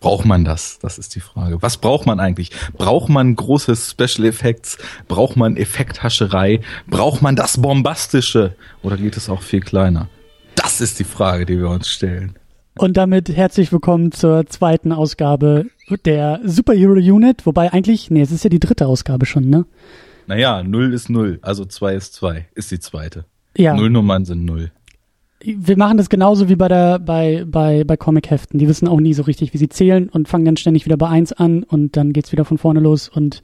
Braucht man das? Das ist die Frage. Was braucht man eigentlich? Braucht man große Special Effects? Braucht man Effekthascherei? Braucht man das Bombastische? Oder geht es auch viel kleiner? Das ist die Frage, die wir uns stellen. Und damit herzlich willkommen zur zweiten Ausgabe der Superhero Unit. Wobei eigentlich, nee, es ist ja die dritte Ausgabe schon, ne? Naja, null ist null, also zwei ist zwei, ist die zweite. Ja. Nullnummern sind null wir machen das genauso wie bei der bei bei bei Comic-Heften. Die wissen auch nie so richtig, wie sie zählen und fangen dann ständig wieder bei eins an und dann geht's wieder von vorne los und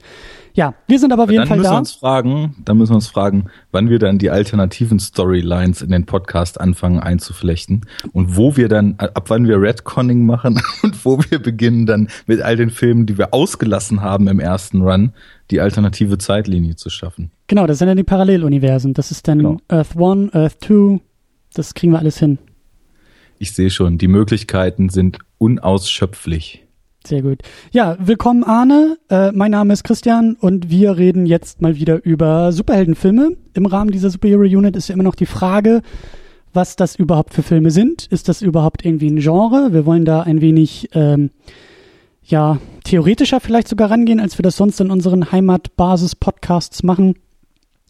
ja, wir sind aber auf jeden dann Fall müssen da. Wir uns fragen, dann müssen wir uns fragen, wann wir dann die alternativen Storylines in den Podcast anfangen einzuflechten und wo wir dann ab wann wir Redconning machen und wo wir beginnen dann mit all den Filmen, die wir ausgelassen haben im ersten Run, die alternative Zeitlinie zu schaffen. Genau, das sind dann die Paralleluniversen. Das ist dann genau. Earth 1, Earth 2, das kriegen wir alles hin. Ich sehe schon, die Möglichkeiten sind unausschöpflich. Sehr gut. Ja, willkommen Arne. Äh, mein Name ist Christian und wir reden jetzt mal wieder über Superheldenfilme. Im Rahmen dieser Superhero Unit ist ja immer noch die Frage, was das überhaupt für Filme sind. Ist das überhaupt irgendwie ein Genre? Wir wollen da ein wenig ähm, ja theoretischer vielleicht sogar rangehen, als wir das sonst in unseren Heimatbasis-Podcasts machen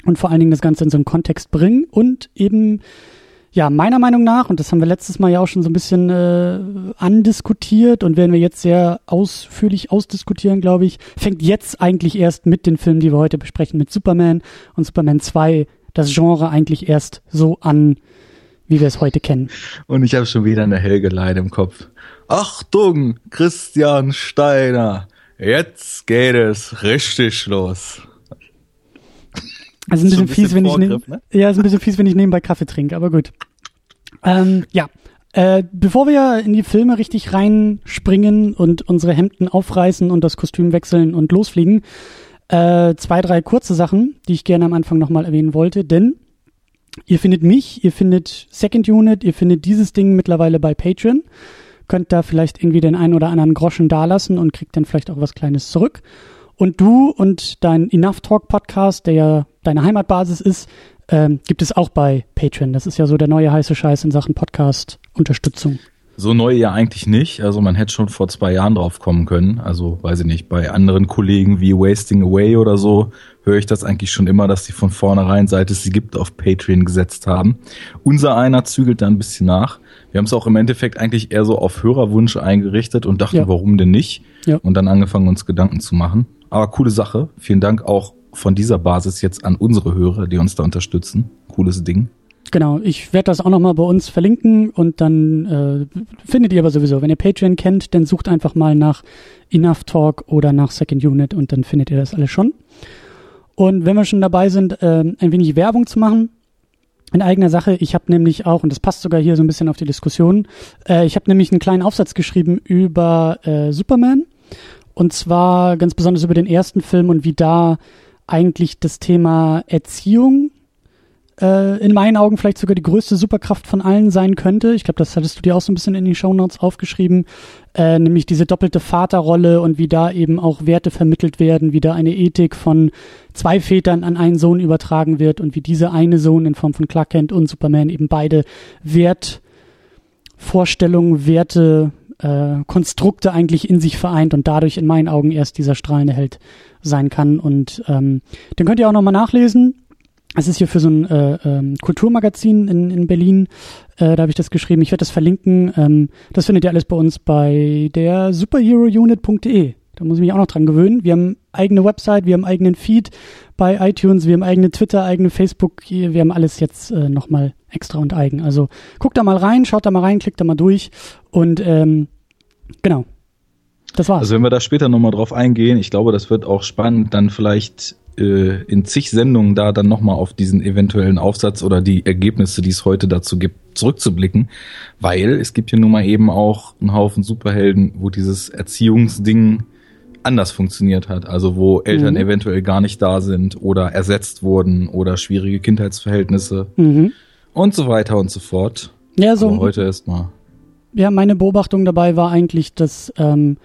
und vor allen Dingen das Ganze in so einen Kontext bringen und eben ja, meiner Meinung nach, und das haben wir letztes Mal ja auch schon so ein bisschen äh, andiskutiert und werden wir jetzt sehr ausführlich ausdiskutieren, glaube ich, fängt jetzt eigentlich erst mit den Filmen, die wir heute besprechen, mit Superman und Superman 2, das Genre eigentlich erst so an, wie wir es heute kennen. Und ich habe schon wieder eine Helgelein im Kopf. Achtung, Christian Steiner, jetzt geht es richtig los. Also ein bisschen, ein bisschen fies, wenn ich ne ne? ja, ist ein bisschen fies, wenn ich nebenbei Kaffee trinke, aber gut. Ähm, ja, äh, bevor wir in die Filme richtig reinspringen und unsere Hemden aufreißen und das Kostüm wechseln und losfliegen, äh, zwei, drei kurze Sachen, die ich gerne am Anfang nochmal erwähnen wollte, denn ihr findet mich, ihr findet Second Unit, ihr findet dieses Ding mittlerweile bei Patreon, könnt da vielleicht irgendwie den einen oder anderen Groschen dalassen und kriegt dann vielleicht auch was Kleines zurück. Und du und dein Enough Talk Podcast, der ja deine Heimatbasis ist, ähm, gibt es auch bei Patreon. Das ist ja so der neue heiße Scheiß in Sachen Podcast-Unterstützung. So neu ja eigentlich nicht. Also man hätte schon vor zwei Jahren drauf kommen können. Also weiß ich nicht, bei anderen Kollegen wie Wasting Away oder so höre ich das eigentlich schon immer, dass die von vornherein, seit es sie gibt, auf Patreon gesetzt haben. Unser einer zügelt da ein bisschen nach. Wir haben es auch im Endeffekt eigentlich eher so auf Hörerwunsch eingerichtet und dachten, ja. warum denn nicht? Ja. Und dann angefangen, uns Gedanken zu machen. Aber coole Sache. Vielen Dank auch von dieser Basis jetzt an unsere Hörer, die uns da unterstützen. Cooles Ding. Genau, ich werde das auch nochmal bei uns verlinken und dann äh, findet ihr aber sowieso, wenn ihr Patreon kennt, dann sucht einfach mal nach Enough Talk oder nach Second Unit und dann findet ihr das alles schon. Und wenn wir schon dabei sind, äh, ein wenig Werbung zu machen, in eigener Sache, ich habe nämlich auch, und das passt sogar hier so ein bisschen auf die Diskussion, äh, ich habe nämlich einen kleinen Aufsatz geschrieben über äh, Superman und zwar ganz besonders über den ersten Film und wie da eigentlich das Thema Erziehung äh, in meinen Augen vielleicht sogar die größte Superkraft von allen sein könnte. Ich glaube, das hattest du dir auch so ein bisschen in die Shownotes aufgeschrieben, äh, nämlich diese doppelte Vaterrolle und wie da eben auch Werte vermittelt werden, wie da eine Ethik von zwei Vätern an einen Sohn übertragen wird und wie dieser eine Sohn in Form von Clark Kent und Superman eben beide Wertvorstellungen, Werte äh, Konstrukte eigentlich in sich vereint und dadurch in meinen Augen erst dieser strahlende Held sein kann. Und ähm, den könnt ihr auch nochmal nachlesen. Es ist hier für so ein äh, ähm, Kulturmagazin in, in Berlin. Äh, da habe ich das geschrieben. Ich werde das verlinken. Ähm, das findet ihr alles bei uns bei der superherounit.de. Da muss ich mich auch noch dran gewöhnen. Wir haben eigene Website, wir haben eigenen Feed bei iTunes, wir haben eigene Twitter, eigene Facebook. Wir haben alles jetzt äh, nochmal extra und eigen. Also guckt da mal rein, schaut da mal rein, klickt da mal durch und ähm, genau. Das war's. Also wenn wir da später nochmal drauf eingehen, ich glaube, das wird auch spannend, dann vielleicht äh, in zig Sendungen da dann nochmal auf diesen eventuellen Aufsatz oder die Ergebnisse, die es heute dazu gibt, zurückzublicken, weil es gibt hier nun mal eben auch einen Haufen Superhelden, wo dieses Erziehungsding anders funktioniert hat, also wo Eltern mhm. eventuell gar nicht da sind oder ersetzt wurden oder schwierige Kindheitsverhältnisse mhm. Und so weiter und so fort. Ja, so. Aber heute erstmal. Ja, meine Beobachtung dabei war eigentlich, dass ähm,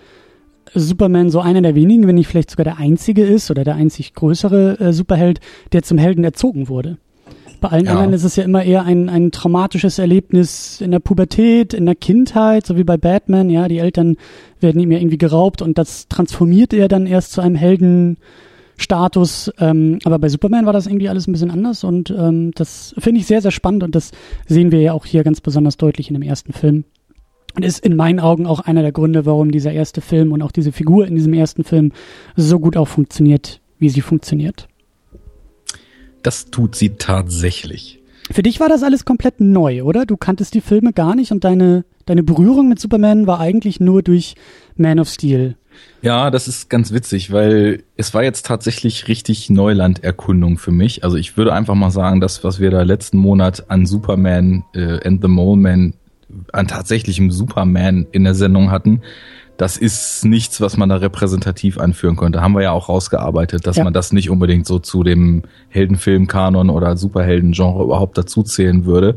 Superman so einer der wenigen, wenn nicht vielleicht sogar der einzige ist oder der einzig größere äh, Superheld, der zum Helden erzogen wurde. Bei allen Ja. anderen ist es ja immer eher ein, ein traumatisches Erlebnis in der Pubertät, in der Kindheit, so wie bei Batman, ja, die Eltern werden ihm ja irgendwie geraubt und das transformiert er dann erst zu einem Heldenstatus. Ähm, aber bei Superman war das irgendwie alles ein bisschen anders und ähm, das finde ich sehr, sehr spannend und das sehen wir ja auch hier ganz besonders deutlich in dem ersten Film. Und ist in meinen Augen auch einer der Gründe, warum dieser erste Film und auch diese Figur in diesem ersten Film so gut auch funktioniert, wie sie funktioniert. Das tut sie tatsächlich. Für dich war das alles komplett neu, oder? Du kanntest die Filme gar nicht und deine, deine Berührung mit Superman war eigentlich nur durch Man of Steel. Ja, das ist ganz witzig, weil es war jetzt tatsächlich richtig Neulanderkundung für mich. Also ich würde einfach mal sagen, das, was wir da letzten Monat an Superman äh, and the Mole Man, an tatsächlichem Superman in der Sendung hatten, das ist nichts, was man da repräsentativ anführen konnte. Haben wir ja auch rausgearbeitet, dass Ja. man das nicht unbedingt so zu dem Heldenfilm-Kanon oder Superhelden-Genre überhaupt dazuzählen würde,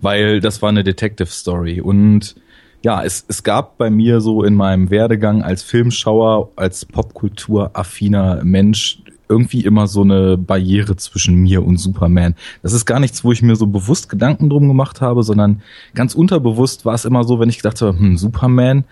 weil das war eine Detective-Story und ja, es, es gab bei mir so in meinem Werdegang als Filmschauer, als Popkultur-affiner Mensch irgendwie immer so eine Barriere zwischen mir und Superman. Das ist gar nichts, wo ich mir so bewusst Gedanken drum gemacht habe, sondern ganz unterbewusst war es immer so, wenn ich gedacht habe, hm, Superman,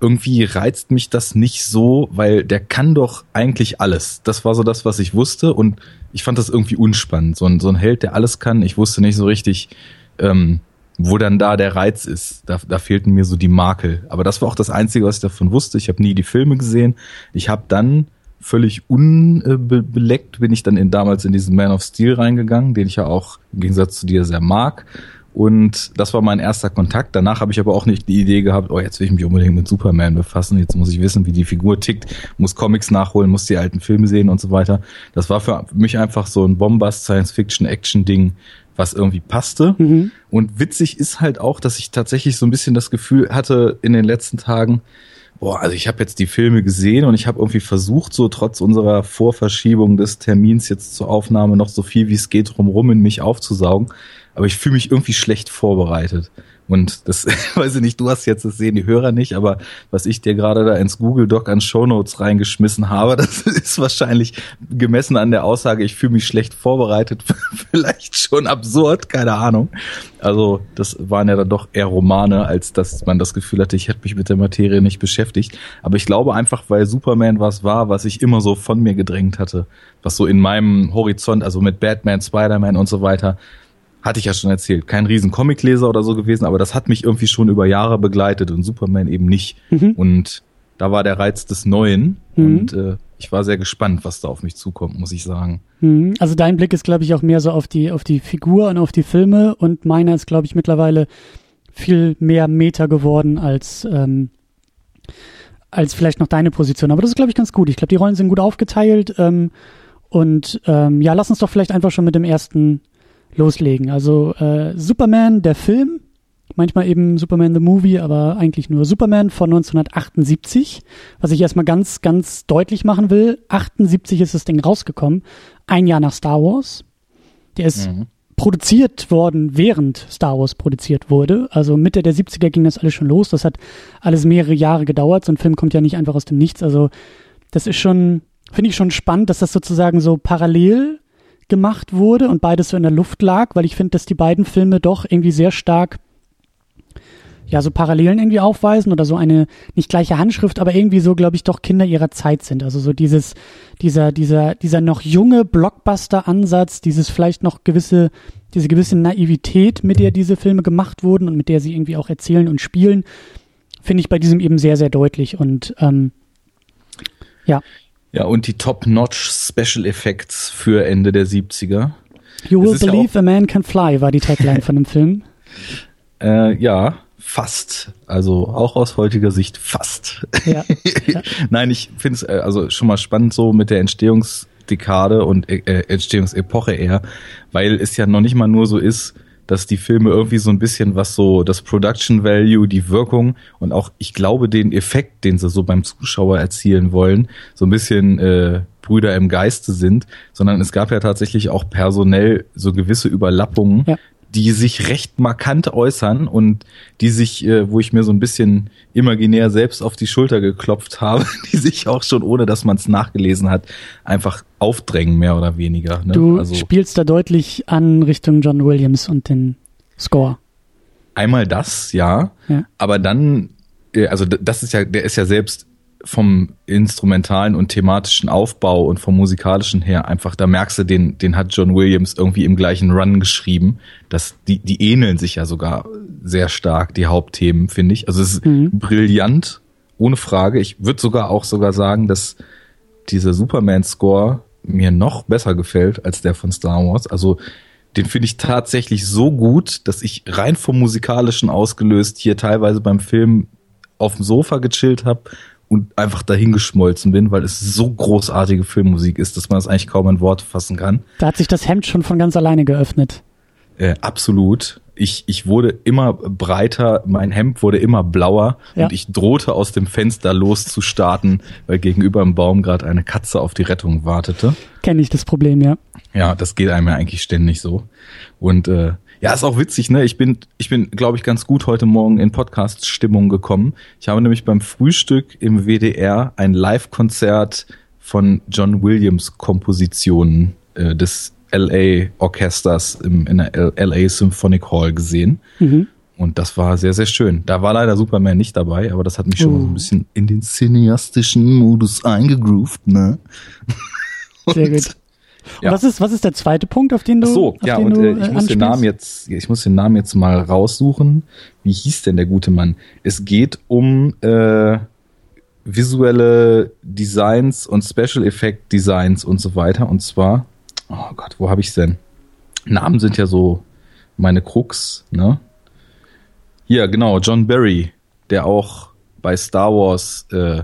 irgendwie reizt mich das nicht so, weil der kann doch eigentlich alles. Das war so das, was ich wusste und ich fand das irgendwie unspannend. So ein, so ein Held, der alles kann. Ich wusste nicht so richtig, ähm, wo dann da der Reiz ist. Da, da fehlten mir so die Makel. Aber das war auch das Einzige, was ich davon wusste. Ich habe nie die Filme gesehen. Ich habe dann völlig unbeleckt bin ich dann in, damals in diesen Man of Steel reingegangen, den ich ja auch im Gegensatz zu dir sehr mag. Und das war mein erster Kontakt. Danach habe ich aber auch nicht die Idee gehabt, oh, jetzt will ich mich unbedingt mit Superman befassen. Jetzt muss ich wissen, wie die Figur tickt, muss Comics nachholen, muss die alten Filme sehen und so weiter. Das war für mich einfach so ein Bombast Science-Fiction-Action-Ding, was irgendwie passte. Mhm. Und witzig ist halt auch, dass ich tatsächlich so ein bisschen das Gefühl hatte in den letzten Tagen, boah, also ich habe jetzt die Filme gesehen und ich habe irgendwie versucht, so trotz unserer Vorverschiebung des Termins jetzt zur Aufnahme noch so viel wie es geht drumherum in mich aufzusaugen. Aber ich fühle mich irgendwie schlecht vorbereitet. Und das, weiß ich nicht, du hast jetzt, das sehen die Hörer nicht, aber was ich dir gerade da ins Google Doc an Shownotes reingeschmissen habe, das ist wahrscheinlich gemessen an der Aussage, ich fühle mich schlecht vorbereitet, vielleicht schon absurd, keine Ahnung. Also das waren ja dann doch eher Romane, als dass man das Gefühl hatte, ich hätte mich mit der Materie nicht beschäftigt. Aber ich glaube einfach, weil Superman was war, was ich immer so von mir gedrängt hatte, was so in meinem Horizont, also mit Batman, Spider-Man und so weiter, hatte ich ja schon erzählt, kein riesen Comicleser oder so gewesen, aber das hat mich irgendwie schon über Jahre begleitet und Superman eben nicht. Mhm. Und da war der Reiz des Neuen Mhm. und äh, ich war sehr gespannt, was da auf mich zukommt, muss ich sagen. Mhm. Also dein Blick ist, glaube ich, auch mehr so auf die, auf die Figur und auf die Filme und meiner ist, glaube ich, mittlerweile viel mehr Meta geworden als, ähm, als vielleicht noch deine Position. Aber das ist, glaube ich, ganz gut. Ich glaube, die Rollen sind gut aufgeteilt. Ähm, und ähm, ja, lass uns doch vielleicht einfach schon mit dem ersten loslegen. Also äh, Superman, der Film, manchmal eben Superman the Movie, aber eigentlich nur Superman von 1978, was ich erstmal ganz, ganz deutlich machen will. 78 ist das Ding rausgekommen, ein Jahr nach Star Wars. Der ist Mhm. produziert worden, während Star Wars produziert wurde. Also Mitte der 70er ging das alles schon los. Das hat alles mehrere Jahre gedauert. So ein Film kommt ja nicht einfach aus dem Nichts. Also das ist schon, finde ich schon spannend, dass das sozusagen so parallel gemacht wurde und beides so in der Luft lag, weil ich finde, dass die beiden Filme doch irgendwie sehr stark ja, so Parallelen irgendwie aufweisen oder so eine nicht gleiche Handschrift, aber irgendwie so, glaube ich, doch Kinder ihrer Zeit sind. Also so dieses, dieser, dieser, dieser noch junge Blockbuster-Ansatz, dieses vielleicht noch gewisse, diese gewisse Naivität, mit der diese Filme gemacht wurden und mit der sie irgendwie auch erzählen und spielen, finde ich bei diesem eben sehr, sehr deutlich und ähm, ja. Ja, und die Top-Notch Special Effects für Ende der 70er. You will ist ja believe a man can fly war die Tagline von dem Film. Äh, ja, fast. Also auch aus heutiger Sicht fast. Ja. ja. Nein, ich finde es äh, also schon mal spannend so mit der Entstehungsdekade und äh, äh, Entstehungsepoche eher, weil es ja noch nicht mal nur so ist, dass die Filme irgendwie so ein bisschen was so das Production Value, die Wirkung und auch ich glaube den Effekt, den sie so beim Zuschauer erzielen wollen, so ein bisschen äh, Brüder im Geiste sind, sondern es gab ja tatsächlich auch personell so gewisse Überlappungen, Ja. Die sich recht markant äußern und die sich, äh, wo ich mir so ein bisschen imaginär selbst auf die Schulter geklopft habe, die sich auch schon, ohne dass man es nachgelesen hat, einfach aufdrängen, mehr oder weniger. Ne? Du also, spielst da deutlich an Richtung John Williams und den Score. Einmal das, ja, ja. aber dann, äh, also das ist ja, der ist ja selbst vom instrumentalen und thematischen Aufbau und vom musikalischen her einfach, da merkst du, den, den hat John Williams irgendwie im gleichen Run geschrieben. Das, die, die ähneln sich ja sogar sehr stark, die Hauptthemen, finde ich. Also es ist mhm. brillant, ohne Frage. Ich würde sogar auch sogar sagen, dass dieser Superman-Score mir noch besser gefällt als der von Star Wars. Also den finde ich tatsächlich so gut, dass ich rein vom musikalischen ausgelöst hier teilweise beim Film auf dem Sofa gechillt habe und einfach dahingeschmolzen bin, weil es so großartige Filmmusik ist, dass man das eigentlich kaum in Worte fassen kann. Da hat sich das Hemd schon von ganz alleine geöffnet. Äh, absolut. Ich, ich wurde immer breiter, mein Hemd wurde immer blauer ja. und ich drohte aus dem Fenster loszustarten, weil gegenüber im Baum gerade eine Katze auf die Rettung wartete. Kenne ich das Problem, ja. Ja, das geht einem ja eigentlich ständig so. Und äh, ja, ist auch witzig, ne? Ich bin, ich bin, glaube ich, ganz gut heute Morgen in Podcast-Stimmung gekommen. Ich habe nämlich beim Frühstück im WDR ein Live-Konzert von John Williams Kompositionen äh, des LA Orchesters im, in der LA Symphonic Hall gesehen. Mhm. Und das war sehr, sehr schön. Da war leider Superman nicht dabei, aber das hat mich schon uh. so ein bisschen in den cineastischen Modus eingegroovt, ne? Sehr gut. Ja. Was ist was ist der zweite Punkt, auf den du? Ach so, ja und du, äh, ich muss den Namen jetzt, ich muss den Namen jetzt mal raussuchen. Wie hieß denn der gute Mann? Es geht um äh, visuelle Designs und Special Effect Designs und so weiter. Und zwar, oh Gott, wo habe ich denn? Namen sind ja so meine Krux, ne? Hier, genau, John Barry, der auch bei Star Wars äh,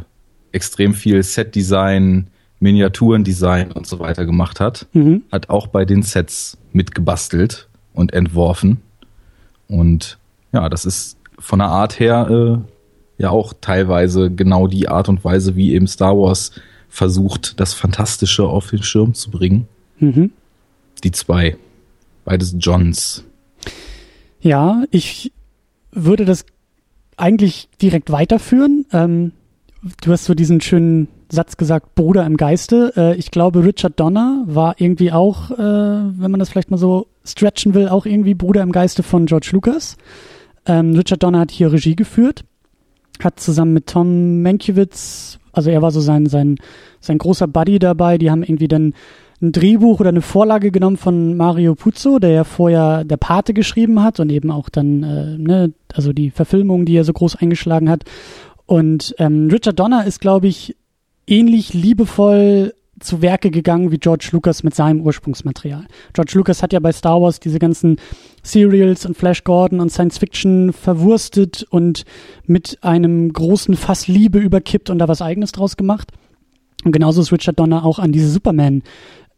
extrem viel Set-Design, Miniaturendesign und so weiter gemacht hat, mhm. hat auch bei den Sets mitgebastelt und entworfen. Und ja, das ist von der Art her äh, ja auch teilweise genau die Art und Weise, wie eben Star Wars versucht, das Fantastische auf den Schirm zu bringen. Mhm. Die zwei. Beides Johns. Ja, ich würde das eigentlich direkt weiterführen. Ähm, du hast so diesen schönen Satz gesagt, Bruder im Geiste. Äh, ich glaube, Richard Donner war irgendwie auch, äh, wenn man das vielleicht mal so stretchen will, auch irgendwie Bruder im Geiste von George Lucas. Ähm, Richard Donner hat hier Regie geführt, hat zusammen mit Tom Mankiewicz, also er war so sein, sein, sein großer Buddy dabei, die haben irgendwie dann ein Drehbuch oder eine Vorlage genommen von Mario Puzo, der ja vorher der Pate geschrieben hat und eben auch dann, äh, ne, also die Verfilmung, die er so groß eingeschlagen hat. Und ähm, Richard Donner ist, glaube ich, ähnlich liebevoll zu Werke gegangen wie George Lucas mit seinem Ursprungsmaterial. George Lucas hat ja bei Star Wars diese ganzen Serials und Flash Gordon und Science Fiction verwurstet und mit einem großen Fass Liebe überkippt und da was eigenes draus gemacht. Und genauso ist Richard Donner auch an diese Superman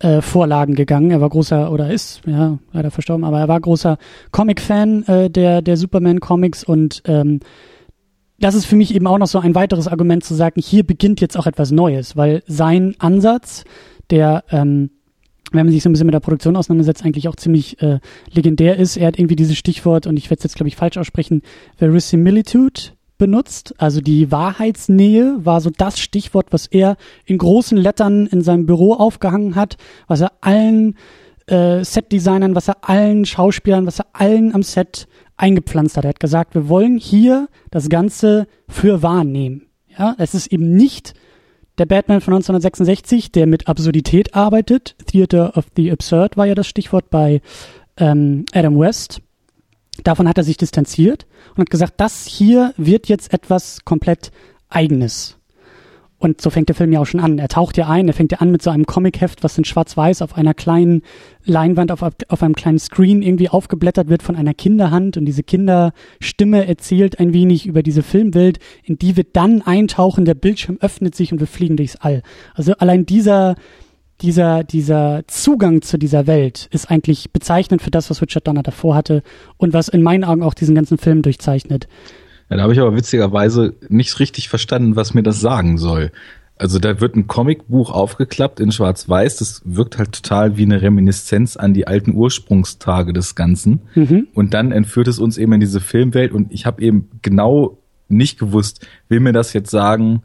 äh, Vorlagen gegangen. Er war großer oder ist ja leider verstorben, aber er war großer Comic-Fan äh, der der Superman Comics und ähm, das ist für mich eben auch noch so ein weiteres Argument zu sagen, hier beginnt jetzt auch etwas Neues, weil sein Ansatz, der, ähm, wenn man sich so ein bisschen mit der Produktion auseinandersetzt, eigentlich auch ziemlich äh, legendär ist. Er hat irgendwie dieses Stichwort, und ich werde es jetzt, glaube ich, falsch aussprechen, Verisimilitude benutzt. Also die Wahrheitsnähe war so das Stichwort, was er in großen Lettern in seinem Büro aufgehangen hat, was er allen äh, Setdesignern, was er allen Schauspielern, was er allen am Set eingepflanzt hat. Er hat gesagt, wir wollen hier das Ganze für wahrnehmen. Ja, es ist eben nicht der Batman von 1966, der mit Absurdität arbeitet. Theater of the Absurd war ja das Stichwort bei ähm, Adam West. Davon hat er sich distanziert und hat gesagt, das hier wird jetzt etwas komplett Eigenes. Und so fängt der Film ja auch schon an. Er taucht ja ein, er fängt ja an mit so einem Comicheft, was in schwarz-weiß auf einer kleinen Leinwand, auf, auf einem kleinen Screen irgendwie aufgeblättert wird von einer Kinderhand. Und diese Kinderstimme erzählt ein wenig über diese Filmwelt, in die wir dann eintauchen, der Bildschirm öffnet sich und wir fliegen durchs All. Also allein dieser, dieser, dieser Zugang zu dieser Welt ist eigentlich bezeichnend für das, was Richard Donner davor hatte und was in meinen Augen auch diesen ganzen Film durchzeichnet. Ja, da habe ich aber witzigerweise nicht richtig verstanden, was mir das sagen soll. Also da wird ein Comicbuch aufgeklappt in Schwarz-Weiß. Das wirkt halt total wie eine Reminiszenz an die alten Ursprungstage des Ganzen. Mhm. Und dann entführt es uns eben in diese Filmwelt. Und ich habe eben genau nicht gewusst, will mir das jetzt sagen,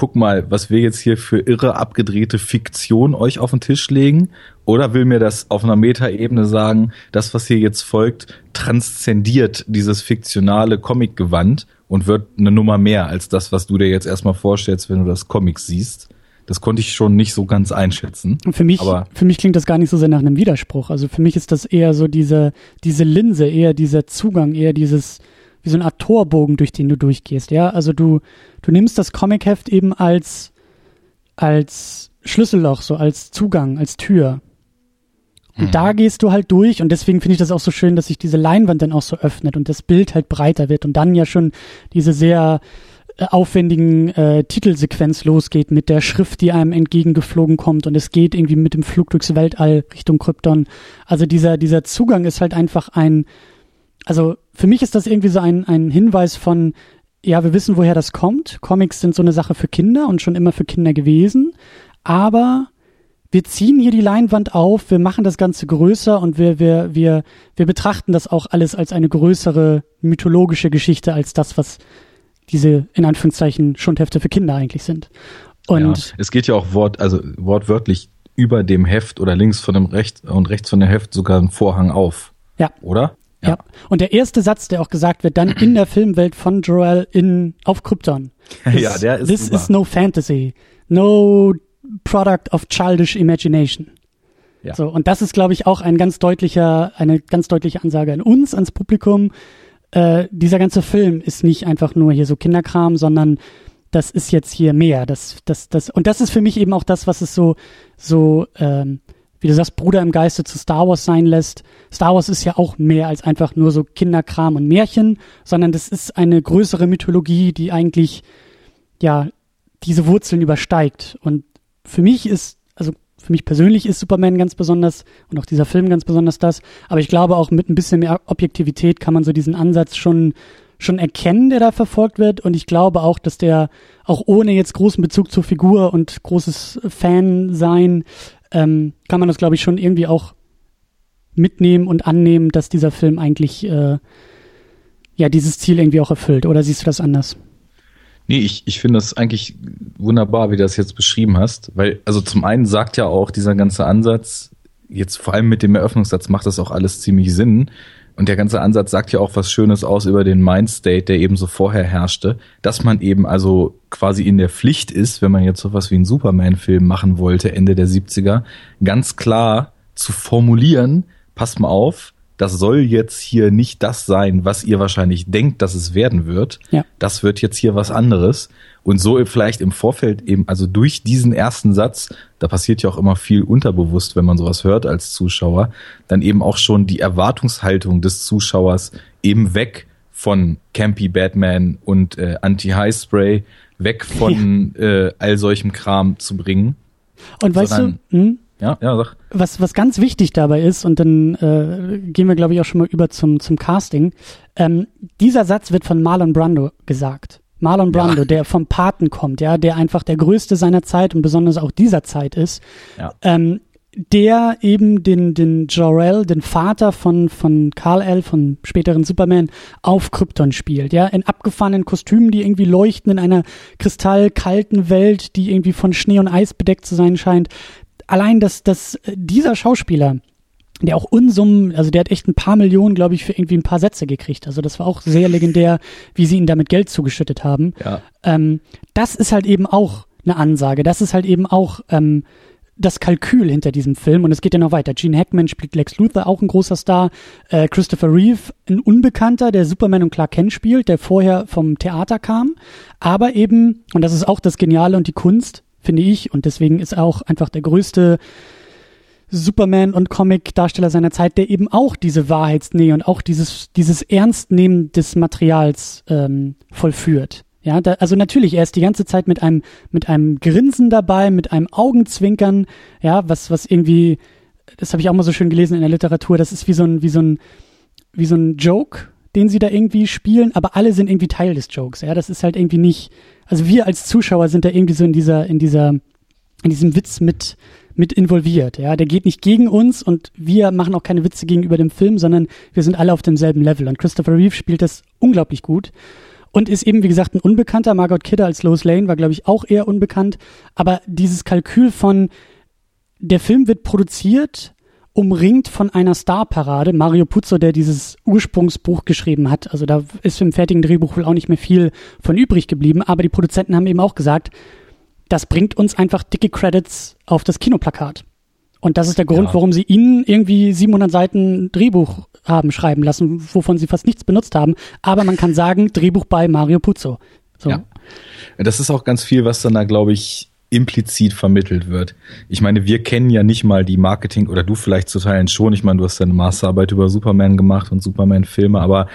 guck mal, was wir jetzt hier für irre abgedrehte Fiktion euch auf den Tisch legen? Oder will mir das auf einer Metaebene sagen, das, was hier jetzt folgt, transzendiert dieses fiktionale Comic-Gewand und wird eine Nummer mehr als das, was du dir jetzt erstmal vorstellst, wenn du das Comic siehst? Das konnte ich schon nicht so ganz einschätzen. Für mich, aber für mich klingt das gar nicht so sehr nach einem Widerspruch. Also für mich ist das eher so diese, diese Linse, eher dieser Zugang, eher dieses, wie so eine Art Torbogen, durch den du durchgehst, ja. Also du, du nimmst das Comicheft eben als, als Schlüsselloch, so als Zugang, als Tür. Und mhm. da gehst du halt durch und deswegen finde ich das auch so schön, dass sich diese Leinwand dann auch so öffnet und das Bild halt breiter wird und dann ja schon diese sehr äh, aufwendigen äh, Titelsequenz losgeht mit der Schrift, die einem entgegengeflogen kommt und es geht irgendwie mit dem Flug durchs Weltall Richtung Krypton. Also dieser, dieser Zugang ist halt einfach ein, also für mich ist das irgendwie so ein, ein Hinweis von, ja, wir wissen, woher das kommt. Comics sind so eine Sache für Kinder und schon immer für Kinder gewesen. Aber wir ziehen hier die Leinwand auf, wir machen das Ganze größer und wir, wir, wir, wir betrachten das auch alles als eine größere mythologische Geschichte als das, was diese, in Anführungszeichen, Schundhefte für Kinder eigentlich sind. Und ja, es geht ja auch wort, also wortwörtlich über dem Heft oder links von dem Recht und rechts von dem Heft sogar ein Vorhang auf. Ja. Oder? Ja. ja. Und der erste Satz, der auch gesagt wird, dann in der Filmwelt von Joel in, auf Krypton. Ist, ja, der ist This super. is no fantasy. No product of childish imagination. Ja. So, und das ist, glaube ich, auch ein ganz deutlicher, eine ganz deutliche Ansage an uns, ans Publikum. Äh, dieser ganze Film ist nicht einfach nur hier so Kinderkram, sondern das ist jetzt hier mehr. Das, das, das, und das ist für mich eben auch das, was es so, so ähm, wie du sagst, Bruder im Geiste zu Star Wars sein lässt. Star Wars ist ja auch mehr als einfach nur so Kinderkram und Märchen, sondern das ist eine größere Mythologie, die eigentlich, ja, diese Wurzeln übersteigt. Und für mich ist, also für mich persönlich ist Superman ganz besonders und auch dieser Film ganz besonders das. Aber ich glaube auch mit ein bisschen mehr Objektivität kann man so diesen Ansatz schon schon erkennen, der da verfolgt wird. Und ich glaube auch, dass der auch ohne jetzt großen Bezug zur Figur und großes Fan sein ähm, kann man das, glaube ich, schon irgendwie auch mitnehmen und annehmen, dass dieser Film eigentlich äh, ja dieses Ziel irgendwie auch erfüllt. Oder siehst du das anders? Nee, ich, ich finde das eigentlich wunderbar, wie du das jetzt beschrieben hast, weil, also zum einen sagt ja auch dieser ganze Ansatz, jetzt vor allem mit dem Eröffnungssatz macht das auch alles ziemlich Sinn, und der ganze Ansatz sagt ja auch was Schönes aus über den Mindstate, der eben so vorher herrschte, dass man eben also quasi in der Pflicht ist, wenn man jetzt sowas wie einen Superman-Film machen wollte, Ende der 70er, ganz klar zu formulieren, passt mal auf, das soll jetzt hier nicht das sein, was ihr wahrscheinlich denkt, dass es werden wird. Ja. Das wird jetzt hier was anderes. Und so vielleicht im Vorfeld eben, also durch diesen ersten Satz, da passiert ja auch immer viel unterbewusst, wenn man sowas hört als Zuschauer, dann eben auch schon die Erwartungshaltung des Zuschauers eben weg von Campy Batman und äh, Anti-High-Spray, weg von ja. äh, all solchem Kram zu bringen. Und weißt du, hm? Ja, ja, sag. Was, was ganz wichtig dabei ist, und dann äh, gehen wir, glaube ich, auch schon mal über zum, zum Casting. Ähm, dieser Satz wird von Marlon Brando gesagt. Marlon Brando, ja. der vom Paten kommt, ja, der einfach der größte seiner Zeit und besonders auch dieser Zeit ist. Ja. Ähm, der eben den, den Jor-El, den Vater von, von Kal-El, von späteren Superman, auf Krypton spielt, ja, in abgefahrenen Kostümen, die irgendwie leuchten in einer kristallkalten Welt, die irgendwie von Schnee und Eis bedeckt zu sein scheint allein, dass, dass dieser Schauspieler, der auch Unsummen, also der hat echt ein paar Millionen, glaube ich, für irgendwie ein paar Sätze gekriegt. Also das war auch sehr legendär, wie sie ihn damit Geld zugeschüttet haben. Ja. Ähm, das ist halt eben auch eine Ansage. Das ist halt eben auch ähm, das Kalkül hinter diesem Film. Und es geht ja noch weiter. Gene Hackman spielt Lex Luthor, auch ein großer Star. Äh, Christopher Reeve, ein Unbekannter, der Superman und Clark Kent spielt, der vorher vom Theater kam. Aber eben, und das ist auch das Geniale und die Kunst, finde ich. Und deswegen ist er auch einfach der größte Superman und Comic-Darsteller seiner Zeit, der eben auch diese Wahrheitsnähe und auch dieses, dieses Ernstnehmen des Materials ähm, vollführt. Ja, da, also natürlich, er ist die ganze Zeit mit einem, mit einem Grinsen dabei, mit einem Augenzwinkern, ja, was, was irgendwie, das habe ich auch mal so schön gelesen in der Literatur, das ist wie so ein, wie so ein, wie so ein Joke, den sie da irgendwie spielen, aber alle sind irgendwie Teil des Jokes. Ja, das ist halt irgendwie nicht, also wir als Zuschauer sind da irgendwie so in dieser, in dieser, in diesem Witz mit, mit involviert. Ja, der geht nicht gegen uns und wir machen auch keine Witze gegenüber dem Film, sondern wir sind alle auf demselben Level. Und Christopher Reeve spielt das unglaublich gut und ist eben, wie gesagt, ein Unbekannter. Margot Kidder als Lois Lane war, glaube ich, auch eher unbekannt. Aber dieses Kalkül von, der Film wird produziert, umringt von einer Starparade. Mario Puzo, der dieses Ursprungsbuch geschrieben hat. Also da ist im fertigen Drehbuch wohl auch nicht mehr viel von übrig geblieben. Aber die Produzenten haben eben auch gesagt, das bringt uns einfach dicke Credits auf das Kinoplakat. Und das ist der Grund, ja. warum sie ihnen irgendwie 700 Seiten Drehbuch haben schreiben lassen, wovon sie fast nichts benutzt haben. Aber man kann sagen, Drehbuch bei Mario Puzo. So. Ja. Das ist auch ganz viel, was dann da, glaube ich, implizit vermittelt wird. Ich meine, wir kennen ja nicht mal die Marketing, oder du vielleicht zu Teilen schon. Ich meine, du hast deine Masterarbeit über Superman gemacht und Superman-Filme, aber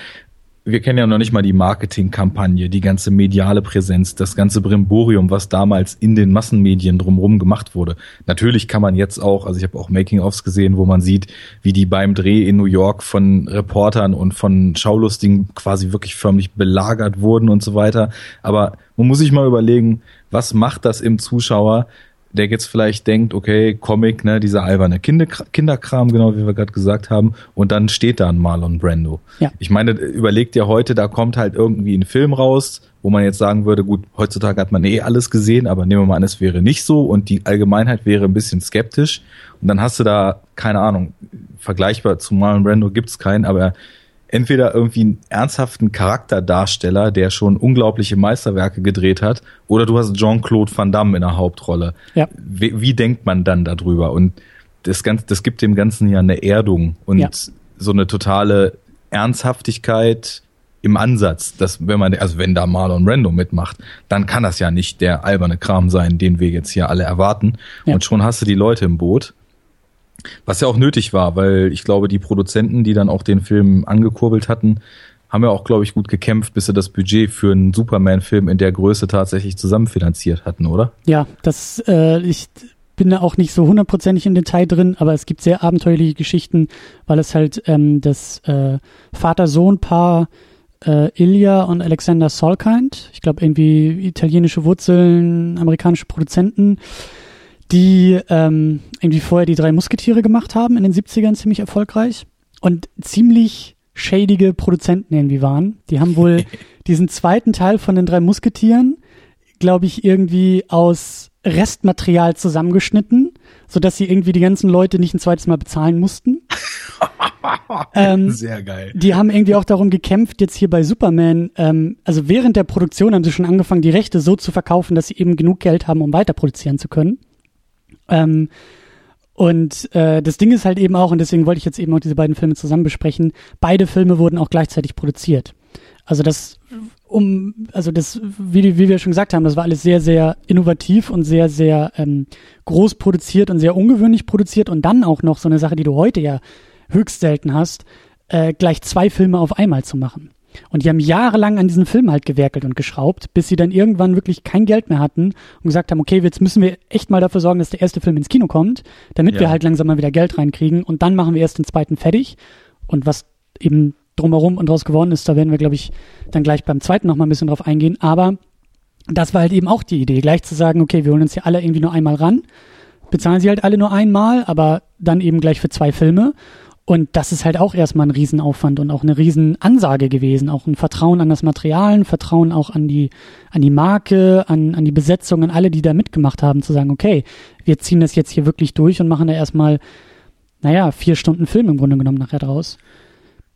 wir kennen ja noch nicht mal die Marketingkampagne, die ganze mediale Präsenz, das ganze Brimborium, was damals in den Massenmedien drumherum gemacht wurde. Natürlich kann man jetzt auch, also ich habe auch Making-ofs gesehen, wo man sieht, wie die beim Dreh in New York von Reportern und von Schaulustigen quasi wirklich förmlich belagert wurden und so weiter. Aber man muss sich mal überlegen, was macht das im Zuschauer, der jetzt vielleicht denkt, okay, Comic, ne, dieser alberne Kinder Kinderkram, genau wie wir gerade gesagt haben, und dann steht da ein Marlon Brando. Ja. Ich meine, überlegt ja heute, da kommt halt irgendwie ein Film raus, wo man jetzt sagen würde, gut, heutzutage hat man eh alles gesehen, aber nehmen wir mal an, es wäre nicht so und die Allgemeinheit wäre ein bisschen skeptisch. Und dann hast du da, keine Ahnung, vergleichbar zu Marlon Brando gibt's keinen, aber entweder irgendwie einen ernsthaften Charakterdarsteller, der schon unglaubliche Meisterwerke gedreht hat, oder du hast Jean-Claude Van Damme in der Hauptrolle. Ja. Wie, wie, denkt man dann darüber? Und das, Ganze, das gibt dem Ganzen ja eine Erdung und ja. so eine totale Ernsthaftigkeit im Ansatz, dass wenn man, also wenn da Marlon Rando mitmacht, dann kann das ja nicht der alberne Kram sein, den wir jetzt hier alle erwarten. Ja. Und schon hast du die Leute im Boot. Was ja auch nötig war, weil ich glaube, die Produzenten, die dann auch den Film angekurbelt hatten, haben ja auch, glaube ich, gut gekämpft, bis sie das Budget für einen Superman-Film in der Größe tatsächlich zusammenfinanziert hatten, oder? Ja, das, äh, ich bin da auch nicht so hundertprozentig im Detail drin, aber es gibt sehr abenteuerliche Geschichten, weil es halt ähm, das äh, Vater-Sohn-Paar äh, Ilya und Alexander Solkind, ich glaube irgendwie italienische Wurzeln, amerikanische Produzenten, die ähm, irgendwie vorher die drei Musketiere gemacht haben in den 70ern ziemlich erfolgreich und ziemlich shadige Produzenten irgendwie waren. Die haben wohl diesen zweiten Teil von den drei Musketieren, glaube ich, irgendwie aus Restmaterial zusammengeschnitten, so dass sie irgendwie die ganzen Leute nicht ein zweites Mal bezahlen mussten. ähm, Sehr geil. Die haben irgendwie auch darum gekämpft, jetzt hier bei Superman, ähm, also während der Produktion haben sie schon angefangen, die Rechte so zu verkaufen, dass sie eben genug Geld haben, um weiter produzieren zu können. Ähm, und äh, das Ding ist halt eben auch, und deswegen wollte ich jetzt eben auch diese beiden Filme zusammen besprechen, beide Filme wurden auch gleichzeitig produziert. Also das, um, also das, wie, wie wir schon gesagt haben, das war alles sehr, sehr innovativ und sehr, sehr ähm, groß produziert und sehr ungewöhnlich produziert und dann auch noch so eine Sache, die du heute ja höchst selten hast, äh, gleich zwei Filme auf einmal zu machen. Und die haben jahrelang an diesem Film halt gewerkelt und geschraubt, bis sie dann irgendwann wirklich kein Geld mehr hatten und gesagt haben, okay, jetzt müssen wir echt mal dafür sorgen, dass der erste Film ins Kino kommt, damit ja. wir halt langsam mal wieder Geld reinkriegen und dann machen wir erst den zweiten fertig. Und was eben drumherum und draus geworden ist, da werden wir, glaube ich, dann gleich beim zweiten noch mal ein bisschen drauf eingehen. Aber das war halt eben auch die Idee, gleich zu sagen, okay, wir holen uns hier alle irgendwie nur einmal ran, bezahlen sie halt alle nur einmal, aber dann eben gleich für zwei Filme und das ist halt auch erstmal ein Riesenaufwand und auch eine Riesenansage gewesen. Auch ein Vertrauen an das Material, ein Vertrauen auch an die, an die Marke, an, an die Besetzung, an alle, die da mitgemacht haben, zu sagen, okay, wir ziehen das jetzt hier wirklich durch und machen da erstmal, naja, vier Stunden Film im Grunde genommen nachher draus.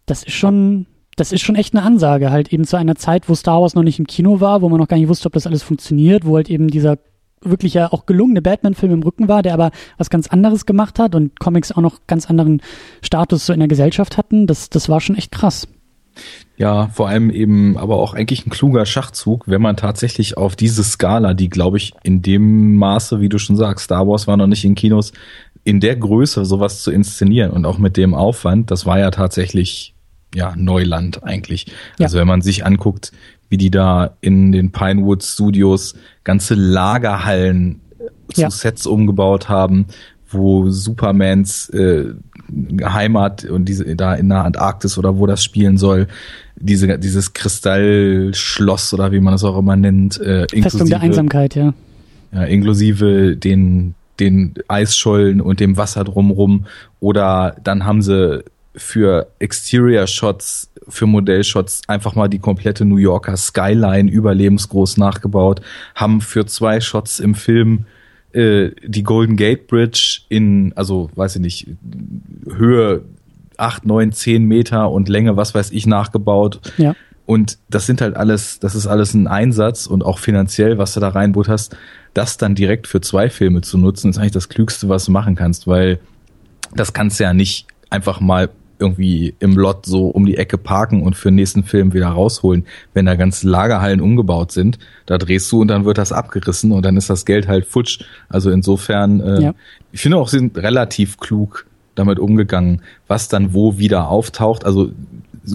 Das ist schon, das ist schon echt eine Ansage, halt eben zu einer Zeit, wo Star Wars noch nicht im Kino war, wo man noch gar nicht wusste, ob das alles funktioniert, wo halt eben dieser wirklich ja auch gelungene Batman-Film im Rücken war, der aber was ganz anderes gemacht hat und Comics auch noch ganz anderen Status so in der Gesellschaft hatten. Das, das war schon echt krass. Ja, vor allem eben aber auch eigentlich ein kluger Schachzug, wenn man tatsächlich auf diese Skala, die glaube ich in dem Maße, wie du schon sagst, Star Wars war noch nicht in Kinos, in der Größe sowas zu inszenieren und auch mit dem Aufwand, das war ja tatsächlich ja Neuland eigentlich. Ja. Also wenn man sich anguckt, wie die da in den Pinewood Studios ganze Lagerhallen zu ja. Sets umgebaut haben, wo Supermans äh, Heimat und diese da in der Antarktis oder wo das spielen soll, diese dieses Kristallschloss oder wie man das auch immer nennt, äh, Festung der Einsamkeit, ja. Ja, inklusive den den Eisschollen und dem Wasser drumrum oder dann haben sie für Exterior Shots, für Modellshots einfach mal die komplette New Yorker Skyline überlebensgroß nachgebaut, haben für zwei Shots im Film äh, die Golden Gate Bridge in, also weiß ich nicht, Höhe acht, neun, zehn Meter und Länge, was weiß ich, nachgebaut. Ja. Und das sind halt alles, das ist alles ein Einsatz und auch finanziell, was du da reinboot hast, das dann direkt für zwei Filme zu nutzen, ist eigentlich das Klügste, was du machen kannst, weil das kannst du ja nicht einfach mal irgendwie im Lot so um die Ecke parken und für den nächsten Film wieder rausholen, wenn da ganze Lagerhallen umgebaut sind. Da drehst du und dann wird das abgerissen und dann ist das Geld halt futsch. Also insofern, äh, ja. ich finde auch, sie sind relativ klug damit umgegangen, was dann wo wieder auftaucht. Also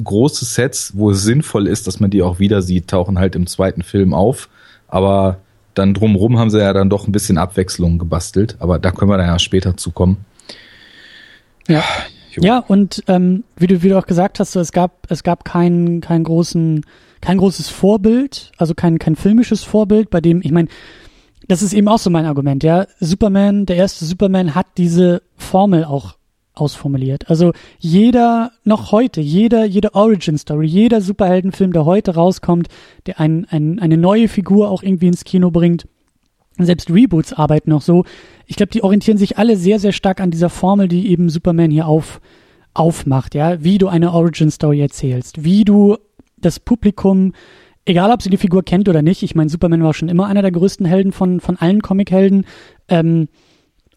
große Sets, wo es sinnvoll ist, dass man die auch wieder sieht, tauchen halt im zweiten Film auf. Aber dann drumrum haben sie ja dann doch ein bisschen Abwechslung gebastelt. Aber da können wir dann ja später zukommen. Ja, ja, und ähm, wie du wie du auch gesagt hast, so, es gab es gab keinen keinen großen kein großes Vorbild, also kein kein filmisches Vorbild, bei dem ich meine, das ist eben auch so mein Argument, ja. Superman, der erste Superman hat diese Formel auch ausformuliert. Also jeder, noch heute, jeder, jede Origin Story, jeder Superheldenfilm, der heute rauskommt, der ein, ein, eine neue Figur auch irgendwie ins Kino bringt, selbst Reboots arbeiten noch so. Ich glaube, die orientieren sich alle sehr, sehr stark an dieser Formel, die eben Superman hier auf, aufmacht, ja, wie du eine Origin Story erzählst, wie du das Publikum, egal ob sie die Figur kennt oder nicht, ich meine, Superman war schon immer einer der größten Helden von, von allen Comichelden, ähm,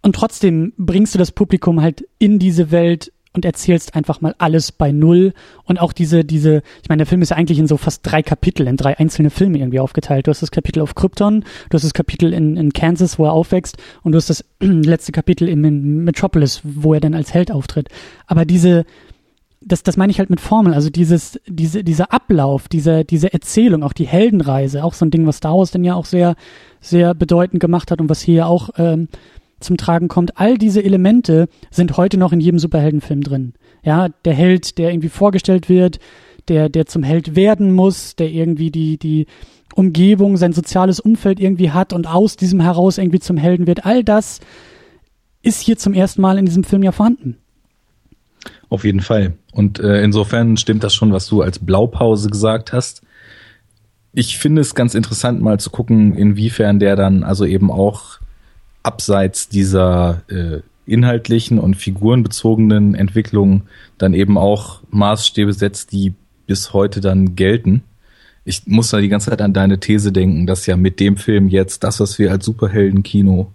und trotzdem bringst du das Publikum halt in diese Welt und erzählst einfach mal alles bei Null. Und auch diese, diese, ich meine, der Film ist ja eigentlich in so fast drei Kapitel, in drei einzelne Filme irgendwie aufgeteilt. Du hast das Kapitel auf Krypton, du hast das Kapitel in, in Kansas, wo er aufwächst, und du hast das letzte Kapitel in Metropolis, wo er dann als Held auftritt. Aber diese, das, das meine ich halt mit Formel, also dieses, diese, dieser Ablauf, diese, diese Erzählung, auch die Heldenreise, auch so ein Ding, was Star Wars denn ja auch sehr, sehr bedeutend gemacht hat und was hier auch ähm, zum Tragen kommt. All diese Elemente sind heute noch in jedem Superheldenfilm drin. Ja, der Held, der irgendwie vorgestellt wird, der, der zum Held werden muss, der irgendwie die, die Umgebung, sein soziales Umfeld irgendwie hat und aus diesem heraus irgendwie zum Helden wird. All das ist hier zum ersten Mal in diesem Film ja vorhanden. Auf jeden Fall. Und äh, insofern stimmt das schon, was du als Blaupause gesagt hast. Ich finde es ganz interessant, mal zu gucken, inwiefern der dann also eben auch abseits dieser äh, inhaltlichen und figurenbezogenen Entwicklung dann eben auch Maßstäbe setzt, die bis heute dann gelten. Ich muss da die ganze Zeit an deine These denken, dass ja mit dem Film jetzt das, was wir als Superheldenkino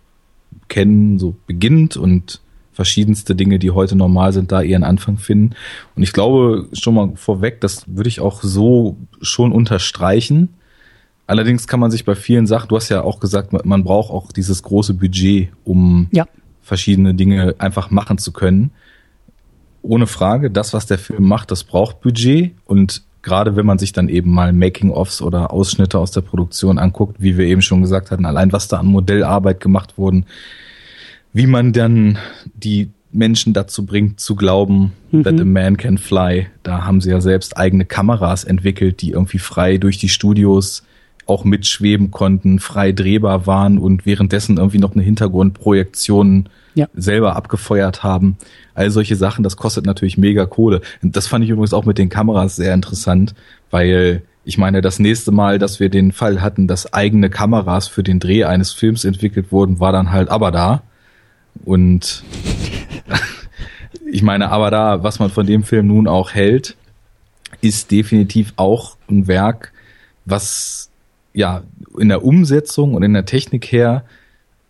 kennen, so beginnt und verschiedenste Dinge, die heute normal sind, da ihren Anfang finden. Und ich glaube schon mal vorweg, das würde ich auch so schon unterstreichen. Allerdings kann man sich bei vielen Sachen, du hast ja auch gesagt, man braucht auch dieses große Budget, um ja. verschiedene Dinge einfach machen zu können. Ohne Frage, das, was der Film macht, das braucht Budget und gerade wenn man sich dann eben mal Making-ofs oder Ausschnitte aus der Produktion anguckt, wie wir eben schon gesagt hatten, allein was da an Modellarbeit gemacht wurden, wie man dann die Menschen dazu bringt zu glauben, mhm. that a man can fly. Da haben sie ja selbst eigene Kameras entwickelt, die irgendwie frei durch die Studios auch mitschweben konnten, frei drehbar waren und währenddessen irgendwie noch eine Hintergrundprojektion ja. selber abgefeuert haben. All solche Sachen, das kostet natürlich mega Kohle. Und das fand ich übrigens auch mit den Kameras sehr interessant, weil ich meine, das nächste Mal, dass wir den Fall hatten, dass eigene Kameras für den Dreh eines Films entwickelt wurden, war dann halt aber da. Und ich meine, aber da, was man von dem Film nun auch hält, ist definitiv auch ein Werk, was ja, in der Umsetzung und in der Technik her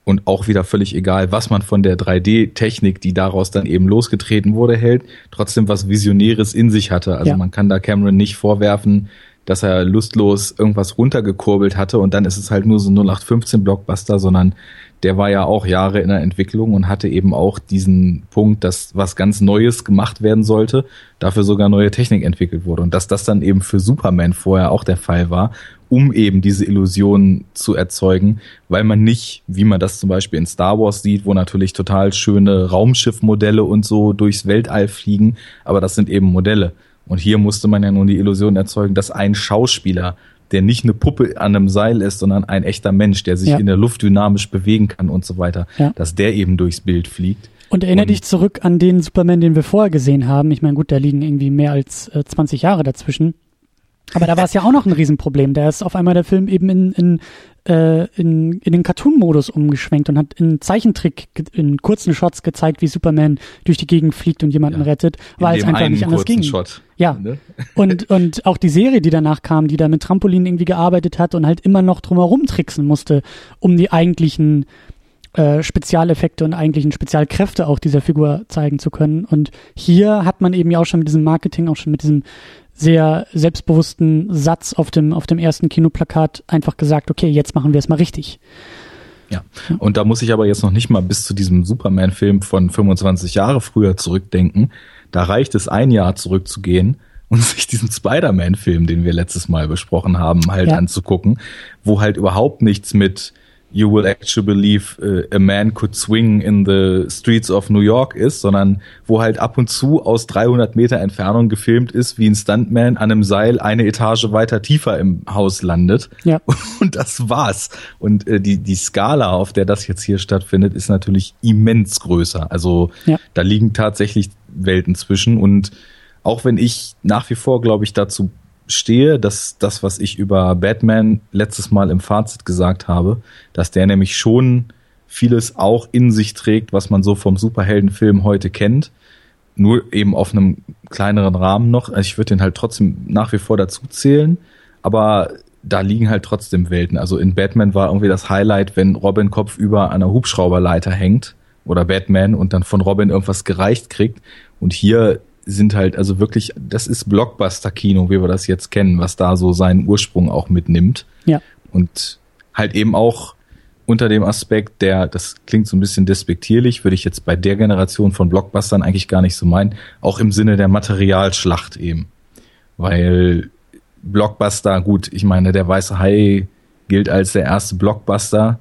und auch wieder völlig egal, was man von der 3D-Technik, die daraus dann eben losgetreten wurde, hält, trotzdem was Visionäres in sich hatte. Also ja. man kann da Cameron nicht vorwerfen, dass er lustlos irgendwas runtergekurbelt hatte und dann ist es halt nur so 0815 Blockbuster, sondern der war ja auch Jahre in der Entwicklung und hatte eben auch diesen Punkt, dass was ganz Neues gemacht werden sollte, dafür sogar neue Technik entwickelt wurde. Und dass das dann eben für Superman vorher auch der Fall war, um eben diese Illusion zu erzeugen, weil man nicht, wie man das zum Beispiel in Star Wars sieht, wo natürlich total schöne Raumschiffmodelle und so durchs Weltall fliegen, aber das sind eben Modelle. Und hier musste man ja nun die Illusion erzeugen, dass ein Schauspieler der nicht eine Puppe an einem Seil ist, sondern ein echter Mensch, der sich ja. in der Luft dynamisch bewegen kann und so weiter, ja. dass der eben durchs Bild fliegt. Und erinnere dich zurück an den Superman, den wir vorher gesehen haben. Ich meine, gut, da liegen irgendwie mehr als äh, 20 Jahre dazwischen. Aber da war es ja auch noch ein Riesenproblem. Da ist auf einmal der Film eben in, in, äh, in, in den Cartoon-Modus umgeschwenkt und hat in Zeichentrick, in kurzen Shots gezeigt, wie Superman durch die Gegend fliegt und jemanden ja. rettet, weil es einfach nicht anders ging. Shot. Ja. Ne? Und, und auch die Serie, die danach kam, die da mit Trampolin irgendwie gearbeitet hat und halt immer noch drumherum tricksen musste, um die eigentlichen äh, Spezialeffekte und eigentlichen Spezialkräfte auch dieser Figur zeigen zu können. Und hier hat man eben ja auch schon mit diesem Marketing, auch schon mit diesem sehr selbstbewussten Satz auf dem, auf dem ersten Kinoplakat einfach gesagt, okay, jetzt machen wir es mal richtig. Ja. Und da muss ich aber jetzt noch nicht mal bis zu diesem Superman-Film von 25 Jahre früher zurückdenken. Da reicht es ein Jahr zurückzugehen und sich diesen Spider-Man-Film, den wir letztes Mal besprochen haben, halt ja. anzugucken, wo halt überhaupt nichts mit You will actually believe uh, a man could swing in the streets of New York ist, sondern wo halt ab und zu aus 300 Meter Entfernung gefilmt ist, wie ein Stuntman an einem Seil eine Etage weiter tiefer im Haus landet. Ja. Und das war's. Und äh, die, die Skala, auf der das jetzt hier stattfindet, ist natürlich immens größer. Also ja. da liegen tatsächlich Welten zwischen und auch wenn ich nach wie vor, glaube ich, dazu stehe, dass das, was ich über Batman letztes Mal im Fazit gesagt habe, dass der nämlich schon vieles auch in sich trägt, was man so vom Superheldenfilm heute kennt, nur eben auf einem kleineren Rahmen noch. Also ich würde den halt trotzdem nach wie vor dazu zählen, aber da liegen halt trotzdem Welten. Also in Batman war irgendwie das Highlight, wenn Robin Kopf über einer Hubschrauberleiter hängt oder Batman und dann von Robin irgendwas gereicht kriegt. Und hier sind halt also wirklich, das ist Blockbuster-Kino, wie wir das jetzt kennen, was da so seinen Ursprung auch mitnimmt. Ja. Und halt eben auch unter dem Aspekt, der, das klingt so ein bisschen despektierlich, würde ich jetzt bei der Generation von Blockbustern eigentlich gar nicht so meinen, auch im Sinne der Materialschlacht eben. Weil Blockbuster, gut, ich meine, der Weiße Hai gilt als der erste Blockbuster.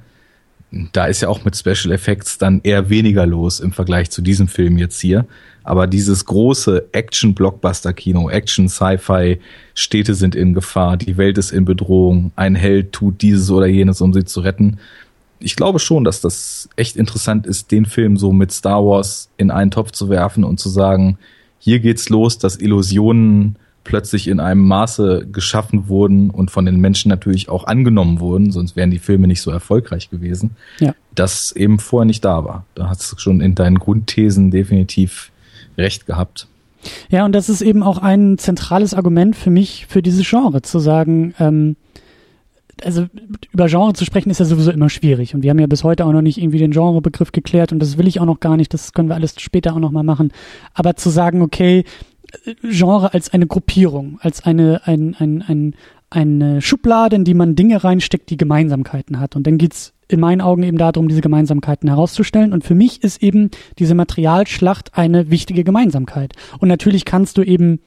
Da ist ja auch mit Special Effects dann eher weniger los im Vergleich zu diesem Film jetzt hier. Aber dieses große Action-Blockbuster-Kino, Action-Sci-Fi, Städte sind in Gefahr, die Welt ist in Bedrohung, ein Held tut dieses oder jenes, um sie zu retten. Ich glaube schon, dass das echt interessant ist, den Film so mit Star Wars in einen Topf zu werfen und zu sagen, hier geht's los, dass Illusionen plötzlich in einem Maße geschaffen wurden und von den Menschen natürlich auch angenommen wurden, sonst wären die Filme nicht so erfolgreich gewesen, ja. das eben vorher nicht da war. Da hast du schon in deinen Grundthesen definitiv recht gehabt. Ja, und das ist eben auch ein zentrales Argument für mich, für dieses Genre, zu sagen, ähm, also über Genre zu sprechen ist ja sowieso immer schwierig und wir haben ja bis heute auch noch nicht irgendwie den Genrebegriff geklärt und das will ich auch noch gar nicht, das können wir alles später auch noch mal machen, aber zu sagen, okay, Genre als eine Gruppierung, als eine, ein, ein, ein, eine Schublade, in die man Dinge reinsteckt, die Gemeinsamkeiten hat und dann geht's in meinen Augen eben darum, diese Gemeinsamkeiten herauszustellen. Und für mich ist eben diese Materialschlacht eine wichtige Gemeinsamkeit. Und natürlich kannst du eben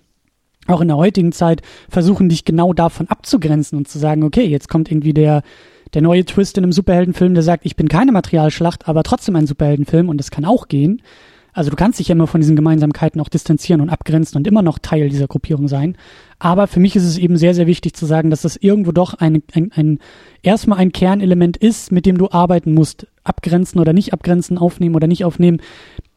auch in der heutigen Zeit versuchen, dich genau davon abzugrenzen und zu sagen, okay, jetzt kommt irgendwie der, der neue Twist in einem Superheldenfilm, der sagt, ich bin keine Materialschlacht, aber trotzdem ein Superheldenfilm und das kann auch gehen. Also du kannst dich ja immer von diesen Gemeinsamkeiten auch distanzieren und abgrenzen und immer noch Teil dieser Gruppierung sein. Aber für mich ist es eben sehr, sehr wichtig zu sagen, dass das irgendwo doch ein, ein, ein erstmal ein Kernelement ist, mit dem du arbeiten musst. Abgrenzen oder nicht abgrenzen, aufnehmen oder nicht aufnehmen.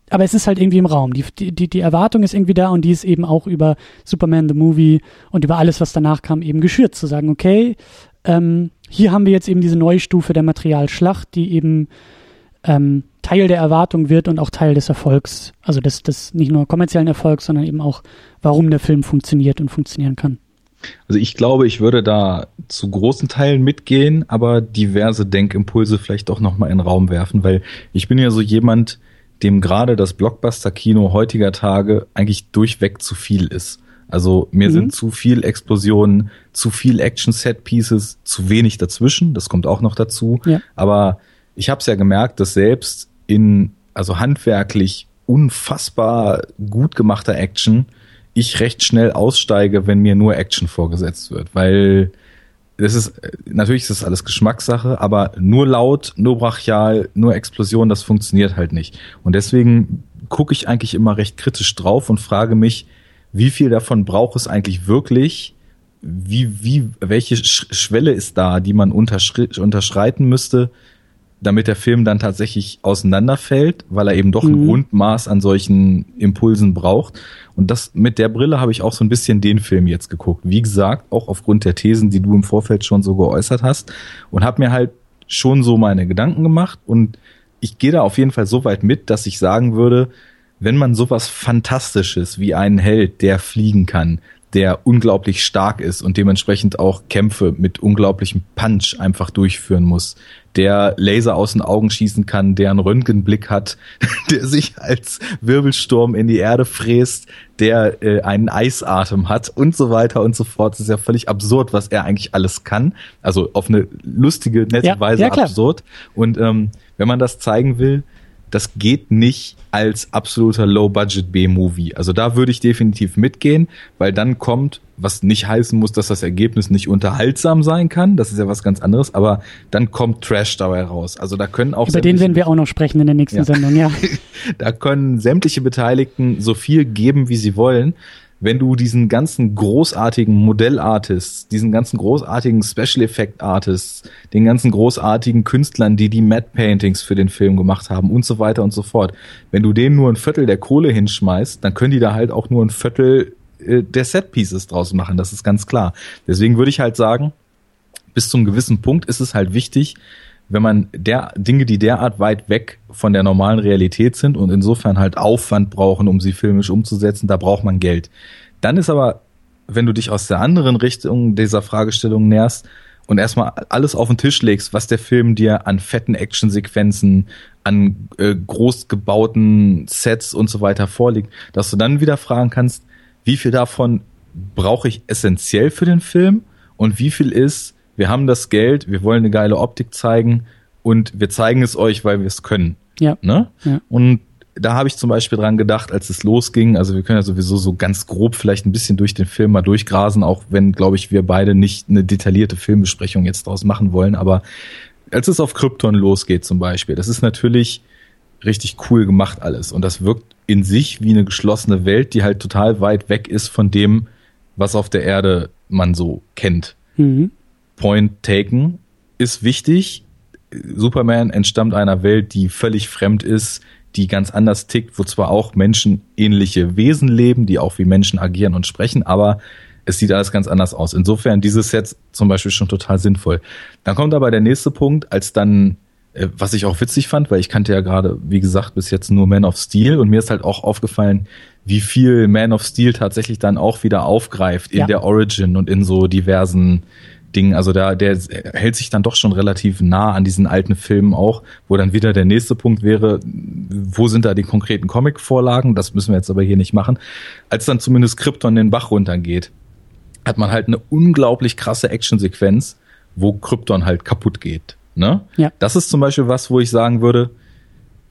Aber es ist halt irgendwie im Raum. Die, die, die Erwartung ist irgendwie da und die ist eben auch über Superman the Movie und über alles, was danach kam, eben geschürt. Zu sagen, okay, ähm, hier haben wir jetzt eben diese neue Stufe der Materialschlacht, die eben ähm, Teil der Erwartung wird und auch Teil des Erfolgs. Also des, des nicht nur kommerziellen Erfolgs, sondern eben auch, warum der Film funktioniert und funktionieren kann. Also ich glaube, ich würde da zu großen Teilen mitgehen, aber diverse Denkimpulse vielleicht auch nochmal in den Raum werfen, weil ich bin ja so jemand, dem gerade das Blockbuster-Kino heutiger Tage eigentlich durchweg zu viel ist. Also mir mhm. sind zu viel Explosionen, zu viel Action-Set-Pieces, zu wenig dazwischen. Das kommt auch noch dazu. Ja. Aber ich habe es ja gemerkt, dass selbst in also handwerklich unfassbar gut gemachter Action ich recht schnell aussteige, wenn mir nur Action vorgesetzt wird, weil das ist natürlich ist das alles Geschmackssache, aber nur laut, nur brachial, nur Explosion, das funktioniert halt nicht. Und deswegen gucke ich eigentlich immer recht kritisch drauf und frage mich, wie viel davon braucht es eigentlich wirklich? Wie, wie, welche Schwelle ist da, die man unterschreiten müsste, damit der Film dann tatsächlich auseinanderfällt, weil er eben doch ein mhm. Grundmaß an solchen Impulsen braucht. Und das mit der Brille habe ich auch so ein bisschen den Film jetzt geguckt. Wie gesagt, auch aufgrund der Thesen, die du im Vorfeld schon so geäußert hast und habe mir halt schon so meine Gedanken gemacht und ich gehe da auf jeden Fall so weit mit, dass ich sagen würde, wenn man sowas Fantastisches wie einen Held, der fliegen kann, der unglaublich stark ist und dementsprechend auch Kämpfe mit unglaublichem Punch einfach durchführen muss, der Laser aus den Augen schießen kann, der einen Röntgenblick hat, der sich als Wirbelsturm in die Erde fräst, der äh, einen Eisatem hat und so weiter und so fort. Das ist ja völlig absurd, was er eigentlich alles kann. Also auf eine lustige, nette ja, Weise ja, absurd. Und ähm, wenn man das zeigen will, das geht nicht als absoluter Low-Budget B-Movie. Also da würde ich definitiv mitgehen, weil dann kommt, was nicht heißen muss, dass das Ergebnis nicht unterhaltsam sein kann, das ist ja was ganz anderes, aber dann kommt Trash dabei raus. Also da können auch über den werden wir auch noch sprechen in der nächsten ja. Sendung, ja. da können sämtliche Beteiligten so viel geben, wie sie wollen wenn du diesen ganzen großartigen Modellartists, diesen ganzen großartigen Special Effect Artists, den ganzen großartigen Künstlern, die die Matte Paintings für den Film gemacht haben und so weiter und so fort, wenn du denen nur ein Viertel der Kohle hinschmeißt, dann können die da halt auch nur ein Viertel äh, der Set Pieces draus machen, das ist ganz klar. Deswegen würde ich halt sagen, bis zum gewissen Punkt ist es halt wichtig, wenn man der Dinge, die derart weit weg von der normalen Realität sind und insofern halt Aufwand brauchen, um sie filmisch umzusetzen, da braucht man Geld. Dann ist aber, wenn du dich aus der anderen Richtung dieser Fragestellung näherst und erstmal alles auf den Tisch legst, was der Film dir an fetten Actionsequenzen, an äh, groß gebauten Sets und so weiter vorliegt, dass du dann wieder fragen kannst, wie viel davon brauche ich essentiell für den Film und wie viel ist wir haben das Geld, wir wollen eine geile Optik zeigen und wir zeigen es euch, weil wir es können. Ja. Ne? ja. Und da habe ich zum Beispiel dran gedacht, als es losging, also wir können ja sowieso so ganz grob vielleicht ein bisschen durch den Film mal durchgrasen, auch wenn, glaube ich, wir beide nicht eine detaillierte Filmbesprechung jetzt draus machen wollen, aber als es auf Krypton losgeht zum Beispiel, das ist natürlich richtig cool gemacht alles und das wirkt in sich wie eine geschlossene Welt, die halt total weit weg ist von dem, was auf der Erde man so kennt. Mhm. Point taken ist wichtig. Superman entstammt einer Welt, die völlig fremd ist, die ganz anders tickt, wo zwar auch menschenähnliche Wesen leben, die auch wie Menschen agieren und sprechen, aber es sieht alles ganz anders aus. Insofern dieses Set zum Beispiel schon total sinnvoll. Dann kommt aber der nächste Punkt, als dann, äh, was ich auch witzig fand, weil ich kannte ja gerade, wie gesagt, bis jetzt nur Man of Steel und mir ist halt auch aufgefallen, wie viel Man of Steel tatsächlich dann auch wieder aufgreift in ja. der Origin und in so diversen Ding. Also da, der hält sich dann doch schon relativ nah an diesen alten Filmen auch, wo dann wieder der nächste Punkt wäre, wo sind da die konkreten Comic-Vorlagen? Das müssen wir jetzt aber hier nicht machen. Als dann zumindest Krypton den Bach runtergeht, hat man halt eine unglaublich krasse Actionsequenz, wo Krypton halt kaputt geht. Ne? Ja. Das ist zum Beispiel was, wo ich sagen würde,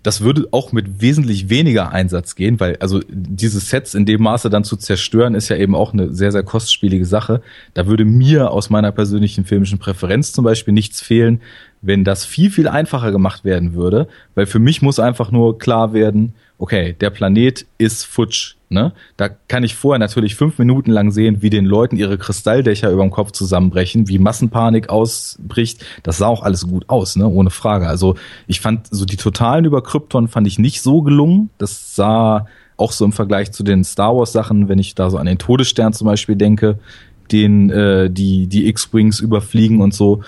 das würde auch mit wesentlich weniger Einsatz gehen, weil also diese Sets in dem Maße dann zu zerstören, ist ja eben auch eine sehr, sehr kostspielige Sache. Da würde mir aus meiner persönlichen filmischen Präferenz zum Beispiel nichts fehlen, wenn das viel, viel einfacher gemacht werden würde, weil für mich muss einfach nur klar werden, okay, der Planet ist futsch. Ne? Da kann ich vorher natürlich fünf Minuten lang sehen, wie den Leuten ihre Kristalldächer über dem Kopf zusammenbrechen, wie Massenpanik ausbricht. Das sah auch alles gut aus, ne? ohne Frage. Also ich fand so die totalen über Krypton fand ich nicht so gelungen. Das sah auch so im Vergleich zu den Star Wars Sachen, wenn ich da so an den Todesstern zum Beispiel denke, den äh, die die X-Wings überfliegen und so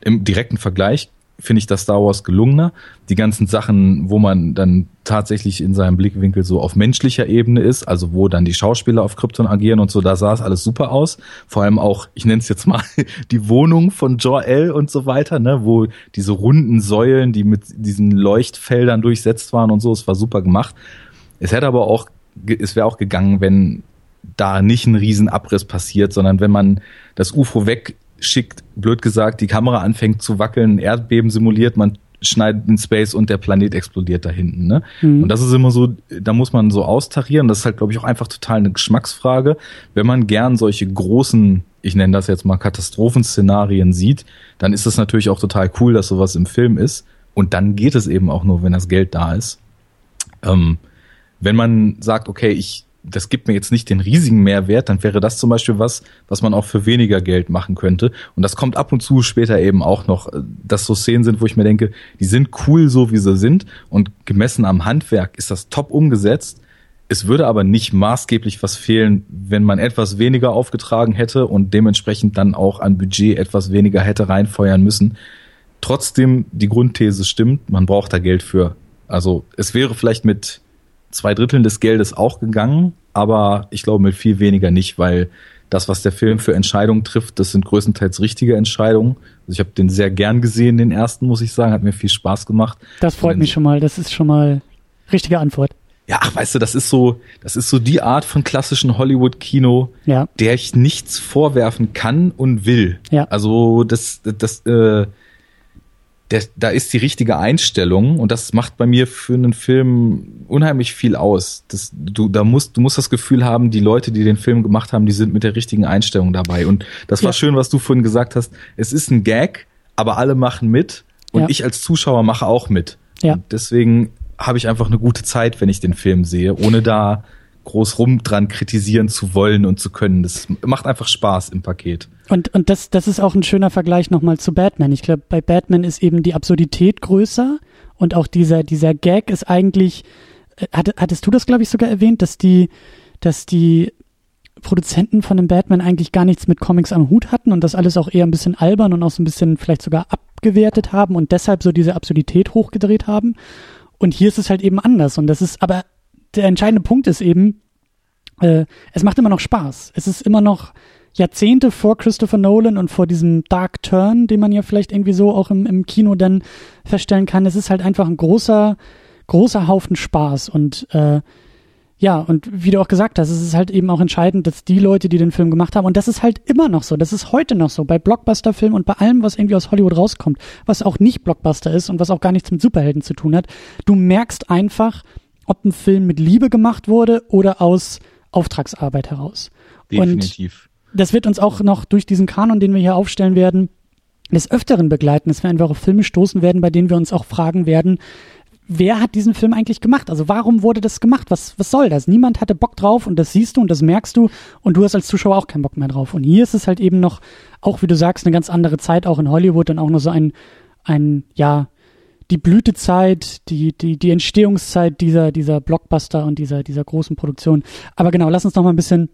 im direkten Vergleich finde ich das Star Wars gelungener. Die ganzen Sachen, wo man dann tatsächlich in seinem Blickwinkel so auf menschlicher Ebene ist, also wo dann die Schauspieler auf Krypton agieren und so, da sah es alles super aus. Vor allem auch, ich nenne es jetzt mal, die Wohnung von Jor-El und so weiter, ne, wo diese runden Säulen, die mit diesen Leuchtfeldern durchsetzt waren und so, es war super gemacht. Es hätte aber auch, es wäre auch gegangen, wenn da nicht ein Riesenabriss passiert, sondern wenn man das UFO wegschickt, blöd gesagt, die Kamera anfängt zu wackeln, ein Erdbeben simuliert, man schneidet in Space und der Planet explodiert da hinten. Ne? Mhm. Und das ist immer so, da muss man so austarieren. Das ist halt, glaube ich, auch einfach total eine Geschmacksfrage. Wenn man gern solche großen, ich nenne das jetzt mal Katastrophenszenarien sieht, dann ist es natürlich auch total cool, dass sowas im Film ist. Und dann geht es eben auch nur, wenn das Geld da ist. Ähm, wenn man sagt, okay, ich das gibt mir jetzt nicht den riesigen Mehrwert, dann wäre das zum Beispiel was, was man auch für weniger Geld machen könnte. Und das kommt ab und zu später eben auch noch, äh, dass so Szenen sind, wo ich mir denke, die sind cool so, wie sie sind. Und gemessen am Handwerk ist das top umgesetzt. Es würde aber nicht maßgeblich was fehlen, wenn man etwas weniger aufgetragen hätte und dementsprechend dann auch an Budget etwas weniger hätte reinfeuern müssen. Trotzdem, die Grundthese stimmt, man braucht da Geld für. Also es wäre vielleicht mit zwei Dritteln des Geldes auch gegangen, aber ich glaube mit viel weniger nicht, weil das, was der Film für Entscheidungen trifft, das sind größtenteils richtige Entscheidungen. Also ich habe den sehr gern gesehen, den ersten, muss ich sagen, hat mir viel Spaß gemacht. Das freut mich schon mal, das ist schon mal richtige Antwort. Ja, ach, weißt du, das ist so, das ist so die Art von klassischen Hollywood-Kino, ja. der ich nichts vorwerfen kann und will. Ja. Also das, das, äh, der, da ist die richtige Einstellung und das macht bei mir für einen Film unheimlich viel aus. Das, du, da musst, du musst das Gefühl haben, die Leute, die den Film gemacht haben, die sind mit der richtigen Einstellung dabei. Und das war ja. schön, was du vorhin gesagt hast. Es ist ein Gag, aber alle machen mit und ja. ich als Zuschauer mache auch mit. Ja. Und deswegen habe ich einfach eine gute Zeit, wenn ich den Film sehe, ohne da groß rum dran kritisieren zu wollen und zu können. Das macht einfach Spaß im Paket. Und, und das, das ist auch ein schöner Vergleich nochmal zu Batman. Ich glaube, bei Batman ist eben die Absurdität größer und auch dieser, dieser Gag ist eigentlich, äh, hattest du das, glaube ich, sogar erwähnt, dass die, dass die Produzenten von dem Batman eigentlich gar nichts mit Comics am Hut hatten und das alles auch eher ein bisschen albern und auch so ein bisschen vielleicht sogar abgewertet haben und deshalb so diese Absurdität hochgedreht haben. Und hier ist es halt eben anders. Und das ist, aber der entscheidende Punkt ist eben, äh, es macht immer noch Spaß. Es ist immer noch Jahrzehnte vor Christopher Nolan und vor diesem Dark Turn, den man ja vielleicht irgendwie so auch im, im Kino dann feststellen kann. Es ist halt einfach ein großer, großer Haufen Spaß und äh, ja, und wie du auch gesagt hast, es ist halt eben auch entscheidend, dass die Leute, die den Film gemacht haben, und das ist halt immer noch so, das ist heute noch so, bei Blockbuster-Filmen und bei allem, was irgendwie aus Hollywood rauskommt, was auch nicht Blockbuster ist und was auch gar nichts mit Superhelden zu tun hat, du merkst einfach, ob ein Film mit Liebe gemacht wurde oder aus Auftragsarbeit heraus. Definitiv. Und das wird uns auch noch durch diesen Kanon, den wir hier aufstellen werden, des Öfteren begleiten, dass wir einfach auf Filme stoßen werden, bei denen wir uns auch fragen werden, wer hat diesen Film eigentlich gemacht? Also warum wurde das gemacht? Was, was soll das? Niemand hatte Bock drauf und das siehst du und das merkst du und du hast als Zuschauer auch keinen Bock mehr drauf. Und hier ist es halt eben noch, auch wie du sagst, eine ganz andere Zeit, auch in Hollywood und auch nur so ein, ein, ja, die Blütezeit, die, die, die Entstehungszeit dieser, dieser Blockbuster und dieser, dieser großen Produktion. Aber genau, lass uns noch mal ein bisschen,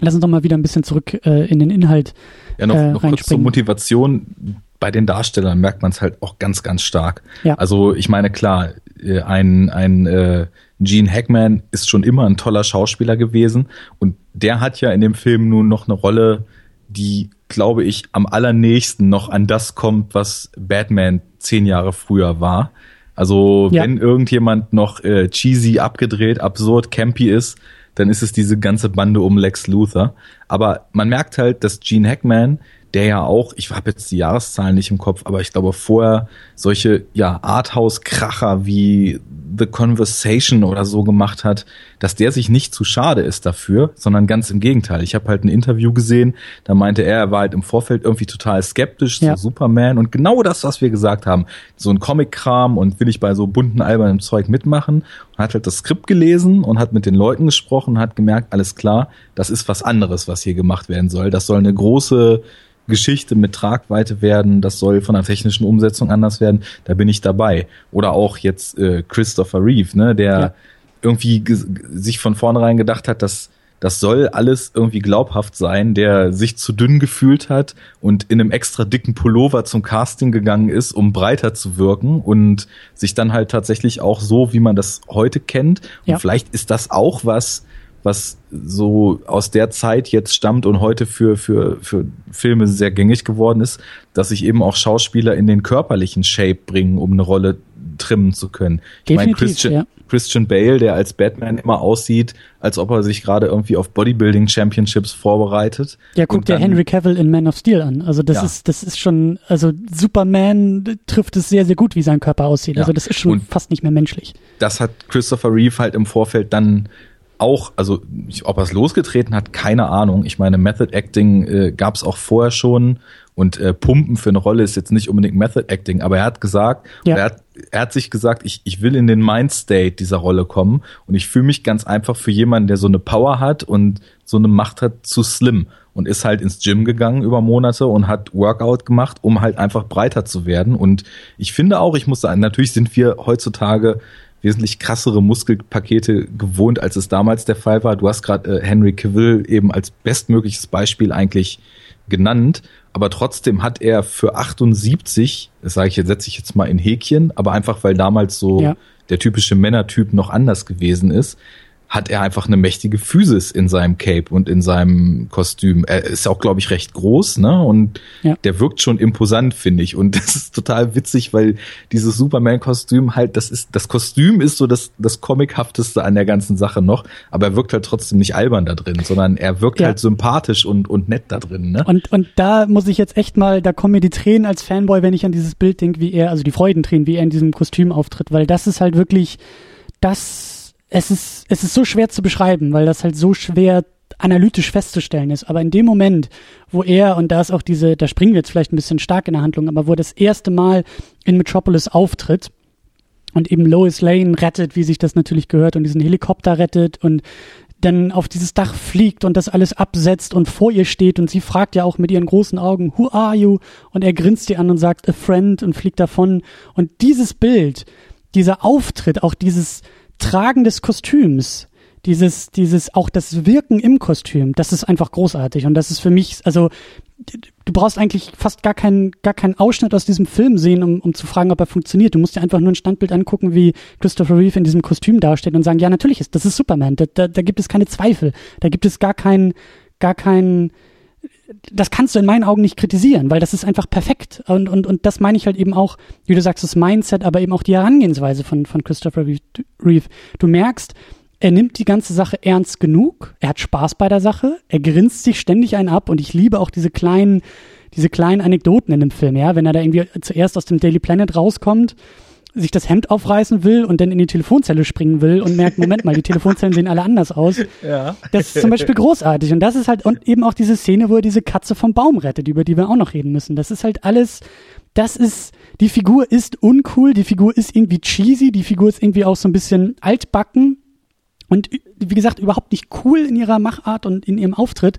lass uns doch mal wieder ein bisschen zurück äh, in den Inhalt. Ja, noch, äh, noch kurz zur Motivation. Bei den Darstellern merkt man es halt auch ganz, ganz stark. Ja. Also ich meine, klar, äh, ein, ein äh, Gene Hackman ist schon immer ein toller Schauspieler gewesen und der hat ja in dem Film nun noch eine Rolle, die, glaube ich, am allernächsten noch an das kommt, was Batman zehn Jahre früher war. Also ja. wenn irgendjemand noch äh, cheesy, abgedreht, absurd, campy ist, dann ist es diese ganze Bande um Lex Luthor. Aber man merkt halt, dass Gene Hackman der ja auch, ich habe jetzt die Jahreszahlen nicht im Kopf, aber ich glaube vorher solche ja Arthouse-Kracher wie The Conversation oder so gemacht hat, dass der sich nicht zu schade ist dafür, sondern ganz im Gegenteil. Ich habe halt ein Interview gesehen, da meinte er, er war halt im Vorfeld irgendwie total skeptisch ja. zu Superman und genau das, was wir gesagt haben, so ein Comic-Kram und will ich bei so bunten albernen Zeug mitmachen und hat halt das Skript gelesen und hat mit den Leuten gesprochen und hat gemerkt, alles klar, das ist was anderes, was hier gemacht werden soll. Das soll eine große Geschichte mit Tragweite werden, das soll von der technischen Umsetzung anders werden, da bin ich dabei. Oder auch jetzt äh, Christopher Reeve, ne, der ja. irgendwie sich von vornherein gedacht hat, dass das soll alles irgendwie glaubhaft sein, der sich zu dünn gefühlt hat und in einem extra dicken Pullover zum Casting gegangen ist, um breiter zu wirken und sich dann halt tatsächlich auch so, wie man das heute kennt. Ja. Und vielleicht ist das auch was, was so aus der Zeit jetzt stammt und heute für, für, für Filme sehr gängig geworden ist, dass sich eben auch Schauspieler in den körperlichen Shape bringen, um eine Rolle trimmen zu können. Ich meine, Christian, ja. Christian Bale, der als Batman immer aussieht, als ob er sich gerade irgendwie auf Bodybuilding Championships vorbereitet. Ja, guck dir Henry Cavill in Man of Steel an. Also das ja. ist, das ist schon, also Superman trifft es sehr, sehr gut, wie sein Körper aussieht. Ja. Also das ist schon und fast nicht mehr menschlich. Das hat Christopher Reeve halt im Vorfeld dann auch, also ob er es losgetreten hat, keine Ahnung. Ich meine, Method Acting äh, gab es auch vorher schon und äh, Pumpen für eine Rolle ist jetzt nicht unbedingt Method Acting, aber er hat gesagt, ja. er, hat, er hat sich gesagt, ich, ich will in den Mind State dieser Rolle kommen und ich fühle mich ganz einfach für jemanden, der so eine Power hat und so eine Macht hat, zu slim und ist halt ins Gym gegangen über Monate und hat Workout gemacht, um halt einfach breiter zu werden. Und ich finde auch, ich muss sagen, natürlich sind wir heutzutage wesentlich krassere Muskelpakete gewohnt, als es damals der Fall war. Du hast gerade äh, Henry Cavill eben als bestmögliches Beispiel eigentlich genannt, aber trotzdem hat er für 78, das sage ich jetzt, setze ich jetzt mal in Häkchen, aber einfach weil damals so ja. der typische Männertyp noch anders gewesen ist, hat er einfach eine mächtige Physis in seinem Cape und in seinem Kostüm. Er ist auch, glaube ich, recht groß, ne? Und ja. der wirkt schon imposant, finde ich. Und das ist total witzig, weil dieses Superman-Kostüm halt, das ist, das Kostüm ist so das, das Comichafteste an der ganzen Sache noch, aber er wirkt halt trotzdem nicht albern da drin, sondern er wirkt ja. halt sympathisch und, und nett da drin, ne? Und, und da muss ich jetzt echt mal, da kommen mir die Tränen als Fanboy, wenn ich an dieses Bild denke, wie er, also die Freudentränen, wie er in diesem Kostüm auftritt, weil das ist halt wirklich, das es ist, es ist so schwer zu beschreiben, weil das halt so schwer analytisch festzustellen ist. Aber in dem Moment, wo er, und da ist auch diese, da springen wir jetzt vielleicht ein bisschen stark in der Handlung, aber wo er das erste Mal in Metropolis auftritt und eben Lois Lane rettet, wie sich das natürlich gehört, und diesen Helikopter rettet und dann auf dieses Dach fliegt und das alles absetzt und vor ihr steht und sie fragt ja auch mit ihren großen Augen, who are you? Und er grinst ihr an und sagt, a friend und fliegt davon. Und dieses Bild, dieser Auftritt, auch dieses, Tragen des Kostüms, dieses, dieses, auch das Wirken im Kostüm, das ist einfach großartig. Und das ist für mich, also, du brauchst eigentlich fast gar keinen, gar keinen Ausschnitt aus diesem Film sehen, um, um zu fragen, ob er funktioniert. Du musst dir einfach nur ein Standbild angucken, wie Christopher Reeve in diesem Kostüm dasteht und sagen, ja, natürlich ist, das ist Superman. Da, da, da gibt es keine Zweifel. Da gibt es gar keinen, gar keinen, das kannst du in meinen Augen nicht kritisieren, weil das ist einfach perfekt. Und, und, und das meine ich halt eben auch, wie du sagst, das Mindset, aber eben auch die Herangehensweise von, von Christopher Reeve. Du merkst, er nimmt die ganze Sache ernst genug, er hat Spaß bei der Sache, er grinst sich ständig einen ab und ich liebe auch diese kleinen, diese kleinen Anekdoten in dem Film, ja, wenn er da irgendwie zuerst aus dem Daily Planet rauskommt sich das Hemd aufreißen will und dann in die Telefonzelle springen will und merkt, Moment mal, die Telefonzellen sehen alle anders aus. Ja. Das ist zum Beispiel großartig. Und das ist halt, und eben auch diese Szene, wo er diese Katze vom Baum rettet, über die wir auch noch reden müssen. Das ist halt alles, das ist, die Figur ist uncool, die Figur ist irgendwie cheesy, die Figur ist irgendwie auch so ein bisschen altbacken und wie gesagt, überhaupt nicht cool in ihrer Machart und in ihrem Auftritt.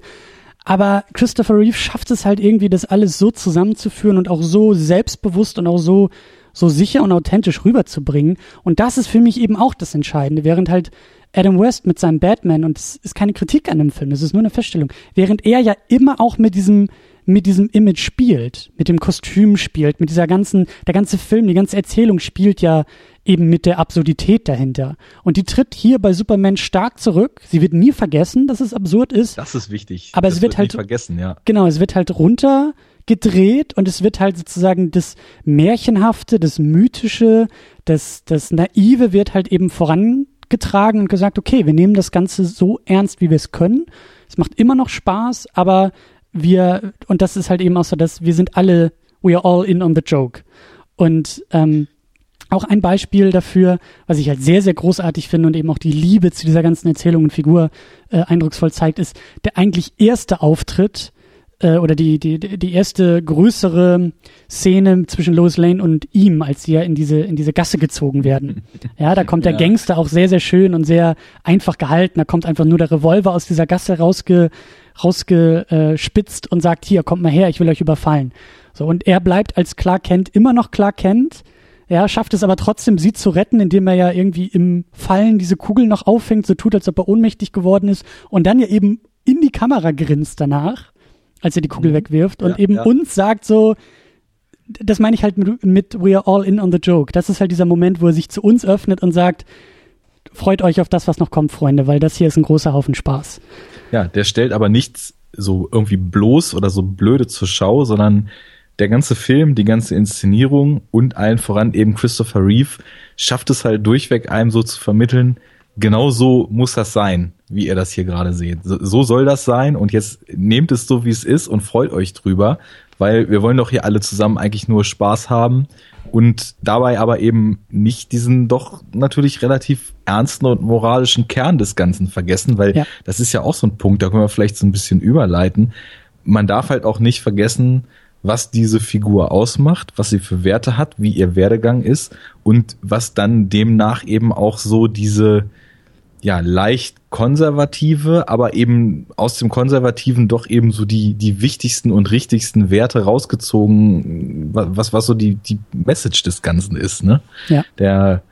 Aber Christopher Reeve schafft es halt irgendwie, das alles so zusammenzuführen und auch so selbstbewusst und auch so so sicher und authentisch rüberzubringen. Und das ist für mich eben auch das Entscheidende, während halt Adam West mit seinem Batman, und es ist keine Kritik an dem Film, das ist nur eine Feststellung, während er ja immer auch mit diesem, mit diesem Image spielt, mit dem Kostüm spielt, mit dieser ganzen, der ganze Film, die ganze Erzählung spielt ja eben mit der Absurdität dahinter. Und die tritt hier bei Superman stark zurück. Sie wird nie vergessen, dass es absurd ist. Das ist wichtig. Aber das es wird, wird halt vergessen, ja. Genau, es wird halt runter gedreht und es wird halt sozusagen das Märchenhafte, das Mythische, das, das Naive wird halt eben vorangetragen und gesagt, okay, wir nehmen das Ganze so ernst, wie wir es können. Es macht immer noch Spaß, aber wir, und das ist halt eben auch so, dass wir sind alle, we are all in on the joke. Und ähm, auch ein Beispiel dafür, was ich halt sehr, sehr großartig finde und eben auch die Liebe zu dieser ganzen Erzählung und Figur äh, eindrucksvoll zeigt, ist der eigentlich erste Auftritt äh, oder die, die, die erste größere Szene zwischen Lois Lane und ihm, als sie ja in diese, in diese Gasse gezogen werden. Ja, da kommt der ja. Gangster auch sehr, sehr schön und sehr einfach gehalten. Da kommt einfach nur der Revolver aus dieser Gasse rausge, rausgespitzt und sagt, hier, kommt mal her, ich will euch überfallen. So, und er bleibt als Clark Kent immer noch Clark Kent, ja, schafft es aber trotzdem, sie zu retten, indem er ja irgendwie im Fallen diese Kugel noch auffängt, so tut, als ob er ohnmächtig geworden ist und dann ja eben in die Kamera grinst danach als er die Kugel mhm. wegwirft und ja, eben ja. uns sagt so, das meine ich halt mit, mit We are all in on the joke. Das ist halt dieser Moment, wo er sich zu uns öffnet und sagt, freut euch auf das, was noch kommt, Freunde, weil das hier ist ein großer Haufen Spaß. Ja, der stellt aber nichts so irgendwie bloß oder so blöde zur Schau, sondern der ganze Film, die ganze Inszenierung und allen voran eben Christopher Reeve schafft es halt durchweg einem so zu vermitteln, genau so muss das sein, wie ihr das hier gerade seht. So, so soll das sein und jetzt nehmt es so, wie es ist und freut euch drüber, weil wir wollen doch hier alle zusammen eigentlich nur Spaß haben und dabei aber eben nicht diesen doch natürlich relativ ernsten und moralischen Kern des Ganzen vergessen, weil ja. das ist ja auch so ein Punkt, da können wir vielleicht so ein bisschen überleiten. Man darf halt auch nicht vergessen, was diese Figur ausmacht, was sie für Werte hat, wie ihr Werdegang ist und was dann demnach eben auch so diese ja leicht konservative, aber eben aus dem Konservativen doch eben so die die wichtigsten und richtigsten Werte rausgezogen, was was so die die Message des Ganzen ist, ne? Ja. Der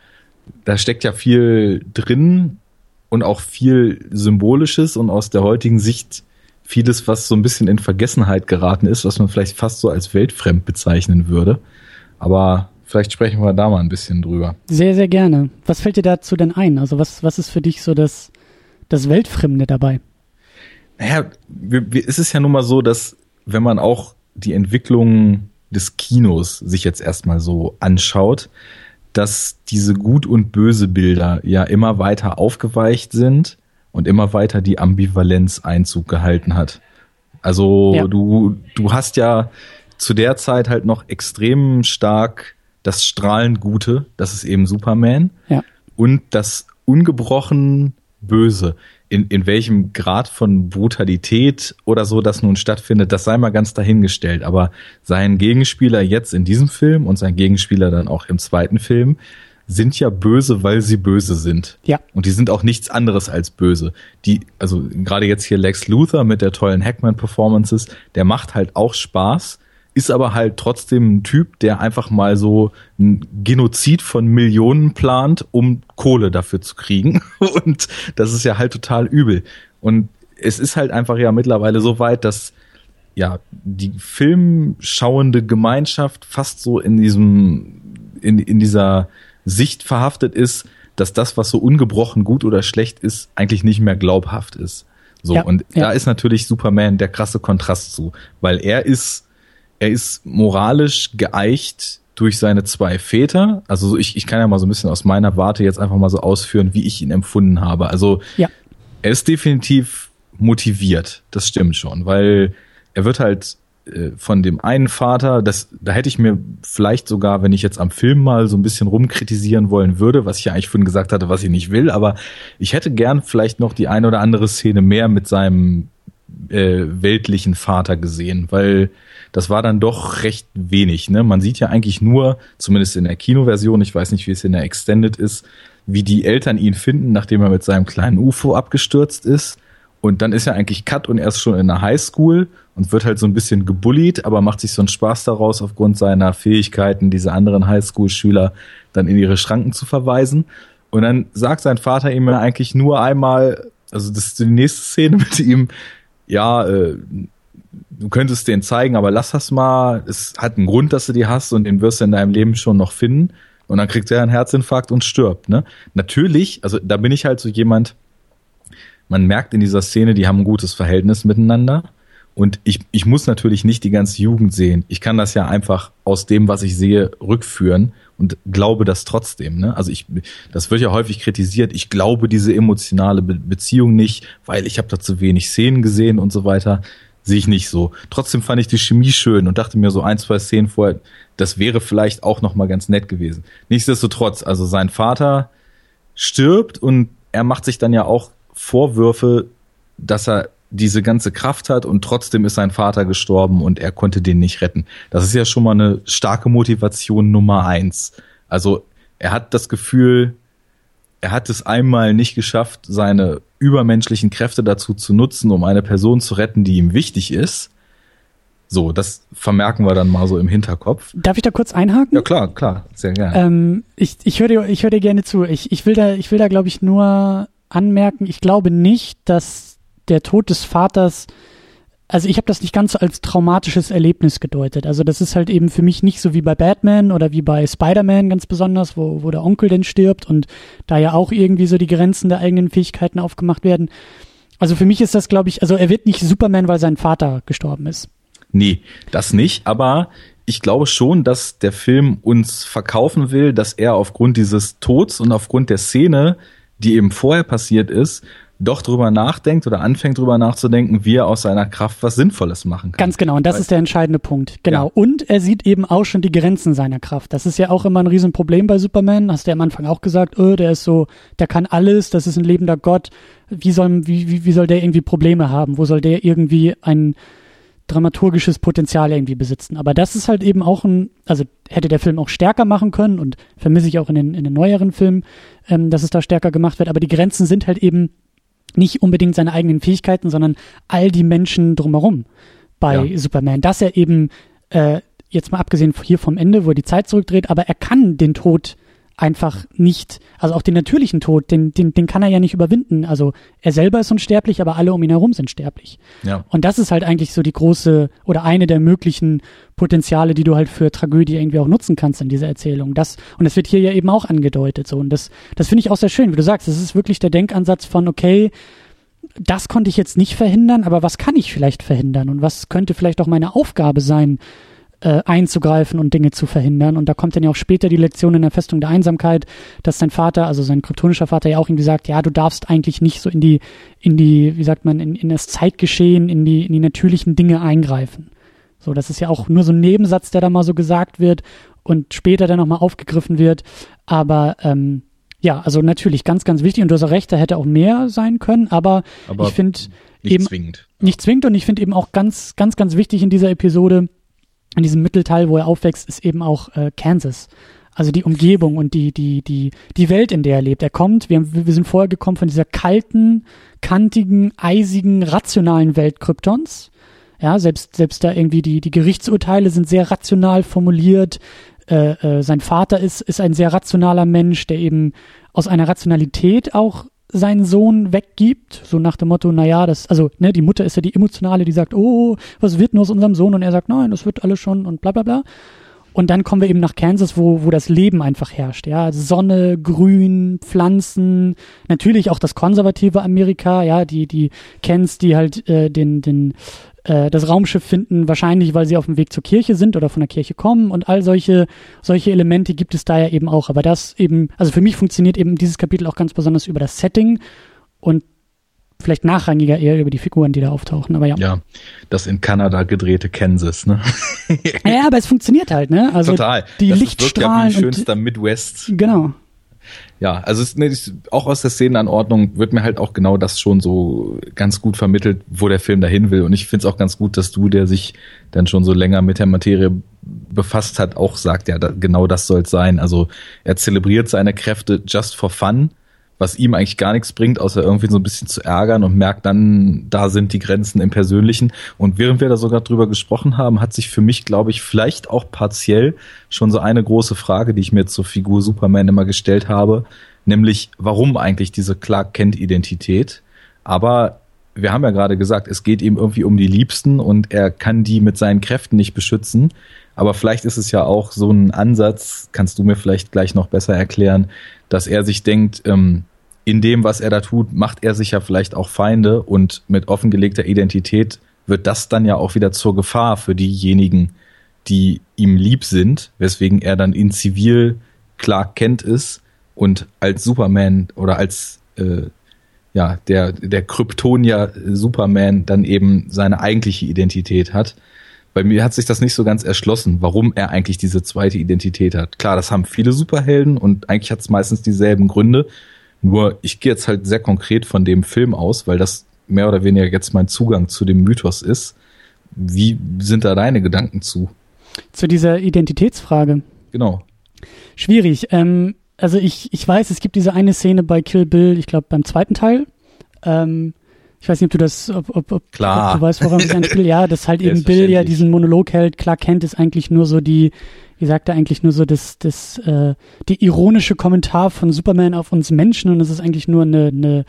da steckt ja viel drin und auch viel symbolisches und aus der heutigen Sicht vieles, was so ein bisschen in Vergessenheit geraten ist, was man vielleicht fast so als weltfremd bezeichnen würde. Aber vielleicht sprechen wir da mal ein bisschen drüber. Sehr, sehr gerne. Was fällt dir dazu denn ein? Also was, was ist für dich so das, das Weltfremde dabei? Naja, es ist ja nun mal so, dass wenn man auch die Entwicklung des Kinos sich jetzt erstmal so anschaut, dass diese gut und böse Bilder ja immer weiter aufgeweicht sind und immer weiter die Ambivalenz Einzug gehalten hat. Also ja. du, du hast ja zu der Zeit halt noch extrem stark das strahlend Gute, das ist eben Superman, ja. und das ungebrochen Böse. In, in welchem Grad von Brutalität oder so das nun stattfindet, das sei mal ganz dahingestellt. Aber sein Gegenspieler jetzt in diesem Film und sein Gegenspieler dann auch im zweiten Film sind ja böse, weil sie böse sind. Ja. Und die sind auch nichts anderes als böse. Die, also gerade jetzt hier Lex Luthor mit der tollen Hackman-Performances, der macht halt auch Spaß, ist aber halt trotzdem ein Typ, der einfach mal so ein Genozid von Millionen plant, um Kohle dafür zu kriegen. Und das ist ja halt total übel. Und es ist halt einfach ja mittlerweile so weit, dass ja die filmschauende Gemeinschaft fast so in diesem in, in dieser Sicht verhaftet ist, dass das, was so ungebrochen gut oder schlecht ist, eigentlich nicht mehr glaubhaft ist. So, ja, und ja. da ist natürlich Superman der krasse Kontrast zu, weil er ist, er ist moralisch geeicht durch seine zwei Väter. Also ich, ich kann ja mal so ein bisschen aus meiner Warte jetzt einfach mal so ausführen, wie ich ihn empfunden habe. Also ja. er ist definitiv motiviert, das stimmt schon, weil er wird halt äh, von dem einen Vater, das, da hätte ich mir vielleicht sogar, wenn ich jetzt am Film mal so ein bisschen rumkritisieren wollen würde, was ich ja eigentlich vorhin gesagt hatte, was ich nicht will, aber ich hätte gern vielleicht noch die eine oder andere Szene mehr mit seinem äh, weltlichen Vater gesehen, weil das war dann doch recht wenig. Ne? Man sieht ja eigentlich nur, zumindest in der Kinoversion, ich weiß nicht, wie es in der Extended ist, wie die Eltern ihn finden, nachdem er mit seinem kleinen UFO abgestürzt ist. Und dann ist er eigentlich Cut und er ist schon in der Highschool und wird halt so ein bisschen gebullied, aber macht sich so einen Spaß daraus, aufgrund seiner Fähigkeiten, diese anderen Highschool-Schüler dann in ihre Schranken zu verweisen. Und dann sagt sein Vater ihm ja eigentlich nur einmal, also das ist die nächste Szene mit ihm, ja, äh, du könntest den zeigen, aber lass das mal. Es hat einen Grund, dass du die hast und den wirst du in deinem Leben schon noch finden. Und dann kriegt er einen Herzinfarkt und stirbt. Ne? Natürlich, also da bin ich halt so jemand, man merkt in dieser Szene, die haben ein gutes Verhältnis miteinander. Und ich, ich muss natürlich nicht die ganze Jugend sehen. Ich kann das ja einfach aus dem, was ich sehe, rückführen und glaube das trotzdem. Ne? Also ich, das wird ja häufig kritisiert. Ich glaube diese emotionale Be Beziehung nicht, weil ich habe da zu wenig Szenen gesehen und so weiter. Sehe ich nicht so. Trotzdem fand ich die Chemie schön und dachte mir so ein, zwei Szenen vorher, das wäre vielleicht auch noch mal ganz nett gewesen. Nichtsdestotrotz, also sein Vater stirbt und er macht sich dann ja auch Vorwürfe, dass er diese ganze Kraft hat und trotzdem ist sein Vater gestorben und er konnte den nicht retten. Das ist ja schon mal eine starke Motivation Nummer eins. Also er hat das Gefühl, er hat es einmal nicht geschafft, seine übermenschlichen Kräfte dazu zu nutzen, um eine Person zu retten, die ihm wichtig ist. So, das vermerken wir dann mal so im Hinterkopf. Darf ich da kurz einhaken? Ja, klar, klar, sehr gerne. Ähm, ich ich höre dir, ich hör dir gerne zu. Ich, ich will da, ich will da, glaube ich, nur anmerken, ich glaube nicht, dass der Tod des Vaters, also ich habe das nicht ganz so als traumatisches Erlebnis gedeutet. Also das ist halt eben für mich nicht so wie bei Batman oder wie bei Spider-Man ganz besonders, wo, wo der Onkel denn stirbt und da ja auch irgendwie so die Grenzen der eigenen Fähigkeiten aufgemacht werden. Also für mich ist das, glaube ich, also er wird nicht Superman, weil sein Vater gestorben ist. Nee, das nicht, aber ich glaube schon, dass der Film uns verkaufen will, dass er aufgrund dieses Tods und aufgrund der Szene, die eben vorher passiert ist, doch drüber nachdenkt oder anfängt drüber nachzudenken, wie er aus seiner Kraft was Sinnvolles machen kann. Ganz genau, und das Weil, ist der entscheidende Punkt. Genau. Ja. Und er sieht eben auch schon die Grenzen seiner Kraft. Das ist ja auch immer ein Riesenproblem bei Superman. Hast du ja am Anfang auch gesagt, oh, der ist so, der kann alles, das ist ein lebender Gott. Wie soll, wie, wie, wie soll der irgendwie Probleme haben? Wo soll der irgendwie ein dramaturgisches Potenzial irgendwie besitzen? Aber das ist halt eben auch ein, also hätte der Film auch stärker machen können und vermisse ich auch in den, in den neueren Filmen, ähm, dass es da stärker gemacht wird. Aber die Grenzen sind halt eben nicht unbedingt seine eigenen Fähigkeiten, sondern all die Menschen drumherum bei ja. Superman. Dass er eben, äh, jetzt mal abgesehen hier vom Ende, wo er die Zeit zurückdreht, aber er kann den Tod einfach nicht, also auch den natürlichen Tod, den, den, den kann er ja nicht überwinden. Also er selber ist unsterblich, aber alle um ihn herum sind sterblich. Ja. Und das ist halt eigentlich so die große oder eine der möglichen Potenziale, die du halt für Tragödie irgendwie auch nutzen kannst in dieser Erzählung. Das, und das wird hier ja eben auch angedeutet. So. Und das, das finde ich auch sehr schön, wie du sagst. Das ist wirklich der Denkansatz von, okay, das konnte ich jetzt nicht verhindern, aber was kann ich vielleicht verhindern? Und was könnte vielleicht auch meine Aufgabe sein, äh, einzugreifen und Dinge zu verhindern. Und da kommt dann ja auch später die Lektion in der Festung der Einsamkeit, dass sein Vater, also sein kryptonischer Vater ja auch irgendwie sagt, ja, du darfst eigentlich nicht so in die, in die, wie sagt man, in, in das Zeitgeschehen, in die, in die natürlichen Dinge eingreifen. So, das ist ja auch nur so ein Nebensatz, der da mal so gesagt wird und später dann nochmal aufgegriffen wird. Aber ähm, ja, also natürlich ganz, ganz wichtig und du hast auch recht, da hätte auch mehr sein können, aber, aber ich finde eben zwingend. nicht zwingend und ich finde eben auch ganz, ganz, ganz wichtig in dieser Episode, in diesem Mittelteil, wo er aufwächst, ist eben auch äh, Kansas. Also die Umgebung und die, die, die, die Welt, in der er lebt. Er kommt, wir, wir sind vorher gekommen von dieser kalten, kantigen, eisigen, rationalen Welt Kryptons. Ja, selbst, selbst da irgendwie die, die Gerichtsurteile sind sehr rational formuliert. Äh, äh, sein Vater ist, ist ein sehr rationaler Mensch, der eben aus einer Rationalität auch seinen Sohn weggibt, so nach dem Motto, naja, das, also, ne, die Mutter ist ja die emotionale, die sagt, oh, was wird nur aus unserem Sohn? Und er sagt, nein, das wird alles schon und bla bla bla. Und dann kommen wir eben nach Kansas, wo, wo das Leben einfach herrscht, ja. Sonne, Grün, Pflanzen, natürlich auch das konservative Amerika, ja, die, die kennst, die halt äh, den, den äh, das Raumschiff finden, wahrscheinlich weil sie auf dem Weg zur Kirche sind oder von der Kirche kommen und all solche, solche Elemente gibt es da ja eben auch. Aber das eben, also für mich funktioniert eben dieses Kapitel auch ganz besonders über das Setting und vielleicht nachrangiger eher über die Figuren, die da auftauchen, aber ja. Ja, das in Kanada gedrehte Kansas, ne? ja, aber es funktioniert halt, ne? Also Total. Die das Lichtstrahlen. Ist ja wie schönster Midwest. Genau ja, also es, ne, auch aus der Szenenanordnung wird mir halt auch genau das schon so ganz gut vermittelt, wo der Film dahin will. Und ich finde es auch ganz gut, dass du, der sich dann schon so länger mit der Materie befasst hat, auch sagt, ja, da, genau das soll es sein. Also er zelebriert seine Kräfte just for fun was ihm eigentlich gar nichts bringt, außer irgendwie so ein bisschen zu ärgern und merkt dann, da sind die Grenzen im Persönlichen. Und während wir da sogar drüber gesprochen haben, hat sich für mich, glaube ich, vielleicht auch partiell schon so eine große Frage, die ich mir zur Figur Superman immer gestellt habe, nämlich warum eigentlich diese Clark Kent Identität? Aber wir haben ja gerade gesagt, es geht ihm irgendwie um die Liebsten und er kann die mit seinen Kräften nicht beschützen. Aber vielleicht ist es ja auch so ein Ansatz, kannst du mir vielleicht gleich noch besser erklären, dass er sich denkt, ähm, in dem, was er da tut, macht er sich ja vielleicht auch Feinde und mit offengelegter Identität wird das dann ja auch wieder zur Gefahr für diejenigen, die ihm lieb sind, weswegen er dann in Zivil Clark Kent ist und als Superman oder als äh, ja der der Kryptonier Superman dann eben seine eigentliche Identität hat. Bei mir hat sich das nicht so ganz erschlossen, warum er eigentlich diese zweite Identität hat. Klar, das haben viele Superhelden und eigentlich hat es meistens dieselben Gründe. Nur ich gehe jetzt halt sehr konkret von dem Film aus, weil das mehr oder weniger jetzt mein Zugang zu dem Mythos ist. Wie sind da deine Gedanken zu? Zu dieser Identitätsfrage. Genau. Schwierig. Ähm, also ich, ich weiß, es gibt diese eine Szene bei Kill Bill, ich glaube beim zweiten Teil. Ähm, ich weiß nicht, ob du das, ob, ob, ob, Klar. ob du weißt, woran ich anspiele. Ja, dass halt eben Bill ja diesen Monolog hält. Klar kennt es eigentlich nur so die, wie sagt er eigentlich nur so das, das, äh, die ironische Kommentar von Superman auf uns Menschen und es ist eigentlich nur eine, eine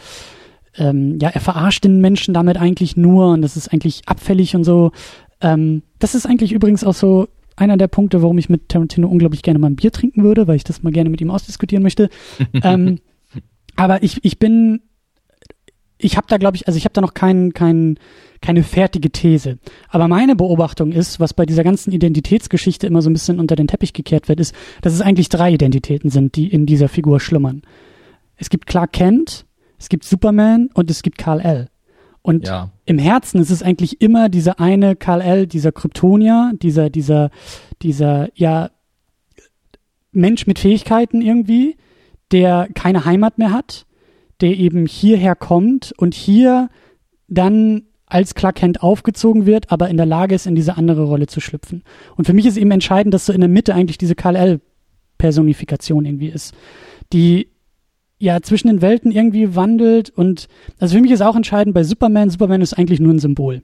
ähm, ja, er verarscht den Menschen damit eigentlich nur und das ist eigentlich abfällig und so. Ähm, das ist eigentlich übrigens auch so einer der Punkte, warum ich mit Tarantino unglaublich gerne mal ein Bier trinken würde, weil ich das mal gerne mit ihm ausdiskutieren möchte. ähm, aber ich, ich bin ich habe da, glaube ich, also ich habe da noch kein, kein, keine fertige These. Aber meine Beobachtung ist, was bei dieser ganzen Identitätsgeschichte immer so ein bisschen unter den Teppich gekehrt wird, ist, dass es eigentlich drei Identitäten sind, die in dieser Figur schlummern. Es gibt Clark Kent, es gibt Superman und es gibt Karl L. Und ja. im Herzen ist es eigentlich immer dieser eine Karl L., dieser Kryptonier, dieser, dieser, dieser, ja, Mensch mit Fähigkeiten irgendwie, der keine Heimat mehr hat, der eben hierher kommt und hier dann als Clark Kent aufgezogen wird, aber in der Lage ist, in diese andere Rolle zu schlüpfen. Und für mich ist eben entscheidend, dass so in der Mitte eigentlich diese KL-Personifikation irgendwie ist, die ja zwischen den Welten irgendwie wandelt und also für mich ist auch entscheidend bei Superman, Superman ist eigentlich nur ein Symbol.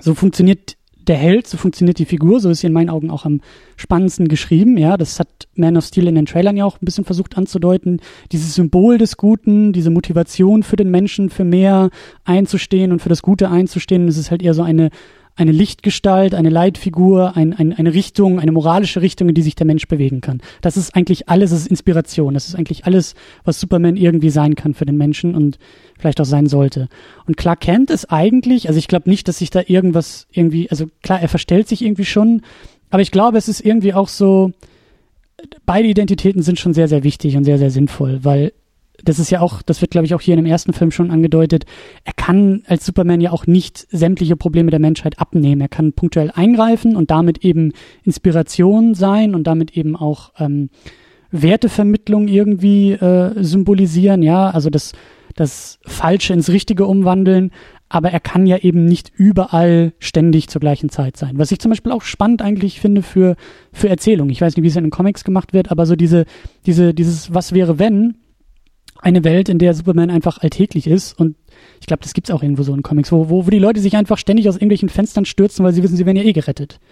So funktioniert der Held, so funktioniert die Figur, so ist sie in meinen Augen auch am spannendsten geschrieben, ja, das hat Man of Steel in den Trailern ja auch ein bisschen versucht anzudeuten, dieses Symbol des Guten, diese Motivation für den Menschen, für mehr einzustehen und für das Gute einzustehen, das ist halt eher so eine eine Lichtgestalt, eine Leitfigur, ein, ein, eine Richtung, eine moralische Richtung, in die sich der Mensch bewegen kann. Das ist eigentlich alles, das ist Inspiration. Das ist eigentlich alles, was Superman irgendwie sein kann für den Menschen und vielleicht auch sein sollte. Und Clark Kent ist eigentlich, also ich glaube nicht, dass sich da irgendwas irgendwie, also klar, er verstellt sich irgendwie schon, aber ich glaube, es ist irgendwie auch so, beide Identitäten sind schon sehr, sehr wichtig und sehr, sehr sinnvoll, weil das ist ja auch, das wird, glaube ich, auch hier in dem ersten Film schon angedeutet, er kann als Superman ja auch nicht sämtliche Probleme der Menschheit abnehmen. Er kann punktuell eingreifen und damit eben Inspiration sein und damit eben auch ähm, Wertevermittlung irgendwie äh, symbolisieren, ja, also das, das Falsche ins Richtige umwandeln, aber er kann ja eben nicht überall ständig zur gleichen Zeit sein. Was ich zum Beispiel auch spannend eigentlich finde für, für Erzählung. Ich weiß nicht, wie es in den Comics gemacht wird, aber so diese, diese, dieses Was wäre wenn, eine Welt, in der Superman einfach alltäglich ist und ich glaube, das gibt's auch irgendwo so in Comics, wo, wo, wo die Leute sich einfach ständig aus irgendwelchen Fenstern stürzen, weil sie wissen, sie werden ja eh gerettet.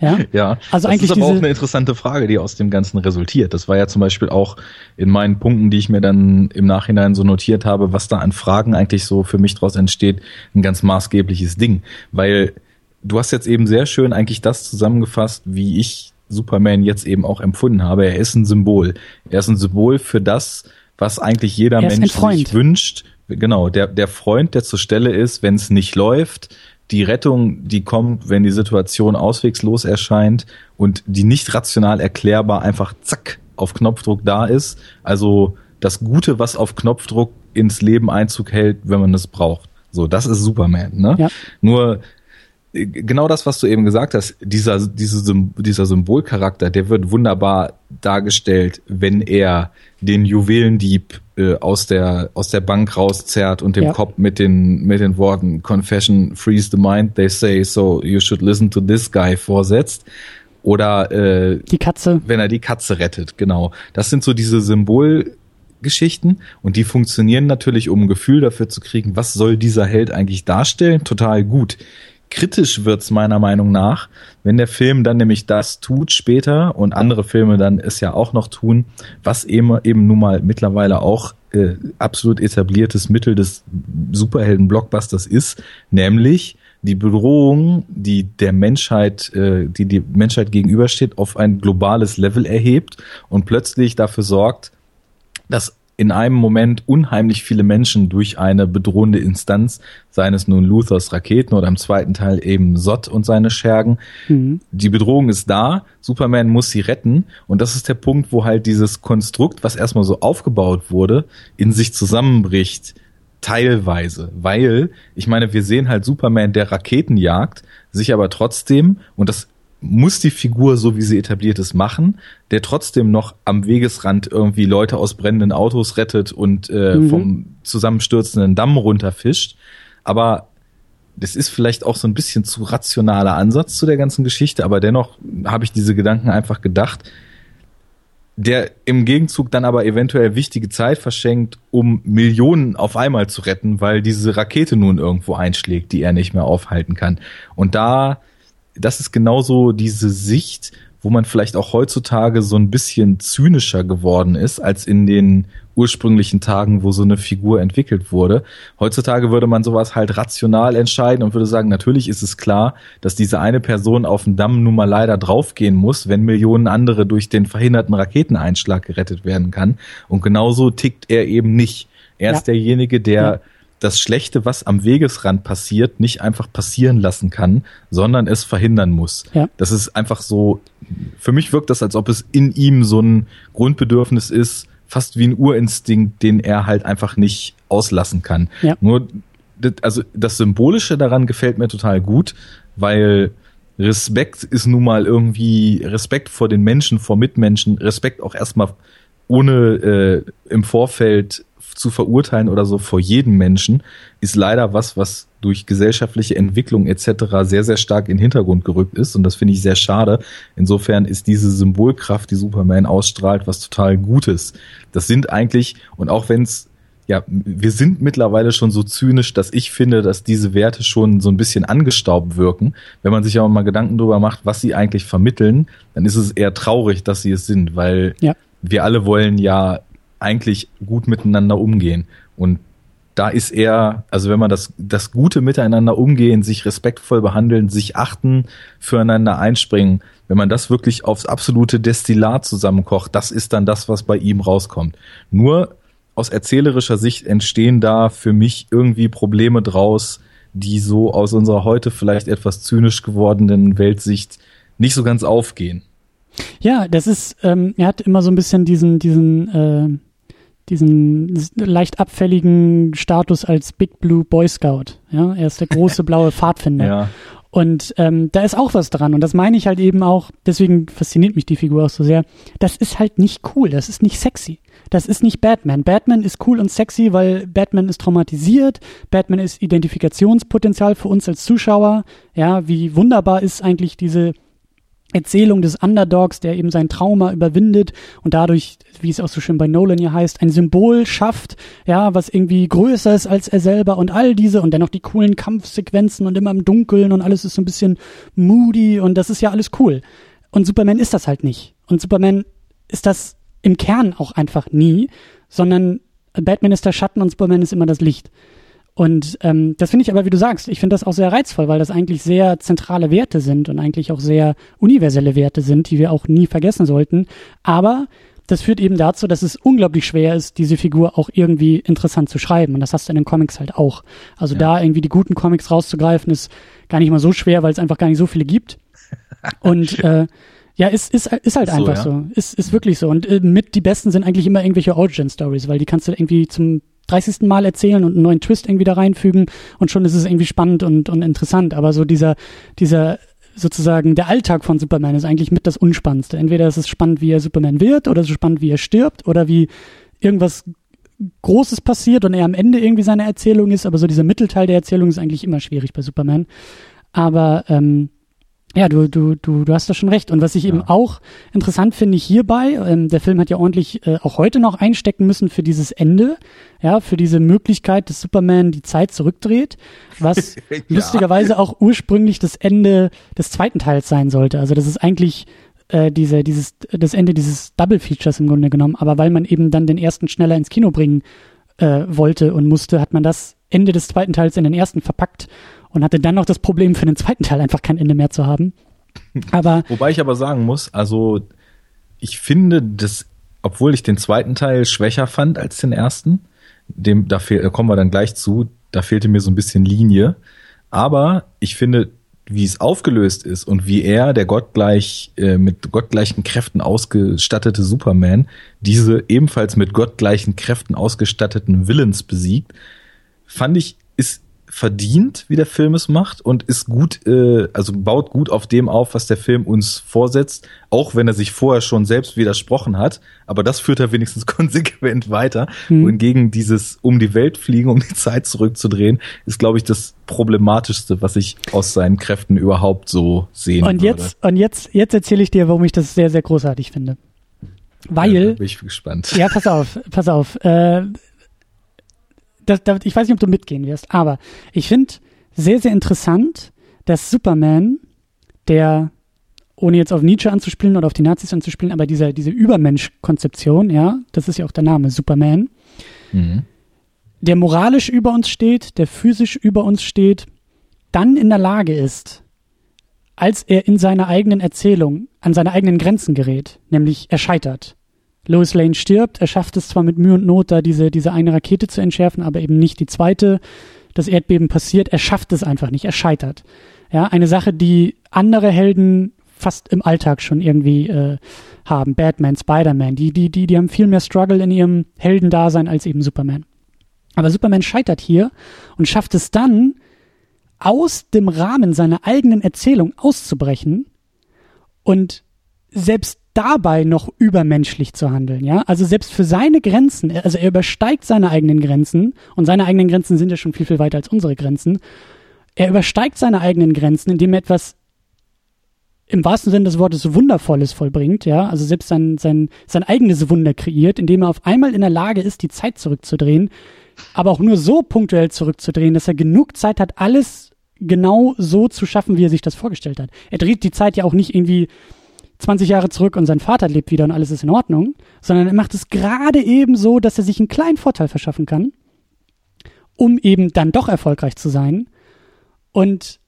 Ja, ja. Also das eigentlich ist aber auch eine interessante Frage, die aus dem Ganzen resultiert. Das war ja zum Beispiel auch in meinen Punkten, die ich mir dann im Nachhinein so notiert habe, was da an Fragen eigentlich so für mich draus entsteht, ein ganz maßgebliches Ding. Weil du hast jetzt eben sehr schön eigentlich das zusammengefasst, wie ich Superman jetzt eben auch empfunden habe. Er ist ein Symbol. Er ist ein Symbol für das, was eigentlich jeder Mensch sich wünscht. Genau, der, der Freund, der zur Stelle ist, wenn es nicht läuft, die Rettung, die kommt, wenn die Situation auswegslos erscheint und die nicht rational erklärbar einfach zack auf Knopfdruck da ist. Also das Gute, was auf Knopfdruck ins Leben Einzug hält, wenn man es braucht. So, das ist Superman, ne? Ja. Nur genau das, was du eben gesagt hast, dieser, diese, dieser Symbolcharakter, der wird wunderbar dargestellt, wenn er den Juwelendieb äh, aus der aus der Bank rauszerrt und dem ja. Kopf mit den mit den Worten Confession frees the mind. They say so you should listen to this guy vorsetzt. Oder äh, die Katze. wenn er die Katze rettet genau. Das sind so diese Symbolgeschichten und die funktionieren natürlich um ein Gefühl dafür zu kriegen was soll dieser Held eigentlich darstellen? Total gut kritisch wird's meiner Meinung nach, wenn der Film dann nämlich das tut später und andere Filme dann es ja auch noch tun, was eben, eben nun mal mittlerweile auch äh, absolut etabliertes Mittel des Superhelden-Blockbusters ist, nämlich die Bedrohung, die der Menschheit, äh, die die Menschheit gegenübersteht, auf ein globales Level erhebt und plötzlich dafür sorgt, dass in einem Moment unheimlich viele Menschen durch eine bedrohende Instanz, seien es nun Luthers Raketen oder im zweiten Teil eben Sott und seine Schergen. Mhm. Die Bedrohung ist da, Superman muss sie retten und das ist der Punkt, wo halt dieses Konstrukt, was erstmal so aufgebaut wurde, in sich zusammenbricht. Teilweise, weil ich meine, wir sehen halt Superman, der Raketen jagt, sich aber trotzdem, und das muss die Figur, so wie sie etabliert ist, machen, der trotzdem noch am Wegesrand irgendwie Leute aus brennenden Autos rettet und äh, mhm. vom zusammenstürzenden Damm runterfischt. Aber das ist vielleicht auch so ein bisschen zu rationaler Ansatz zu der ganzen Geschichte, aber dennoch habe ich diese Gedanken einfach gedacht, der im Gegenzug dann aber eventuell wichtige Zeit verschenkt, um Millionen auf einmal zu retten, weil diese Rakete nun irgendwo einschlägt, die er nicht mehr aufhalten kann. Und da das ist genauso diese Sicht, wo man vielleicht auch heutzutage so ein bisschen zynischer geworden ist als in den ursprünglichen Tagen, wo so eine Figur entwickelt wurde. Heutzutage würde man sowas halt rational entscheiden und würde sagen, natürlich ist es klar, dass diese eine Person auf den Damm nun mal leider draufgehen muss, wenn Millionen andere durch den verhinderten Raketeneinschlag gerettet werden kann. Und genauso tickt er eben nicht. Er Ja. ist derjenige, der Ja. Das Schlechte, was am Wegesrand passiert, nicht einfach passieren lassen kann, sondern es verhindern muss. Ja. Das ist einfach so, für mich wirkt das, als ob es in ihm so ein Grundbedürfnis ist, fast wie ein Urinstinkt, den er halt einfach nicht auslassen kann. Ja. Nur, das, also das Symbolische daran gefällt mir total gut, weil Respekt ist nun mal irgendwie Respekt vor den Menschen, vor Mitmenschen, Respekt auch erstmal ohne äh, im Vorfeld zu verurteilen oder so vor jedem Menschen, ist leider was, was durch gesellschaftliche Entwicklung etc. sehr, sehr stark in den Hintergrund gerückt ist. Und das finde ich sehr schade. Insofern ist diese Symbolkraft, die Superman ausstrahlt, was total Gutes. Das sind eigentlich, und auch wenn es ja, wir sind mittlerweile schon so zynisch, dass ich finde, dass diese Werte schon so ein bisschen angestaubt wirken. Wenn man sich aber mal Gedanken darüber macht, was sie eigentlich vermitteln, dann ist es eher traurig, dass sie es sind, weil Ja. wir alle wollen ja eigentlich gut miteinander umgehen. Und da ist eher, also wenn man das, das gute Miteinander umgehen, sich respektvoll behandeln, sich achten, füreinander einspringen, wenn man das wirklich aufs absolute Destillat zusammenkocht, das ist dann das, was bei ihm rauskommt. Nur aus erzählerischer Sicht entstehen da für mich irgendwie Probleme draus, die so aus unserer heute vielleicht etwas zynisch gewordenen Weltsicht nicht so ganz aufgehen. Ja, das ist, ähm, er hat immer so ein bisschen diesen, diesen, äh, diesen leicht abfälligen Status als Big Blue Boy Scout. Ja, er ist der große blaue Pfadfinder. Ja. Und ähm, da ist auch was dran. Und das meine ich halt eben auch, deswegen fasziniert mich die Figur auch so sehr. Das ist halt nicht cool, das ist nicht sexy. Das ist nicht Batman. Batman ist cool und sexy, weil Batman ist traumatisiert. Batman ist Identifikationspotenzial für uns als Zuschauer. Ja, wie wunderbar ist eigentlich diese Erzählung des Underdogs, der eben sein Trauma überwindet und dadurch, wie es auch so schön bei Nolan hier heißt, ein Symbol schafft, ja, was irgendwie größer ist als er selber und all diese und dennoch die coolen Kampfsequenzen und immer im Dunkeln und alles ist so ein bisschen moody und das ist ja alles cool. Und Superman ist das halt nicht. Und Superman ist das im Kern auch einfach nie, sondern Batman ist der Schatten und Superman ist immer das Licht. Und ähm, das finde ich aber, wie du sagst, ich finde das auch sehr reizvoll, weil das eigentlich sehr zentrale Werte sind und eigentlich auch sehr universelle Werte sind, die wir auch nie vergessen sollten. Aber das führt eben dazu, dass es unglaublich schwer ist, diese Figur auch irgendwie interessant zu schreiben. Und das hast du in den Comics halt auch. Also Ja. da irgendwie die guten Comics rauszugreifen, ist gar nicht mal so schwer, weil es einfach gar nicht so viele gibt. Und äh, ja, ist, ist, ist halt Ist so, einfach ja. so. Ist, ist wirklich so. Und äh, mit die besten sind eigentlich immer irgendwelche Origin-Stories, weil die kannst du irgendwie zum 30. Mal erzählen und einen neuen Twist irgendwie da reinfügen und schon ist es irgendwie spannend und, und interessant. Aber so dieser, dieser sozusagen der Alltag von Superman ist eigentlich mit das Unspannendste. Entweder ist es spannend, wie er Superman wird, oder es ist spannend, wie er stirbt, oder wie irgendwas Großes passiert und er am Ende irgendwie seine Erzählung ist, aber so dieser Mittelteil der Erzählung ist eigentlich immer schwierig bei Superman. Aber ähm, ja, du, du, du, du hast da schon recht. Und was ich eben Ja. auch interessant finde hierbei, ähm, der Film hat ja ordentlich äh, auch heute noch einstecken müssen für dieses Ende, ja, für diese Möglichkeit, dass Superman die Zeit zurückdreht, was Ja. lustigerweise auch ursprünglich das Ende des zweiten Teils sein sollte. Also das ist eigentlich äh, diese, dieses, das Ende dieses Double Features im Grunde genommen. Aber weil man eben dann den ersten schneller ins Kino bringen äh, wollte und musste, hat man das Ende des zweiten Teils in den ersten verpackt und hatte dann noch das Problem, für den zweiten Teil einfach kein Ende mehr zu haben. Aber Wobei ich aber sagen muss, also ich finde, dass, obwohl ich den zweiten Teil schwächer fand als den ersten, dem, da, fehl, kommen wir dann gleich zu, da fehlte mir so ein bisschen Linie. Aber ich finde, wie es aufgelöst ist und wie er, der gottgleich, äh, mit gottgleichen Kräften ausgestattete Superman, diese ebenfalls mit gottgleichen Kräften ausgestatteten Villains besiegt, fand ich, ist verdient, wie der Film es macht und ist gut, äh, also baut gut auf dem auf, was der Film uns vorsetzt, auch wenn er sich vorher schon selbst widersprochen hat. Aber das führt er wenigstens konsequent weiter. Hm. Wohingegen dieses um die Welt fliegen, um die Zeit zurückzudrehen, ist, glaube ich, das problematischste, was ich aus seinen Kräften überhaupt so sehen und würde. jetzt, und jetzt, jetzt erzähle ich dir, warum ich das sehr, sehr großartig finde. Weil, Ja, bin ich gespannt. Ja, pass auf, pass auf. Äh, das, das, ich weiß nicht, ob du mitgehen wirst, aber ich finde sehr, sehr interessant, dass Superman, der, ohne jetzt auf Nietzsche anzuspielen oder auf die Nazis anzuspielen, aber diese, diese Übermensch-Konzeption, ja, das ist ja auch der Name, Superman, Mhm. der moralisch über uns steht, der physisch über uns steht, dann in der Lage ist, als er in seiner eigenen Erzählung an seine eigenen Grenzen gerät, nämlich er scheitert, Lois Lane stirbt. Er schafft es zwar mit Mühe und Not, da diese, diese eine Rakete zu entschärfen, aber eben nicht die zweite. Das Erdbeben passiert. Er schafft es einfach nicht. Er scheitert. Ja, eine Sache, die andere Helden fast im Alltag schon irgendwie äh, haben. Batman, Spider-Man, die, die, die, die haben viel mehr Struggle in ihrem Heldendasein als eben Superman. Aber Superman scheitert hier und schafft es dann, aus dem Rahmen seiner eigenen Erzählung auszubrechen und selbst dabei noch übermenschlich zu handeln, ja? Also selbst für seine Grenzen, also er übersteigt seine eigenen Grenzen und seine eigenen Grenzen sind ja schon viel, viel weiter als unsere Grenzen. Er übersteigt seine eigenen Grenzen, indem er etwas im wahrsten Sinne des Wortes Wundervolles vollbringt, ja, also selbst sein, sein, sein eigenes Wunder kreiert, indem er auf einmal in der Lage ist, die Zeit zurückzudrehen, aber auch nur so punktuell zurückzudrehen, dass er genug Zeit hat, alles genau so zu schaffen, wie er sich das vorgestellt hat. Er dreht die Zeit ja auch nicht irgendwie 20 Jahre zurück und sein Vater lebt wieder und alles ist in Ordnung, sondern er macht es gerade eben so, dass er sich einen kleinen Vorteil verschaffen kann, um eben dann doch erfolgreich zu sein und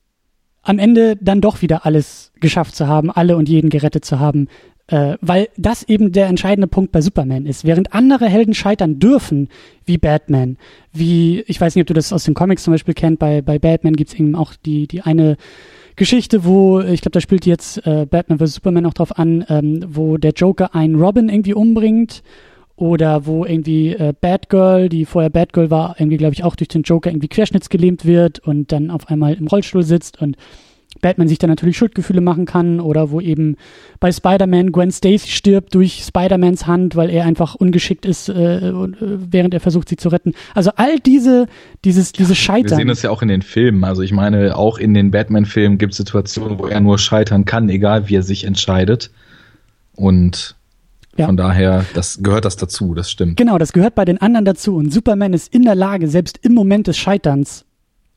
am Ende dann doch wieder alles geschafft zu haben, alle und jeden gerettet zu haben, äh, weil das eben der entscheidende Punkt bei Superman ist. Während andere Helden scheitern dürfen, wie Batman, wie, ich weiß nicht, ob du das aus den Comics zum Beispiel kennt, bei, bei Batman gibt's eben auch die, die eine Geschichte, wo, ich glaube, da spielt jetzt äh, Batman vs. Superman auch drauf an, ähm, wo der Joker einen Robin irgendwie umbringt oder wo irgendwie äh, Batgirl, die vorher Batgirl war, irgendwie, glaube ich, auch durch den Joker irgendwie querschnittsgelähmt wird und dann auf einmal im Rollstuhl sitzt und Batman sich dann natürlich Schuldgefühle machen kann oder wo eben bei Spider-Man Gwen Stacy stirbt durch Spider-Mans Hand, weil er einfach ungeschickt ist, äh, äh, während er versucht, sie zu retten. Also all diese, dieses, diese Scheitern. Wir sehen das ja auch in den Filmen. Also ich meine, auch in den Batman-Filmen gibt es Situationen, wo er nur scheitern kann, egal wie er sich entscheidet. Und ja. Von daher, das gehört das dazu, das stimmt. Genau, das gehört bei den anderen dazu. Und Superman ist in der Lage, selbst im Moment des Scheiterns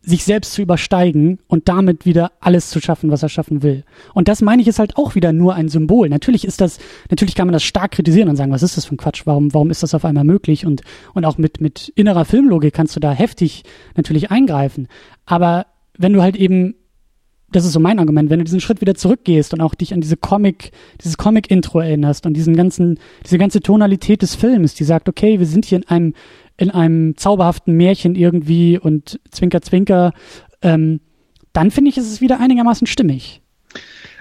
sich selbst zu übersteigen und damit wieder alles zu schaffen, was er schaffen will. Und das meine ich ist halt auch wieder nur ein Symbol. Natürlich ist das, natürlich kann man das stark kritisieren und sagen, was ist das für ein Quatsch? Warum, warum ist das auf einmal möglich? Und, und auch mit, mit innerer Filmlogik kannst du da heftig natürlich eingreifen. Aber wenn du halt eben, das ist so mein Argument, wenn du diesen Schritt wieder zurückgehst und auch dich an diese Comic, dieses Comic-Intro erinnerst und diesen ganzen, diese ganze Tonalität des Films, die sagt, okay, wir sind hier in einem in einem zauberhaften Märchen irgendwie und Zwinker, Zwinker, ähm, dann finde ich, ist es wieder einigermaßen stimmig.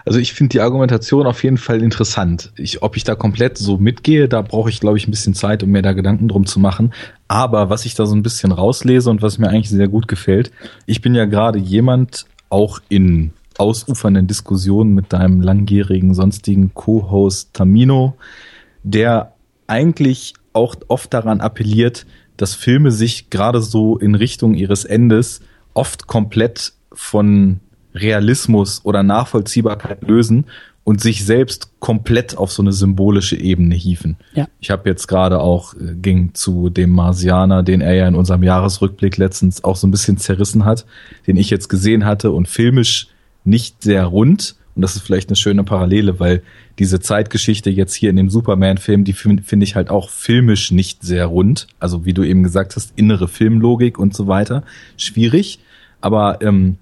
Also ich finde die Argumentation auf jeden Fall interessant. Ich, ob ich da komplett so mitgehe, da brauche ich, glaube ich, ein bisschen Zeit, um mir da Gedanken drum zu machen. Aber was ich da so ein bisschen rauslese und was mir eigentlich sehr gut gefällt, ich bin ja gerade jemand, auch in ausufernden Diskussionen mit deinem langjährigen sonstigen Co-Host Tamino, der eigentlich auch oft daran appelliert, dass Filme sich gerade so in Richtung ihres Endes oft komplett von Realismus oder Nachvollziehbarkeit lösen und sich selbst komplett auf so eine symbolische Ebene hieven. Ja. Ich habe jetzt gerade auch äh, ging zu dem Marsianer, den er ja in unserem Jahresrückblick letztens auch so ein bisschen zerrissen hat, den ich jetzt gesehen hatte und filmisch nicht sehr rund, und das ist vielleicht eine schöne Parallele, weil diese Zeitgeschichte jetzt hier in dem Superman-Film, die finde ich halt auch filmisch nicht sehr rund. Also wie du eben gesagt hast, innere Filmlogik und so weiter. Schwierig. Aber ähm,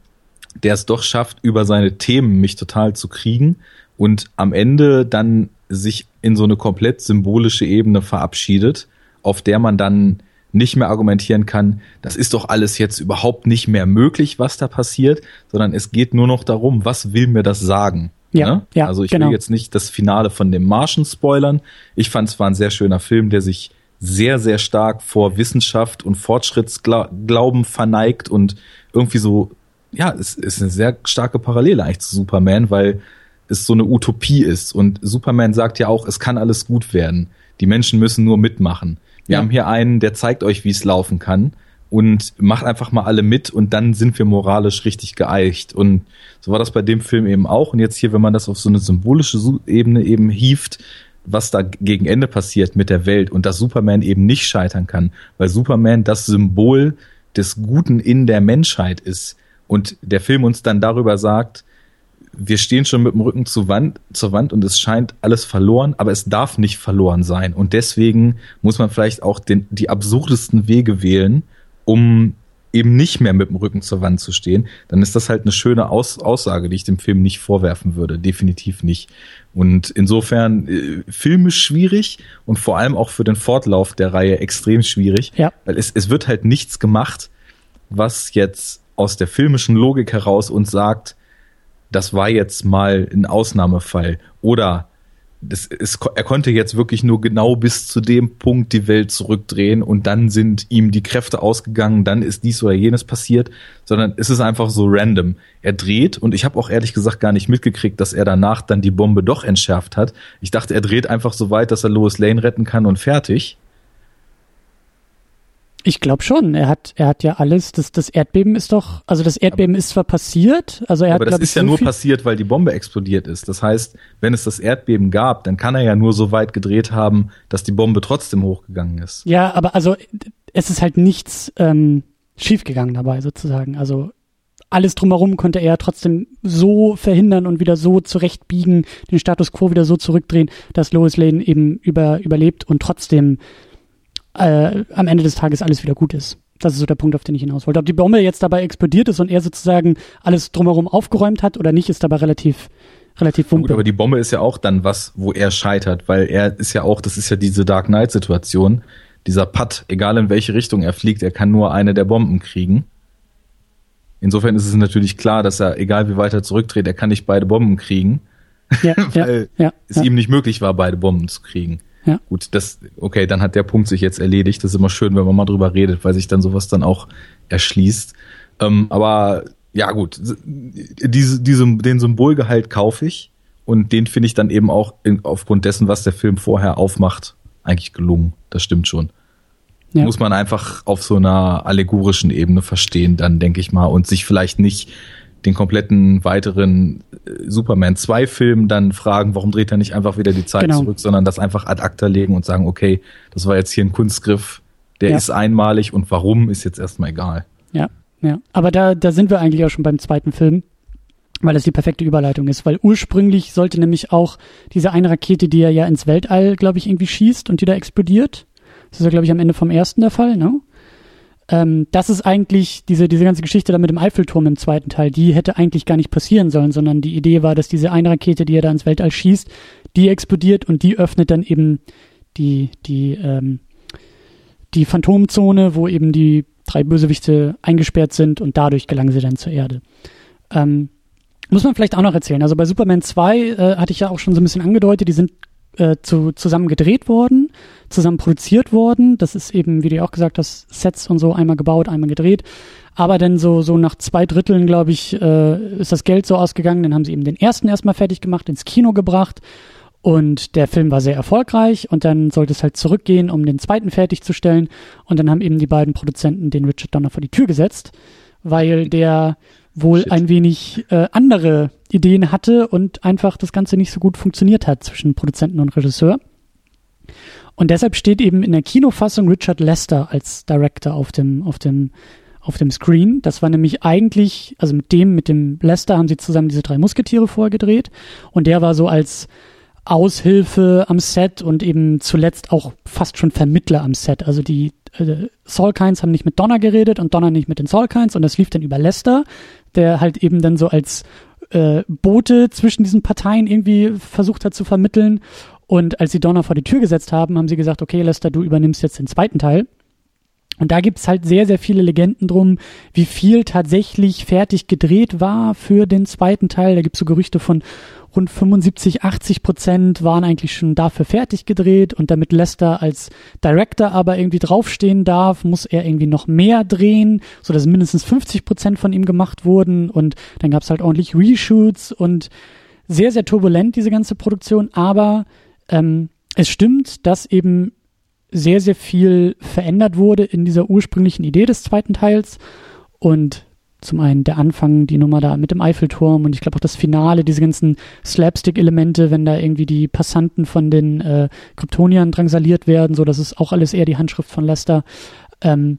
der es doch schafft, über seine Themen mich total zu kriegen und am Ende dann sich in so eine komplett symbolische Ebene verabschiedet, auf der man dann nicht mehr argumentieren kann, das ist doch alles jetzt überhaupt nicht mehr möglich, was da passiert, sondern es geht nur noch darum, was will mir das sagen? Ja, ne? ja also ich genau. will jetzt nicht das Finale von dem Martian spoilern. Ich fand es war ein sehr schöner Film, der sich sehr, sehr stark vor Wissenschaft und Fortschrittsglauben verneigt und irgendwie so, ja, es ist eine sehr starke Parallele eigentlich zu Superman, weil es so eine Utopie ist. Und Superman sagt ja auch, es kann alles gut werden. Die Menschen müssen nur mitmachen. Wir ja. haben hier einen, der zeigt euch, wie es laufen kann und macht einfach mal alle mit und dann sind wir moralisch richtig geeicht. Und so war das bei dem Film eben auch. Und jetzt hier, wenn man das auf so eine symbolische Ebene eben hieft, was da gegen Ende passiert mit der Welt und dass Superman eben nicht scheitern kann, weil Superman das Symbol des Guten in der Menschheit ist und der Film uns dann darüber sagt, wir stehen schon mit dem Rücken zur Wand, zur Wand und es scheint alles verloren, aber es darf nicht verloren sein. Und deswegen muss man vielleicht auch den, die absurdesten Wege wählen, um eben nicht mehr mit dem Rücken zur Wand zu stehen, dann ist das halt eine schöne Aus Aussage, die ich dem Film nicht vorwerfen würde. Definitiv nicht. Und insofern äh, filmisch schwierig und vor allem auch für den Fortlauf der Reihe extrem schwierig, ja. weil es, es wird halt nichts gemacht, was jetzt aus der filmischen Logik heraus uns sagt, das war jetzt mal ein Ausnahmefall oder das ist, er konnte jetzt wirklich nur genau bis zu dem Punkt die Welt zurückdrehen und dann sind ihm die Kräfte ausgegangen, dann ist dies oder jenes passiert, sondern es ist einfach so random. Er dreht und ich habe auch ehrlich gesagt gar nicht mitgekriegt, dass er danach dann die Bombe doch entschärft hat. Ich dachte, er dreht einfach so weit, dass er Lois Lane retten kann und fertig. Ich glaube schon. Er hat, er hat ja alles. Das, das Erdbeben ist doch, also das Erdbeben aber, ist zwar passiert, also er aber hat. Aber das ist ja so nur passiert, weil die Bombe explodiert ist. Das heißt, wenn es das Erdbeben gab, dann kann er ja nur so weit gedreht haben, dass die Bombe trotzdem hochgegangen ist. Ja, aber also es ist halt nichts ähm, schiefgegangen dabei sozusagen. Also alles drumherum konnte er trotzdem so verhindern und wieder so zurechtbiegen, den Status quo wieder so zurückdrehen, dass Lois Lane eben über, überlebt und trotzdem äh, am Ende des Tages alles wieder gut ist. Das ist so der Punkt, auf den ich hinaus wollte. Ob die Bombe jetzt dabei explodiert ist und er sozusagen alles drumherum aufgeräumt hat oder nicht, ist dabei relativ relativ wumpe. Gut, aber die Bombe ist ja auch dann was, wo er scheitert, weil er ist ja auch, das ist ja diese Dark Knight Situation, dieser Putt, egal in welche Richtung er fliegt, er kann nur eine der Bomben kriegen. Insofern ist es natürlich klar, dass er, egal wie weit er zurückdreht, er kann nicht beide Bomben kriegen, ja, weil ja, ja, es ihm nicht möglich war, beide Bomben zu kriegen. Ja. Gut, das, okay, dann hat der Punkt sich jetzt erledigt. Das ist immer schön, wenn man mal drüber redet, weil sich dann sowas dann auch erschließt. Ähm, aber ja, gut, diese, diese, den Symbolgehalt kaufe ich und den finde ich dann eben auch in, aufgrund dessen, was der Film vorher aufmacht, eigentlich gelungen. Das stimmt schon. Ja. Muss man einfach auf so einer allegorischen Ebene verstehen, dann denke ich mal, und sich vielleicht nicht den kompletten weiteren äh, Superman 2 Film dann fragen, warum dreht er nicht einfach wieder die Zeit genau. zurück, sondern das einfach ad acta legen und sagen, okay, das war jetzt hier ein Kunstgriff, der ja. ist einmalig und warum ist jetzt erstmal egal. Ja, ja. Aber da, da sind wir eigentlich auch schon beim zweiten Film, weil das die perfekte Überleitung ist, weil ursprünglich sollte nämlich auch diese eine Rakete, die er ja ins Weltall, glaube ich, irgendwie schießt und die da explodiert. Das ist ja, glaube ich, am Ende vom ersten der Fall, ne? Ähm, das ist eigentlich diese, diese ganze Geschichte da mit dem Eiffelturm im zweiten Teil, die hätte eigentlich gar nicht passieren sollen, sondern die Idee war, dass diese eine Rakete, die er da ins Weltall schießt, die explodiert und die öffnet dann eben die, die, ähm, die Phantomzone, wo eben die drei Bösewichte eingesperrt sind und dadurch gelangen sie dann zur Erde. Ähm, muss man vielleicht auch noch erzählen. Also bei Superman 2 äh, hatte ich ja auch schon so ein bisschen angedeutet, die sind äh, zu, zusammen gedreht worden, zusammen produziert worden. Das ist eben, wie du auch gesagt hast, Sets und so einmal gebaut, einmal gedreht. Aber dann so, so nach zwei Dritteln, glaube ich, äh, ist das Geld so ausgegangen. Dann haben sie eben den ersten erstmal fertig gemacht, ins Kino gebracht. Und der Film war sehr erfolgreich und dann sollte es halt zurückgehen, um den zweiten fertigzustellen. Und dann haben eben die beiden Produzenten den Richard Donner vor die Tür gesetzt, weil der wohl Shit. ein wenig äh, andere Ideen hatte und einfach das Ganze nicht so gut funktioniert hat zwischen Produzenten und Regisseur. Und deshalb steht eben in der Kinofassung Richard Lester als Director auf dem, auf dem, auf dem Screen. Das war nämlich eigentlich, also mit dem, mit dem Lester haben sie zusammen diese drei Musketiere vorgedreht. Und der war so als Aushilfe am Set und eben zuletzt auch fast schon Vermittler am Set. Also die äh, Solkines haben nicht mit Donner geredet und Donner nicht mit den Solkines und das lief dann über Lester, der halt eben dann so als äh, Bote zwischen diesen Parteien irgendwie versucht hat zu vermitteln. Und als sie Donner vor die Tür gesetzt haben, haben sie gesagt, okay, Lester, du übernimmst jetzt den zweiten Teil. Und da gibt's halt sehr, sehr viele Legenden drum, wie viel tatsächlich fertig gedreht war für den zweiten Teil. Da gibt's so Gerüchte von rund 75, 80 Prozent waren eigentlich schon dafür fertig gedreht und damit Lester als Director aber irgendwie draufstehen darf, muss er irgendwie noch mehr drehen, so dass mindestens 50 Prozent von ihm gemacht wurden. Und dann gab es halt ordentlich Reshoots und sehr, sehr turbulent diese ganze Produktion, aber ähm, es stimmt, dass eben sehr, sehr viel verändert wurde in dieser ursprünglichen Idee des zweiten Teils. Und zum einen der Anfang, die Nummer da mit dem Eiffelturm und ich glaube auch das Finale, diese ganzen Slapstick-Elemente, wenn da irgendwie die Passanten von den äh, Kryptoniern drangsaliert werden, so das ist auch alles eher die Handschrift von Lester. Ähm,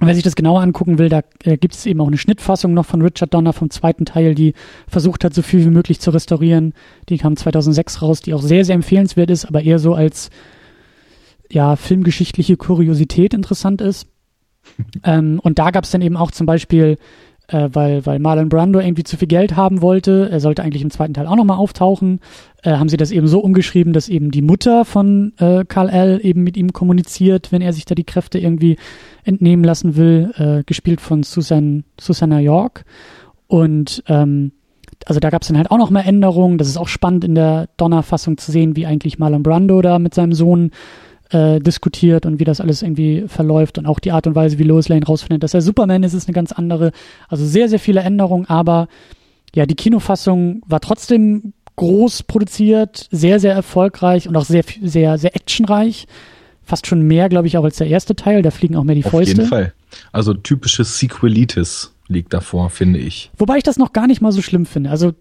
wer sich das genauer angucken will, da äh, gibt es eben auch eine Schnittfassung noch von Richard Donner vom zweiten Teil, die versucht hat, so viel wie möglich zu restaurieren. Die kam 2006 raus, die auch sehr, sehr empfehlenswert ist, aber eher so als ja, filmgeschichtliche Kuriosität interessant ist. ähm, und da gab es dann eben auch zum Beispiel, äh, weil, weil Marlon Brando irgendwie zu viel Geld haben wollte, er sollte eigentlich im zweiten Teil auch nochmal auftauchen, äh, haben sie das eben so umgeschrieben, dass eben die Mutter von äh, Karl L. eben mit ihm kommuniziert, wenn er sich da die Kräfte irgendwie entnehmen lassen will, äh, gespielt von Susan, Susanna York. Und ähm, also da gab es dann halt auch noch mehr Änderungen. Das ist auch spannend in der Donner-Fassung zu sehen, wie eigentlich Marlon Brando da mit seinem Sohn äh, diskutiert und wie das alles irgendwie verläuft und auch die Art und Weise, wie Lois Lane rausfindet, dass er Superman ist, ist eine ganz andere. Also sehr, sehr viele Änderungen, aber ja, die Kinofassung war trotzdem groß produziert, sehr, sehr erfolgreich und auch sehr, sehr, sehr actionreich. Fast schon mehr, glaube ich, auch als der erste Teil. Da fliegen auch mehr die Auf Fäuste. Auf jeden Fall. Also typisches Sequelitis liegt davor, finde ich. Wobei ich das noch gar nicht mal so schlimm finde. Also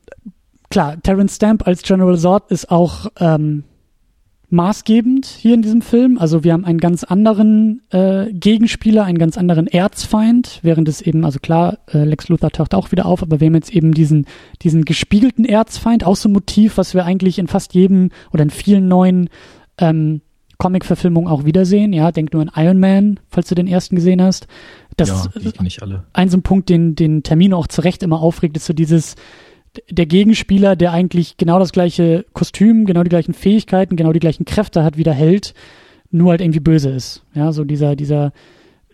klar, Terence Stamp als General Zod ist auch ähm, maßgebend hier in diesem Film. Also wir haben einen ganz anderen äh, Gegenspieler, einen ganz anderen Erzfeind, während es eben, also klar, äh, Lex Luthor taucht auch wieder auf, aber wir haben jetzt eben diesen, diesen gespiegelten Erzfeind, auch so ein Motiv, was wir eigentlich in fast jedem oder in vielen neuen ähm, Comic-Verfilmungen auch wiedersehen. Ja, denk nur an Iron Man, falls du den ersten gesehen hast. Das ja, die nicht alle. Ein so ein Punkt, den, den Termino auch zu Recht immer aufregt, ist so dieses, der Gegenspieler, der eigentlich genau das gleiche Kostüm, genau die gleichen Fähigkeiten, genau die gleichen Kräfte hat wie der Held, nur halt irgendwie böse ist. Ja, so dieser, dieser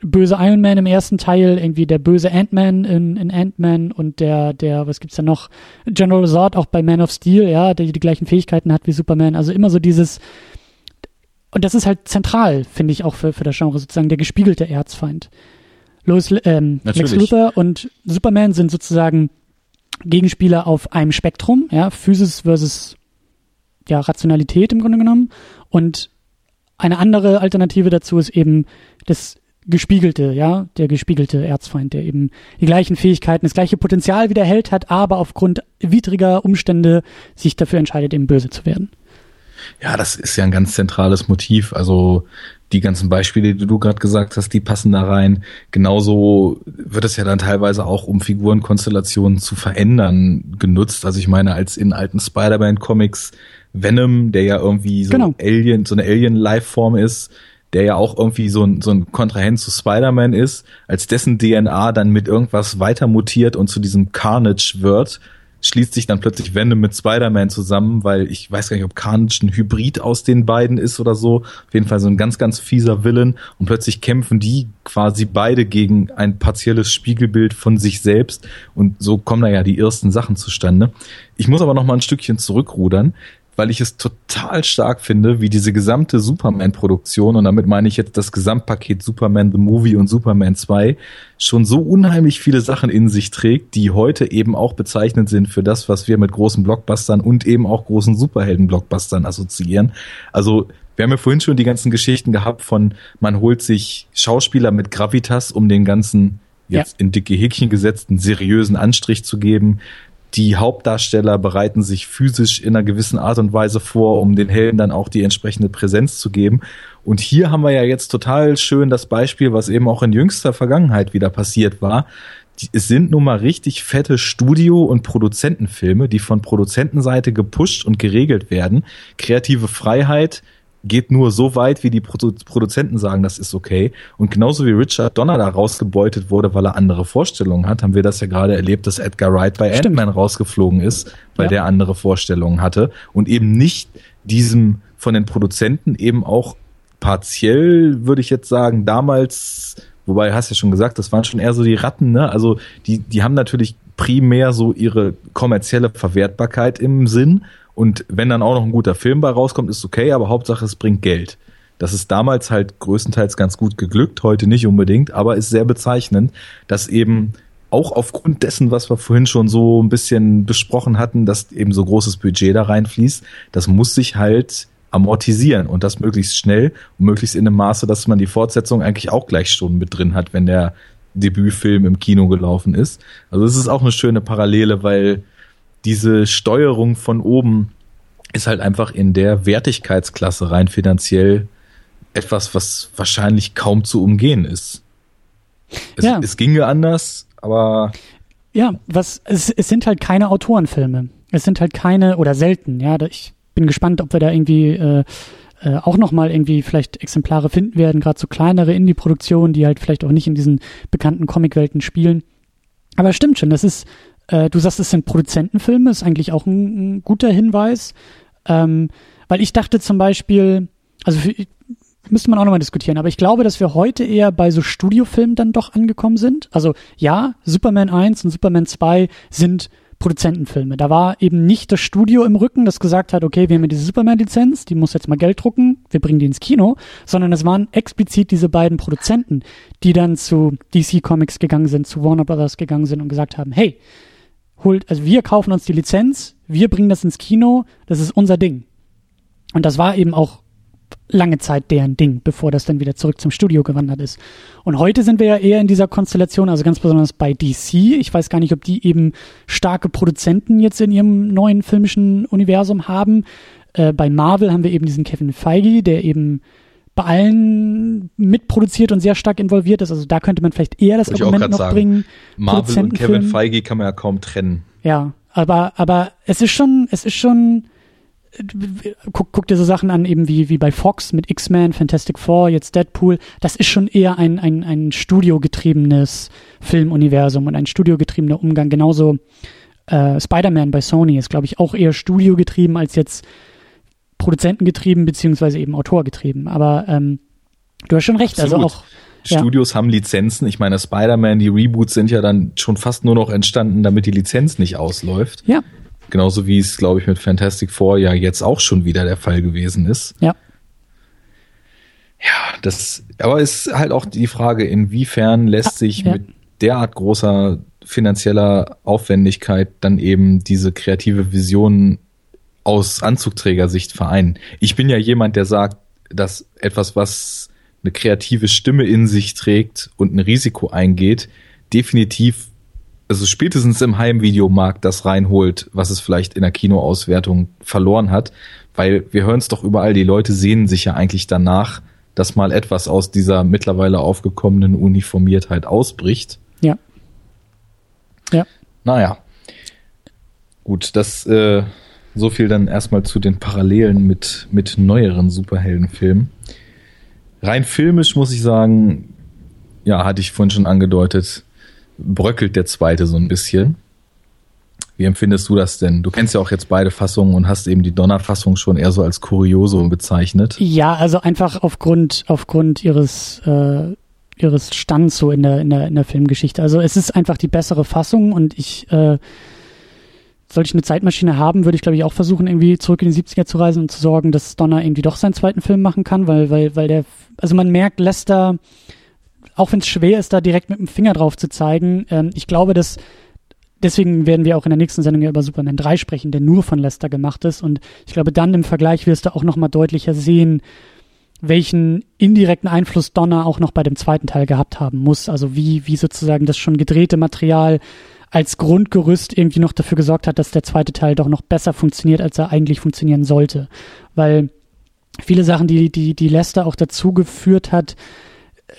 böse Iron Man im ersten Teil, irgendwie der böse Ant-Man in, in Ant-Man und der, der, was gibt's da noch? General Zod auch bei Man of Steel, ja, der die gleichen Fähigkeiten hat wie Superman. Also immer so dieses, und das ist halt zentral, finde ich auch für, für das Genre sozusagen, der gespiegelte Erzfeind. Lois, ähm, Lex Luthor und Superman sind sozusagen Gegenspieler auf einem Spektrum, ja, Physis versus ja, Rationalität im Grunde genommen. Und eine andere Alternative dazu ist eben das gespiegelte, ja, der gespiegelte Erzfeind, der eben die gleichen Fähigkeiten, das gleiche Potenzial wie der Held hat, aber aufgrund widriger Umstände sich dafür entscheidet, eben böse zu werden. Ja, das ist ja ein ganz zentrales Motiv. Also die ganzen Beispiele, die du gerade gesagt hast, die passen da rein. Genauso wird es ja dann teilweise auch, um Figurenkonstellationen zu verändern, genutzt. Also ich meine, als in alten Spider-Man-Comics Venom, der ja irgendwie so genau. Alien, so eine Alien-Lifeform ist, der ja auch irgendwie so ein, so ein Kontrahent zu Spider-Man ist, als dessen DNA dann mit irgendwas weiter mutiert und zu diesem Carnage wird, schließt sich dann plötzlich Venom mit Spider-Man zusammen, weil ich weiß gar nicht, ob Carnage ein Hybrid aus den beiden ist oder so. Auf jeden Fall so ein ganz, ganz fieser Villain. Und plötzlich kämpfen die quasi beide gegen ein partielles Spiegelbild von sich selbst. Und so kommen da ja die ersten Sachen zustande. Ich muss aber noch mal ein Stückchen zurückrudern weil ich es total stark finde, wie diese gesamte Superman-Produktion, und damit meine ich jetzt das Gesamtpaket Superman the Movie und Superman 2, schon so unheimlich viele Sachen in sich trägt, die heute eben auch bezeichnend sind für das, was wir mit großen Blockbustern und eben auch großen Superhelden-Blockbustern assoziieren. Also wir haben ja vorhin schon die ganzen Geschichten gehabt von, man holt sich Schauspieler mit Gravitas, um den ganzen jetzt ja. in dicke Häkchen gesetzten seriösen Anstrich zu geben die Hauptdarsteller bereiten sich physisch in einer gewissen Art und Weise vor, um den Helden dann auch die entsprechende Präsenz zu geben. Und hier haben wir ja jetzt total schön das Beispiel, was eben auch in jüngster Vergangenheit wieder passiert war. es sind nun mal richtig fette Studio- und Produzentenfilme, die von Produzentenseite gepusht und geregelt werden. Kreative Freiheit, geht nur so weit, wie die Produ Produzenten sagen, das ist okay. Und genauso wie Richard Donner da rausgebeutet wurde, weil er andere Vorstellungen hat, haben wir das ja gerade erlebt, dass Edgar Wright bei Ant-Man rausgeflogen ist, weil ja. der andere Vorstellungen hatte und eben nicht diesem von den Produzenten eben auch partiell, würde ich jetzt sagen, damals, wobei hast ja schon gesagt, das waren schon eher so die Ratten, ne? Also die, die haben natürlich primär so ihre kommerzielle Verwertbarkeit im Sinn und wenn dann auch noch ein guter Film bei rauskommt, ist okay, aber Hauptsache es bringt Geld. Das ist damals halt größtenteils ganz gut geglückt, heute nicht unbedingt, aber ist sehr bezeichnend, dass eben auch aufgrund dessen, was wir vorhin schon so ein bisschen besprochen hatten, dass eben so großes Budget da reinfließt, das muss sich halt amortisieren und das möglichst schnell und möglichst in einem Maße, dass man die Fortsetzung eigentlich auch gleich schon mit drin hat, wenn der Debütfilm im Kino gelaufen ist. Also es ist auch eine schöne Parallele, weil diese Steuerung von oben ist halt einfach in der Wertigkeitsklasse rein finanziell etwas, was wahrscheinlich kaum zu umgehen ist. Es, ja. es ginge anders, aber. Ja, was, es, es sind halt keine Autorenfilme. Es sind halt keine, oder selten, ja. Ich bin gespannt, ob wir da irgendwie äh, äh, auch nochmal irgendwie vielleicht Exemplare finden werden, gerade so kleinere Indie-Produktionen, die halt vielleicht auch nicht in diesen bekannten Comicwelten spielen. Aber stimmt schon, das ist, äh, du sagst, es sind Produzentenfilme, ist eigentlich auch ein, ein guter Hinweis. Ähm, weil ich dachte zum Beispiel, also für, müsste man auch nochmal diskutieren, aber ich glaube, dass wir heute eher bei so Studiofilmen dann doch angekommen sind. Also ja, Superman 1 und Superman 2 sind Produzentenfilme. Da war eben nicht das Studio im Rücken, das gesagt hat, okay, wir haben ja diese Superman-Lizenz, die muss jetzt mal Geld drucken, wir bringen die ins Kino, sondern es waren explizit diese beiden Produzenten, die dann zu DC Comics gegangen sind, zu Warner Brothers gegangen sind und gesagt haben, hey, holt, also wir kaufen uns die Lizenz, wir bringen das ins Kino, das ist unser Ding. Und das war eben auch lange Zeit deren Ding, bevor das dann wieder zurück zum Studio gewandert ist. Und heute sind wir ja eher in dieser Konstellation, also ganz besonders bei DC. Ich weiß gar nicht, ob die eben starke Produzenten jetzt in ihrem neuen filmischen Universum haben. Äh, bei Marvel haben wir eben diesen Kevin Feige, der eben bei allen mitproduziert und sehr stark involviert ist. Also da könnte man vielleicht eher das Würde Argument noch sagen. bringen. Marvel und Kevin Feige kann man ja kaum trennen. Ja, aber, aber es ist schon, es ist schon, guck, guck dir so Sachen an, eben wie, wie bei Fox mit X-Men, Fantastic Four, jetzt Deadpool. Das ist schon eher ein, ein, ein studiogetriebenes Filmuniversum und ein studiogetriebener Umgang. Genauso äh, Spider-Man bei Sony ist, glaube ich, auch eher studiogetrieben als jetzt Produzentengetrieben beziehungsweise eben Autorgetrieben. Aber ähm, du hast schon recht, also Absolut. also auch Studios ja. haben Lizenzen. Ich meine, Spider-Man, die Reboots sind ja dann schon fast nur noch entstanden, damit die Lizenz nicht ausläuft. Ja. Genauso wie es, glaube ich, mit Fantastic Four ja jetzt auch schon wieder der Fall gewesen ist. Ja. Ja, das, aber ist halt auch die Frage, inwiefern lässt sich ja. mit derart großer finanzieller Aufwendigkeit dann eben diese kreative Vision aus Anzugträgersicht vereinen. Ich bin ja jemand, der sagt, dass etwas, was eine kreative Stimme in sich trägt und ein Risiko eingeht, definitiv also spätestens im Heimvideomarkt das reinholt, was es vielleicht in der Kinoauswertung verloren hat, weil wir hören es doch überall, die Leute sehnen sich ja eigentlich danach, dass mal etwas aus dieser mittlerweile aufgekommenen Uniformiertheit ausbricht. Ja. Ja. Naja. Gut, das äh, so viel dann erstmal zu den Parallelen mit, mit neueren Superheldenfilmen. Rein filmisch muss ich sagen, ja, hatte ich vorhin schon angedeutet, bröckelt der zweite so ein bisschen. Wie empfindest du das denn? Du kennst ja auch jetzt beide Fassungen und hast eben die Donnerfassung schon eher so als Kurioso bezeichnet. Ja, also einfach aufgrund, aufgrund ihres, äh, ihres Stands so in der, in der, in der Filmgeschichte. Also es ist einfach die bessere Fassung und ich, äh, sollte ich eine Zeitmaschine haben, würde ich glaube ich auch versuchen, irgendwie zurück in die 70er zu reisen und zu sorgen, dass Donner irgendwie doch seinen zweiten Film machen kann, weil, weil, weil der, also man merkt, Lester, auch wenn es schwer ist, da direkt mit dem Finger drauf zu zeigen, ähm, ich glaube, dass deswegen werden wir auch in der nächsten Sendung ja über Superman 3 sprechen, der nur von Lester gemacht ist. Und ich glaube, dann im Vergleich wirst du auch nochmal deutlicher sehen, welchen indirekten Einfluss Donner auch noch bei dem zweiten Teil gehabt haben muss. Also wie, wie sozusagen das schon gedrehte Material als Grundgerüst irgendwie noch dafür gesorgt hat, dass der zweite Teil doch noch besser funktioniert, als er eigentlich funktionieren sollte. Weil viele Sachen, die, die, die Lester auch dazu geführt hat,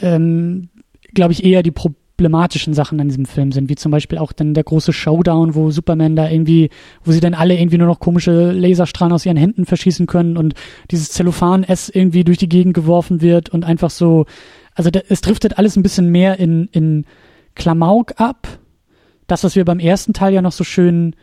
ähm, glaube ich, eher die problematischen Sachen an diesem Film sind, wie zum Beispiel auch dann der große Showdown, wo Superman da irgendwie, wo sie dann alle irgendwie nur noch komische Laserstrahlen aus ihren Händen verschießen können und dieses Zellophan-S irgendwie durch die Gegend geworfen wird und einfach so, also da, es driftet alles ein bisschen mehr in, in Klamauk ab. Das, was wir beim ersten Teil ja noch so schön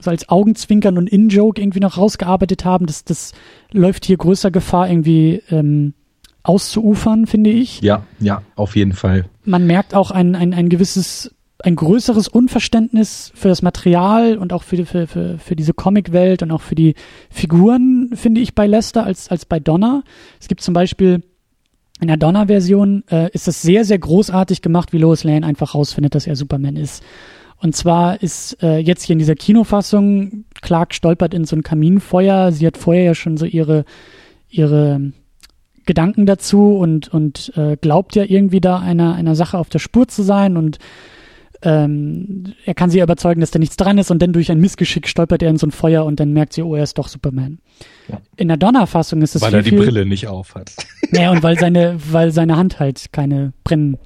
so als Augenzwinkern und In-Joke irgendwie noch rausgearbeitet haben, das, das läuft hier größer Gefahr irgendwie ähm, auszuufern, finde ich. Ja, ja, auf jeden Fall. Man merkt auch ein, ein, ein gewisses, ein größeres Unverständnis für das Material und auch für, für, für, für diese Comicwelt und auch für die Figuren, finde ich, bei Lester als, als bei Donner. Es gibt zum Beispiel in der Donner-Version äh, ist das sehr, sehr großartig gemacht, wie Lois Lane einfach rausfindet, dass er Superman ist. Und zwar ist äh, jetzt hier in dieser Kinofassung, Clark stolpert in so ein Kaminfeuer. Sie hat vorher ja schon so ihre, ihre Gedanken dazu und, und äh, glaubt ja irgendwie da einer, einer Sache auf der Spur zu sein und ähm, er kann sie überzeugen, dass da nichts dran ist und dann durch ein Missgeschick stolpert er in so ein Feuer und dann merkt sie, oh, er ist doch Superman. Ja. In der Donnerfassung ist es Weil viel, er die viel, Brille nicht auf hat. Naja, und weil seine, weil seine Hand halt keine Brennen,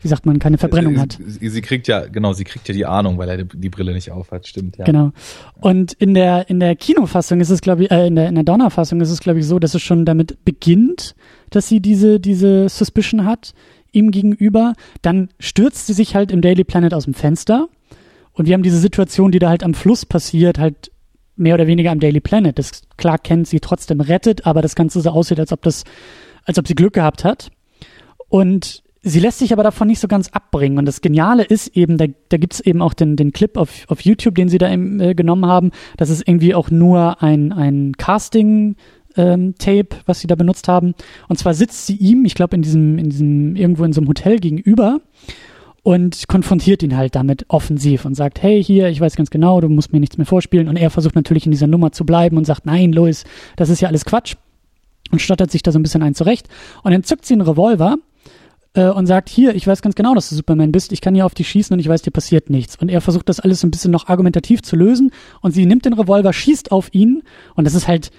wie sagt man, keine Verbrennung sie, hat. Sie, sie, kriegt ja, genau, sie kriegt ja die Ahnung, weil er die, die Brille nicht aufhat, stimmt, ja. Genau. Und in der, in der Kinofassung ist es, glaube ich, äh, in der, in der Donnerfassung ist es, glaube ich, so, dass es schon damit beginnt, dass sie diese, diese Suspicion hat ihm gegenüber. Dann stürzt sie sich halt im Daily Planet aus dem Fenster. Und wir haben diese Situation, die da halt am Fluss passiert, halt mehr oder weniger am Daily Planet. Das Clark Kent sie trotzdem rettet, aber das Ganze so aussieht, als ob das, als ob sie Glück gehabt hat. Und sie lässt sich aber davon nicht so ganz abbringen. Und das Geniale ist eben, da, da gibt's eben auch den, den Clip auf, auf YouTube, den sie da im, äh, genommen haben. Das ist irgendwie auch nur ein, ein Casting, ähm, Tape, was sie da benutzt haben. Und zwar sitzt sie ihm, ich glaube, in diesem, in diesem, irgendwo in so einem Hotel gegenüber und konfrontiert ihn halt damit offensiv und sagt, hey, hier, ich weiß ganz genau, du musst mir nichts mehr vorspielen. Und er versucht natürlich in dieser Nummer zu bleiben und sagt, nein, Louis, das ist ja alles Quatsch. Und stottert sich da so ein bisschen ein zurecht. Und dann zückt sie einen Revolver äh, und sagt, hier, ich weiß ganz genau, dass du Superman bist, ich kann hier auf dich schießen und ich weiß, dir passiert nichts. Und er versucht das alles ein bisschen noch argumentativ zu lösen und sie nimmt den Revolver, schießt auf ihn und das ist halt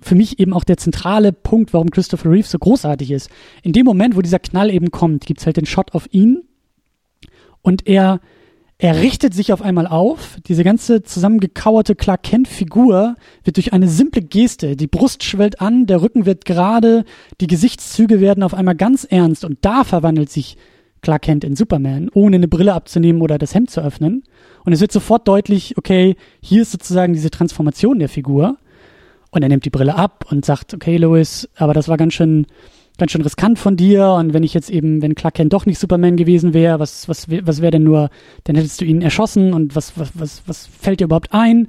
für mich eben auch der zentrale Punkt, warum Christopher Reeve so großartig ist. In dem Moment, wo dieser Knall eben kommt, gibt's halt den Shot auf ihn und er, er richtet sich auf einmal auf. Diese ganze zusammengekauerte Clark Kent Figur wird durch eine simple Geste, die Brust schwellt an, der Rücken wird gerade, die Gesichtszüge werden auf einmal ganz ernst und da verwandelt sich Clark Kent in Superman, ohne eine Brille abzunehmen oder das Hemd zu öffnen. Und es wird sofort deutlich, okay, hier ist sozusagen diese Transformation der Figur. Und er nimmt die Brille ab und sagt, okay, Louis, aber das war ganz schön, ganz schön riskant von dir. Und wenn ich jetzt eben, wenn Clark Kent doch nicht Superman gewesen wäre, was, was, was wäre denn nur, dann hättest du ihn erschossen und was, was, was, was fällt dir überhaupt ein?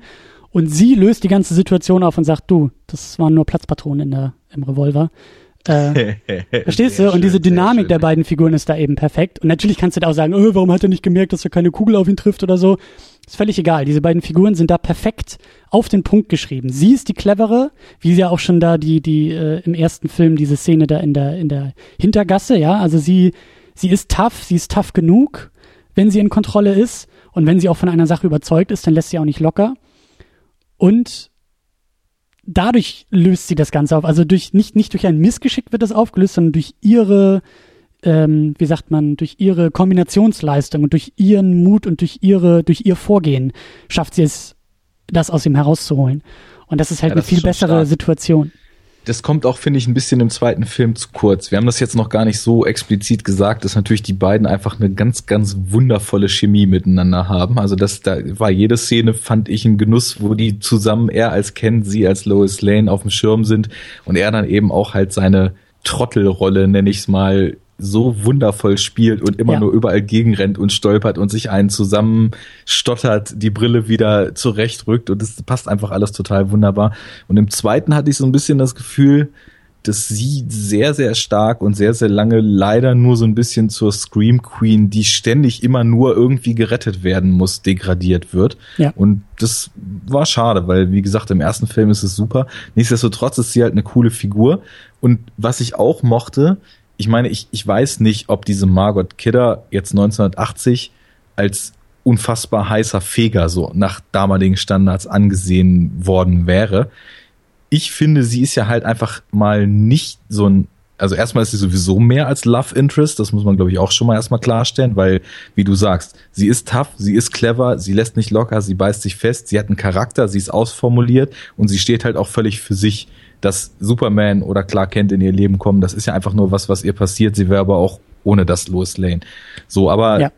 Und sie löst die ganze Situation auf und sagt, du, das waren nur Platzpatronen in der, im Revolver. Äh, verstehst du? und diese Dynamik der beiden Figuren ist da eben perfekt. Und natürlich kannst du da auch sagen, oh, warum hat er nicht gemerkt, dass er keine Kugel auf ihn trifft oder so. Ist völlig egal. Diese beiden Figuren sind da perfekt auf den Punkt geschrieben. Sie ist die clevere, wie sie ja auch schon da die, die äh, im ersten Film diese Szene da in der in der Hintergasse, ja. Also sie sie ist tough, sie ist tough genug, wenn sie in Kontrolle ist und wenn sie auch von einer Sache überzeugt ist, dann lässt sie auch nicht locker. Und dadurch löst sie das Ganze auf. Also durch nicht nicht durch ein Missgeschick wird das aufgelöst, sondern durch ihre ähm, wie sagt man, durch ihre Kombinationsleistung und durch ihren Mut und durch ihre, durch ihr Vorgehen schafft sie es, das aus ihm herauszuholen. Und das ist halt ja, das eine viel bessere stark. Situation. Das kommt auch, finde ich, ein bisschen im zweiten Film zu kurz. Wir haben das jetzt noch gar nicht so explizit gesagt, dass natürlich die beiden einfach eine ganz, ganz wundervolle Chemie miteinander haben. Also das, da war jede Szene, fand ich, ein Genuss, wo die zusammen, er als Ken, sie als Lois Lane auf dem Schirm sind und er dann eben auch halt seine Trottelrolle, nenne ich es mal, so wundervoll spielt und immer ja. nur überall gegenrennt und stolpert und sich einen zusammenstottert, die Brille wieder zurechtrückt und das passt einfach alles total wunderbar. Und im zweiten hatte ich so ein bisschen das Gefühl, dass sie sehr, sehr stark und sehr, sehr lange leider nur so ein bisschen zur Scream Queen, die ständig immer nur irgendwie gerettet werden muss, degradiert wird. Ja. Und das war schade, weil, wie gesagt, im ersten Film ist es super. Nichtsdestotrotz ist sie halt eine coole Figur. Und was ich auch mochte, ich meine, ich, ich weiß nicht, ob diese Margot Kidder jetzt 1980 als unfassbar heißer Feger so nach damaligen Standards angesehen worden wäre. Ich finde, sie ist ja halt einfach mal nicht so ein also erstmal ist sie sowieso mehr als Love Interest, das muss man glaube ich auch schon mal erstmal klarstellen, weil wie du sagst, sie ist tough, sie ist clever, sie lässt nicht locker, sie beißt sich fest, sie hat einen Charakter, sie ist ausformuliert und sie steht halt auch völlig für sich dass Superman oder Clark Kent in ihr Leben kommen, das ist ja einfach nur was, was ihr passiert. Sie wäre aber auch ohne das Lois Lane. So, aber ja.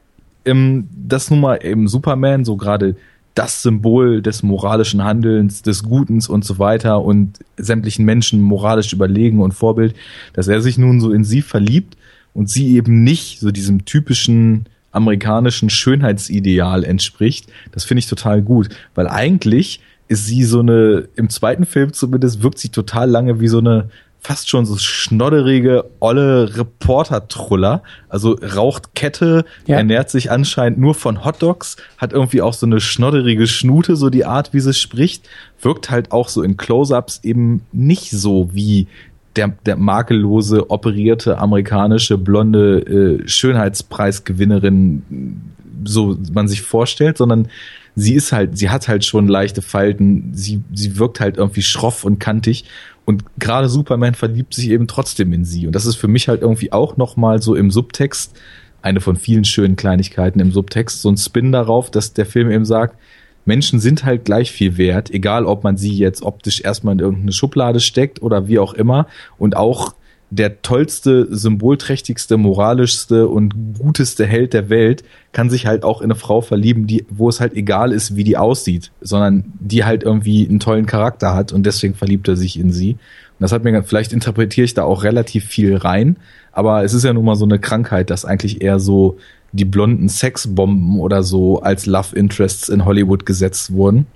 ähm, das nun mal eben Superman, so gerade das Symbol des moralischen Handelns, des Gutens und so weiter und sämtlichen Menschen moralisch überlegen und Vorbild, dass er sich nun so in sie verliebt und sie eben nicht so diesem typischen amerikanischen Schönheitsideal entspricht, das finde ich total gut, weil eigentlich ist sie so eine, im zweiten Film zumindest, wirkt sie total lange wie so eine fast schon so schnodderige, olle Reporter-Truller. Also raucht Kette, ja. ernährt sich anscheinend nur von Hotdogs, hat irgendwie auch so eine schnodderige Schnute, so die Art, wie sie spricht. Wirkt halt auch so in Close-Ups eben nicht so wie der, der makellose, operierte amerikanische blonde äh, Schönheitspreisgewinnerin, so man sich vorstellt, sondern sie ist halt, sie hat halt schon leichte Falten, sie, sie wirkt halt irgendwie schroff und kantig und gerade Superman verliebt sich eben trotzdem in sie und das ist für mich halt irgendwie auch nochmal so im Subtext eine von vielen schönen Kleinigkeiten im Subtext, so ein Spin darauf, dass der Film eben sagt, Menschen sind halt gleich viel wert, egal ob man sie jetzt optisch erstmal in irgendeine Schublade steckt oder wie auch immer. Und auch der tollste, symbolträchtigste, moralischste und guteste Held der Welt kann sich halt auch in eine Frau verlieben, die, wo es halt egal ist, wie die aussieht, sondern die halt irgendwie einen tollen Charakter hat und deswegen verliebt er sich in sie. Und das hat mir, vielleicht interpretiere ich da auch relativ viel rein, aber es ist ja nun mal so eine Krankheit, dass eigentlich eher so die blonden Sexbomben oder so als Love Interests in Hollywood gesetzt wurden.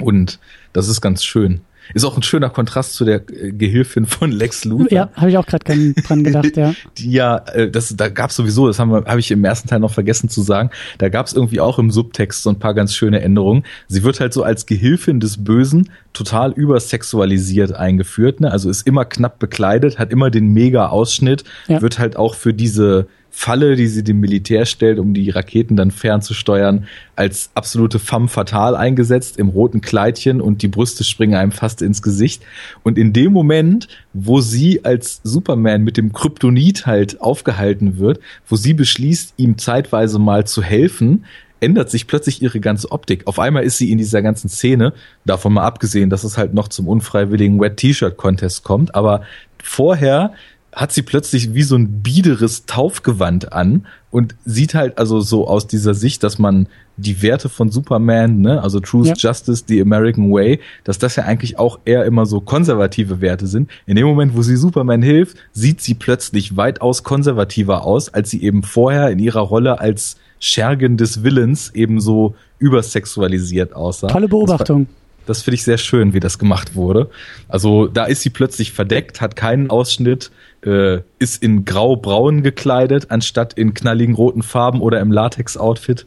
Und das ist ganz schön. Ist auch ein schöner Kontrast zu der äh, Gehilfin von Lex Luthor. Ja, habe ich auch gerade dran gedacht, ja. Die ja, äh, das, da gab's sowieso, das habe hab ich im ersten Teil noch vergessen zu sagen, da gab's irgendwie auch im Subtext so ein paar ganz schöne Änderungen. Sie wird halt so als Gehilfin des Bösen total übersexualisiert eingeführt, ne? also ist immer knapp bekleidet, hat immer den Mega-Ausschnitt, ja. wird halt auch für diese Falle, die sie dem Militär stellt, um die Raketen dann fernzusteuern, als absolute femme fatale eingesetzt im roten Kleidchen und die Brüste springen einem fast ins Gesicht. Und in dem Moment, wo sie als Superman mit dem Kryptonit halt aufgehalten wird, wo sie beschließt, ihm zeitweise mal zu helfen, ändert sich plötzlich ihre ganze Optik. Auf einmal ist sie in dieser ganzen Szene, davon mal abgesehen, dass es halt noch zum unfreiwilligen Wet T-Shirt Contest kommt, aber vorher hat sie plötzlich wie so ein biederes Taufgewand an und sieht halt also so aus dieser Sicht, dass man die Werte von Superman, ne, also Truth, ja. Justice, the American Way, dass das ja eigentlich auch eher immer so konservative Werte sind. In dem Moment, wo sie Superman hilft, sieht sie plötzlich weitaus konservativer aus, als sie eben vorher in ihrer Rolle als Schergen des Willens eben so übersexualisiert aussah. Tolle Beobachtung. Das finde ich sehr schön, wie das gemacht wurde. Also da ist sie plötzlich verdeckt, hat keinen Ausschnitt, äh, ist in grau-braun gekleidet, anstatt in knalligen roten Farben oder im Latex-Outfit.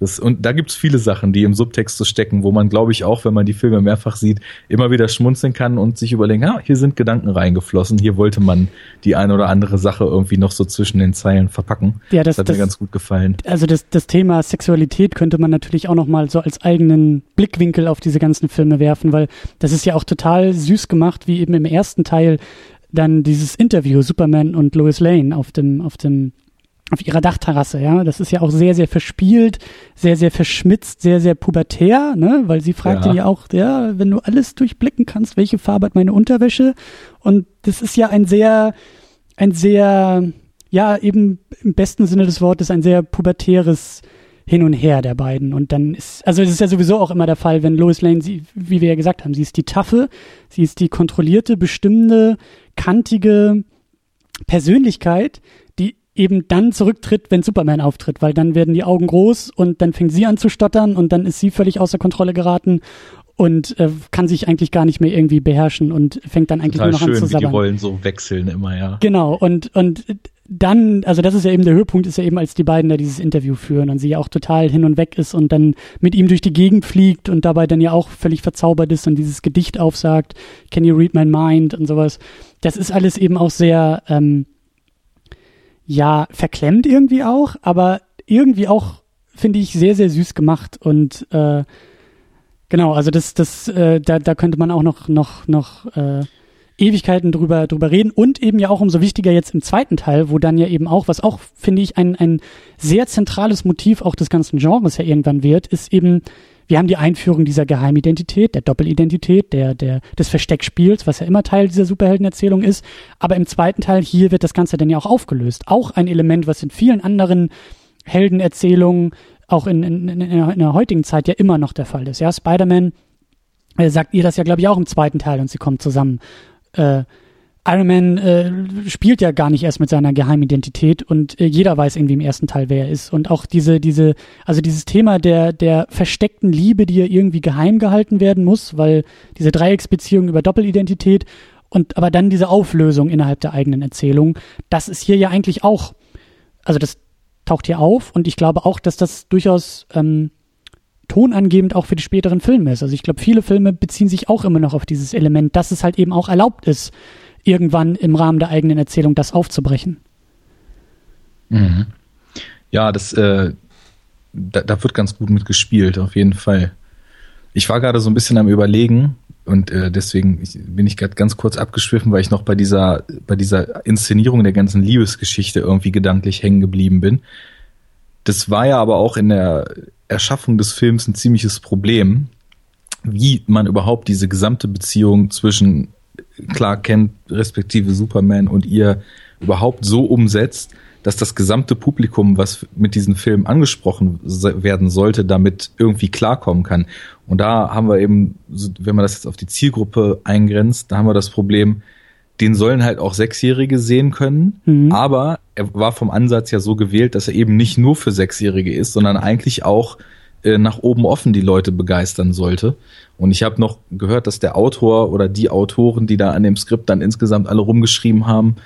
Das, und da gibt's viele Sachen, die im Subtext so stecken, wo man, glaube ich, auch, wenn man die Filme mehrfach sieht, immer wieder schmunzeln kann und sich überlegen, ah, hier sind Gedanken reingeflossen, hier wollte man die eine oder andere Sache irgendwie noch so zwischen den Zeilen verpacken. Ja, das, das hat das, mir ganz gut gefallen. Also das, das Thema Sexualität könnte man natürlich auch nochmal so als eigenen Blickwinkel auf diese ganzen Filme werfen, weil das ist ja auch total süß gemacht, wie eben im ersten Teil dann dieses Interview Superman und Lois Lane auf dem auf dem auf ihrer Dachterrasse, ja. Das ist ja auch sehr, sehr verspielt, sehr, sehr verschmitzt, sehr, sehr pubertär, ne? Weil sie fragt ja. ja auch, ja, wenn du alles durchblicken kannst, welche Farbe hat meine Unterwäsche? Und das ist ja ein sehr, ein sehr, ja, eben im besten Sinne des Wortes ein sehr pubertäres Hin und Her der beiden. Und dann ist, also es ist ja sowieso auch immer der Fall, wenn Lois Lane, sie, wie wir ja gesagt haben, sie ist die taffe, sie ist die kontrollierte, bestimmende, kantige Persönlichkeit, eben dann zurücktritt, wenn Superman auftritt, weil dann werden die Augen groß und dann fängt sie an zu stottern und dann ist sie völlig außer Kontrolle geraten und äh, kann sich eigentlich gar nicht mehr irgendwie beherrschen und fängt dann eigentlich Total nur noch schön, an zu sabbern. Wie die Rollen so wechseln immer, ja. Genau, und, und dann, also das ist ja eben der Höhepunkt, ist ja eben, als die beiden da dieses Interview führen und sie ja auch total hin und weg ist und dann mit ihm durch die Gegend fliegt und dabei dann ja auch völlig verzaubert ist und dieses Gedicht aufsagt, Can you read my mind und sowas. Das ist alles eben auch sehr, ähm, ja, verklemmt irgendwie auch, aber irgendwie auch, finde ich, sehr, sehr süß gemacht und äh, genau, also das, das, äh, da, da könnte man auch noch, noch, noch äh, Ewigkeiten drüber, drüber reden und eben ja auch umso wichtiger jetzt im zweiten Teil, wo dann ja eben auch, was auch, finde ich, ein, ein sehr zentrales Motiv auch des ganzen Genres ja irgendwann wird, ist eben wir haben die Einführung dieser Geheimidentität, der Doppelidentität, der, der, des Versteckspiels, was ja immer Teil dieser Superheldenerzählung ist. Aber im zweiten Teil hier wird das Ganze dann ja auch aufgelöst. Auch ein Element, was in vielen anderen Heldenerzählungen, auch in, in, in, in der heutigen Zeit ja immer noch der Fall ist. Ja, Spider-Man äh, sagt ihr das ja, glaube ich, auch im zweiten Teil und sie kommen zusammen. Äh, Iron Man äh, spielt ja gar nicht erst mit seiner Geheimidentität und äh, jeder weiß irgendwie im ersten Teil, wer er ist. Und auch diese, diese, also dieses Thema der, der versteckten Liebe, die ja irgendwie geheim gehalten werden muss, weil diese Dreiecksbeziehung über Doppelidentität und aber dann diese Auflösung innerhalb der eigenen Erzählung, das ist hier ja eigentlich auch, also das taucht hier auf und ich glaube auch, dass das durchaus ähm, tonangebend auch für die späteren Filme ist. Also ich glaube, viele Filme beziehen sich auch immer noch auf dieses Element, dass es halt eben auch erlaubt ist, irgendwann im Rahmen der eigenen Erzählung das aufzubrechen. Mhm. Ja, das, äh, da, da wird ganz gut mitgespielt, auf jeden Fall. Ich war gerade so ein bisschen am Überlegen, und äh, deswegen bin ich gerade ganz kurz abgeschwiffen, weil ich noch bei dieser, bei dieser Inszenierung der ganzen Liebesgeschichte irgendwie gedanklich hängen geblieben bin. Das war ja aber auch in der Erschaffung des Films ein ziemliches Problem, wie man überhaupt diese gesamte Beziehung zwischen Clark Kent respektive Superman und ihr überhaupt so umsetzt, dass das gesamte Publikum, was mit diesem Film angesprochen werden sollte, damit irgendwie klarkommen kann. Und da haben wir eben, wenn man das jetzt auf die Zielgruppe eingrenzt, da haben wir das Problem, den sollen halt auch Sechsjährige sehen können, mhm. aber er war vom Ansatz ja so gewählt, dass er eben nicht nur für Sechsjährige ist, sondern eigentlich auch äh, nach oben offen die Leute begeistern sollte. Und ich habe noch gehört, dass der Autor oder die Autoren, die da an dem Skript dann insgesamt alle rumgeschrieben haben,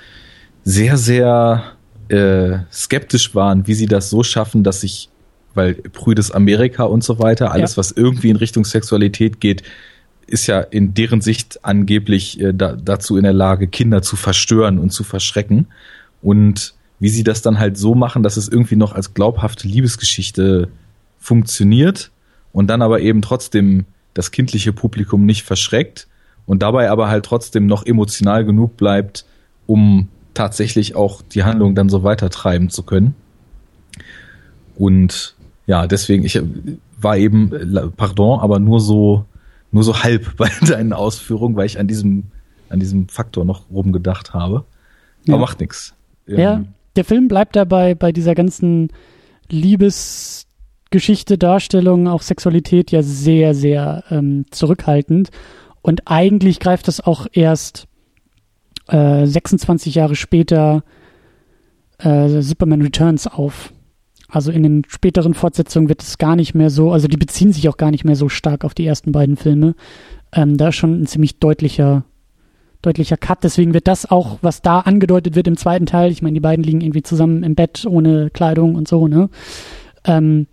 sehr, sehr äh, skeptisch waren, wie sie das so schaffen, dass sich, weil prüdes Amerika und so weiter, alles, ja. was irgendwie in Richtung Sexualität geht, ist ja in deren Sicht angeblich äh, da, dazu in der Lage, Kinder zu verstören und zu verschrecken. Und wie sie das dann halt so machen, dass es irgendwie noch als glaubhafte Liebesgeschichte funktioniert und dann aber eben trotzdem das kindliche Publikum nicht verschreckt und dabei aber halt trotzdem noch emotional genug bleibt, um tatsächlich auch die Handlung dann so weiter treiben zu können. Und ja, deswegen, ich war eben, pardon, aber nur so, nur so halb bei deinen Ausführungen, weil ich an diesem, an diesem Faktor noch rumgedacht habe. Aber ja. macht nichts. Ja, ähm, der Film bleibt dabei bei dieser ganzen Liebes Geschichte, Darstellung, auch Sexualität ja sehr, sehr ähm, zurückhaltend. Und eigentlich greift das auch erst äh, 26 Jahre später äh, Superman Returns auf. Also in den späteren Fortsetzungen wird es gar nicht mehr so, also die beziehen sich auch gar nicht mehr so stark auf die ersten beiden Filme. Ähm, da ist schon ein ziemlich deutlicher, deutlicher Cut. Deswegen wird das auch, was da angedeutet wird im zweiten Teil, ich meine, die beiden liegen irgendwie zusammen im Bett ohne Kleidung und so, ne? Ähm,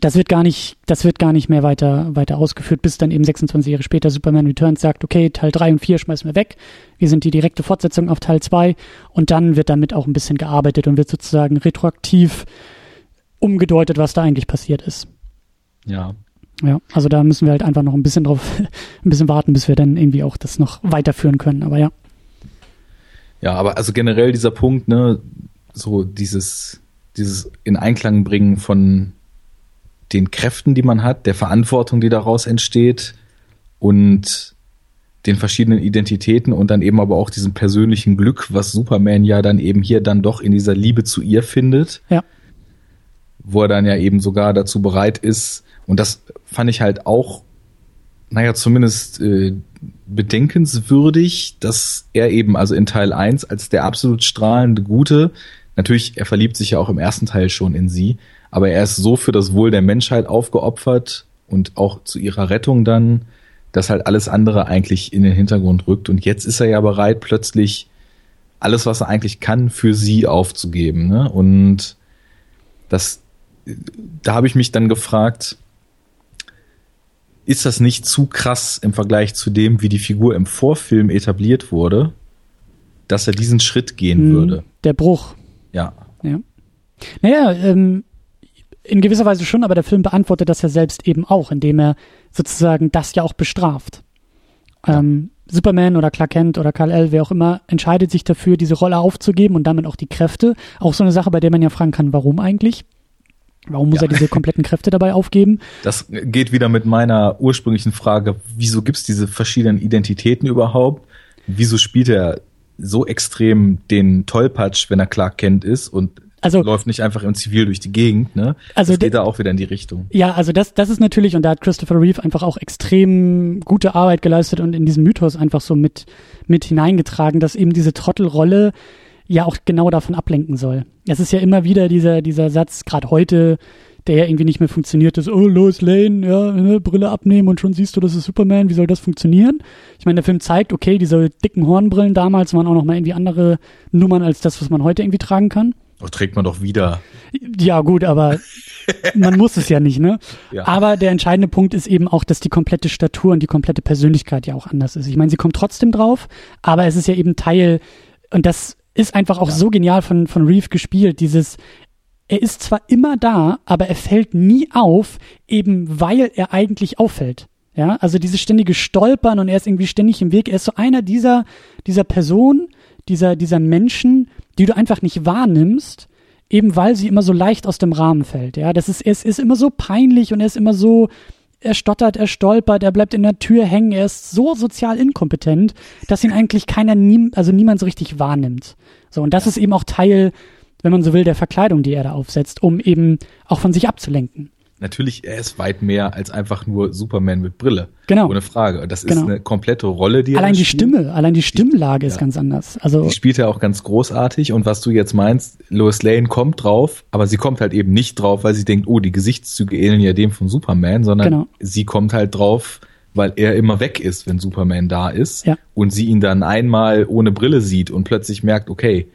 das wird gar nicht, das wird gar nicht mehr weiter, weiter ausgeführt, bis dann eben 26 Jahre später Superman Returns sagt, okay, Teil 3 und 4 schmeißen wir weg. Wir sind die direkte Fortsetzung auf Teil 2 und dann wird damit auch ein bisschen gearbeitet und wird sozusagen retroaktiv umgedeutet, was da eigentlich passiert ist. Ja. Ja, also da müssen wir halt einfach noch ein bisschen drauf, ein bisschen warten, bis wir dann irgendwie auch das noch weiterführen können, aber ja. Ja, aber also generell dieser Punkt, ne, so dieses, dieses in Einklang bringen von den Kräften, die man hat, der Verantwortung, die daraus entsteht und den verschiedenen Identitäten und dann eben aber auch diesem persönlichen Glück, was Superman ja dann eben hier dann doch in dieser Liebe zu ihr findet. Ja. Wo er dann ja eben sogar dazu bereit ist. Und das fand ich halt auch, naja, zumindest äh, bedenkenswürdig, dass er eben also in Teil 1 als der absolut strahlende Gute, natürlich, er verliebt sich ja auch im ersten Teil schon in sie, aber er ist so für das Wohl der Menschheit aufgeopfert und auch zu ihrer Rettung dann, dass halt alles andere eigentlich in den Hintergrund rückt. Und jetzt ist er ja bereit, plötzlich alles, was er eigentlich kann, für sie aufzugeben. Ne? Und das, da habe ich mich dann gefragt, ist das nicht zu krass im Vergleich zu dem, wie die Figur im Vorfilm etabliert wurde, dass er diesen Schritt gehen hm, würde? Der Bruch. Ja. Ja. Naja, ähm, in gewisser Weise schon, aber der Film beantwortet das ja selbst eben auch, indem er sozusagen das ja auch bestraft. Ähm, Superman oder Clark Kent oder Kal El, wer auch immer, entscheidet sich dafür, diese Rolle aufzugeben und damit auch die Kräfte. Auch so eine Sache, bei der man ja fragen kann, warum eigentlich? Warum muss ja. er diese kompletten Kräfte dabei aufgeben? Das geht wieder mit meiner ursprünglichen Frage, wieso gibt es diese verschiedenen Identitäten überhaupt? Wieso spielt er so extrem den Tollpatsch, wenn er Clark Kent ist und also läuft nicht einfach im Zivil durch die Gegend, ne? Also das geht da auch wieder in die Richtung. Ja, also das, das ist natürlich und da hat Christopher Reeve einfach auch extrem gute Arbeit geleistet und in diesen Mythos einfach so mit mit hineingetragen, dass eben diese Trottelrolle ja auch genau davon ablenken soll. Es ist ja immer wieder dieser dieser Satz, gerade heute, der ja irgendwie nicht mehr funktioniert ist, oh, Lois Lane, ja, ne, Brille abnehmen und schon siehst du, das ist Superman, wie soll das funktionieren? Ich meine, der Film zeigt, okay, diese dicken Hornbrillen damals waren auch noch mal irgendwie andere Nummern als das, was man heute irgendwie tragen kann. Das trägt man doch wieder. Ja, gut, aber man muss es ja nicht, ne? Ja. Aber der entscheidende Punkt ist eben auch, dass die komplette Statur und die komplette Persönlichkeit ja auch anders ist. Ich meine, sie kommt trotzdem drauf, aber es ist ja eben Teil, und das ist einfach auch ja. so genial von, von Reeve gespielt, dieses, er ist zwar immer da, aber er fällt nie auf, eben weil er eigentlich auffällt. Ja, also dieses ständige Stolpern und er ist irgendwie ständig im Weg. Er ist so einer dieser, dieser Personen, dieser, dieser Menschen, die du einfach nicht wahrnimmst, eben weil sie immer so leicht aus dem Rahmen fällt. Ja, das ist, es ist immer so peinlich und er ist immer so, er stottert, er stolpert, er bleibt in der Tür hängen, er ist so sozial inkompetent, dass ihn eigentlich keiner, nie, also niemand so richtig wahrnimmt. So, und das ist eben auch Teil, wenn man so will, der Verkleidung, die er da aufsetzt, um eben auch von sich abzulenken natürlich, er ist weit mehr als einfach nur Superman mit Brille. Genau. Ohne Frage. Das ist genau. eine komplette Rolle, die allein er die Stimme, allein die Stimmlage die, ist ja. ganz anders. Also die spielt er auch ganz großartig. Und was du jetzt meinst, Lois Lane kommt drauf, aber sie kommt halt eben nicht drauf, weil sie denkt, oh, die Gesichtszüge ähneln ja dem von Superman, sondern genau. sie kommt halt drauf, weil er immer weg ist, wenn Superman da ist. Ja. Und sie ihn dann einmal ohne Brille sieht und plötzlich merkt, okay,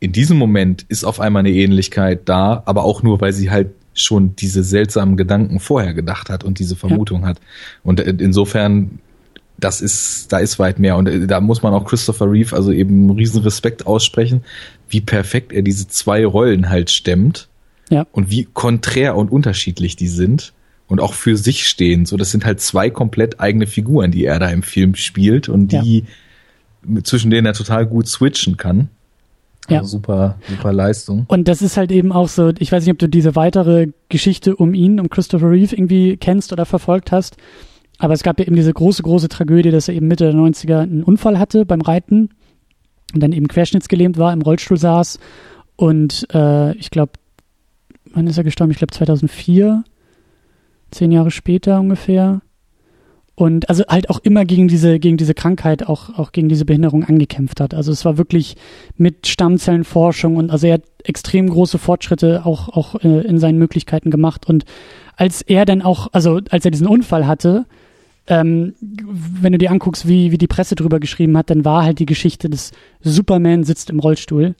in diesem Moment ist auf einmal eine Ähnlichkeit da, aber auch nur, weil sie halt schon diese seltsamen Gedanken vorher gedacht hat und diese Vermutung ja. hat. Und äh, insofern, das ist, da ist weit mehr. Und äh, da muss man auch Christopher Reeve also eben riesen Respekt aussprechen, wie perfekt er diese zwei Rollen halt stemmt. Ja. Und wie konträr und unterschiedlich die sind. Und auch für sich stehen. So, das sind halt zwei komplett eigene Figuren, die er da im Film spielt und die, ja. zwischen denen er total gut switchen kann. Also ja. super, super Leistung. Und das ist halt eben auch so, ich weiß nicht, ob du diese weitere Geschichte um ihn, um Christopher Reeve irgendwie kennst oder verfolgt hast. Aber es gab ja eben diese große, große Tragödie, dass er eben Mitte der 90er einen Unfall hatte beim Reiten und dann eben querschnittsgelähmt war, im Rollstuhl saß. Und äh, ich glaube, wann ist er gestorben? Ich glaube 2004, zehn Jahre später ungefähr und also halt auch immer gegen diese gegen diese Krankheit auch auch gegen diese Behinderung angekämpft hat. Also es war wirklich mit Stammzellenforschung und also er hat extrem große Fortschritte auch auch äh, in seinen Möglichkeiten gemacht und als er dann auch also als er diesen Unfall hatte, ähm, wenn du dir anguckst, wie wie die Presse drüber geschrieben hat, dann war halt die Geschichte des Superman sitzt im Rollstuhl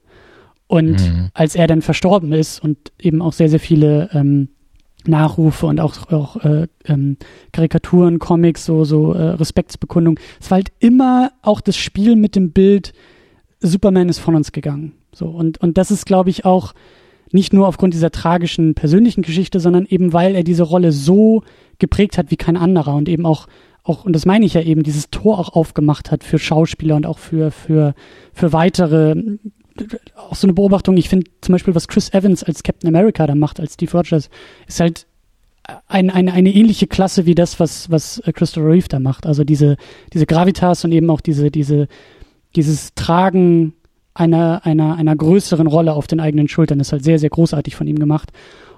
und mhm. als er dann verstorben ist und eben auch sehr sehr viele ähm, Nachrufe und auch, auch äh, ähm, Karikaturen, Comics, so, so äh, Respektsbekundung. Es war halt immer auch das Spiel mit dem Bild, Superman ist von uns gegangen. So, und, und das ist, glaube ich, auch nicht nur aufgrund dieser tragischen persönlichen Geschichte, sondern eben, weil er diese Rolle so geprägt hat wie kein anderer und eben auch, auch, und das meine ich ja eben, dieses Tor auch aufgemacht hat für Schauspieler und auch für, für, für weitere auch so eine Beobachtung, ich finde zum Beispiel, was Chris Evans als Captain America da macht, als Steve Rogers, ist halt ein, eine, eine ähnliche Klasse wie das, was, was Christopher Reeve da macht. Also diese, diese Gravitas und eben auch diese, diese, dieses Tragen einer, einer, einer größeren Rolle auf den eigenen Schultern ist halt sehr, sehr großartig von ihm gemacht.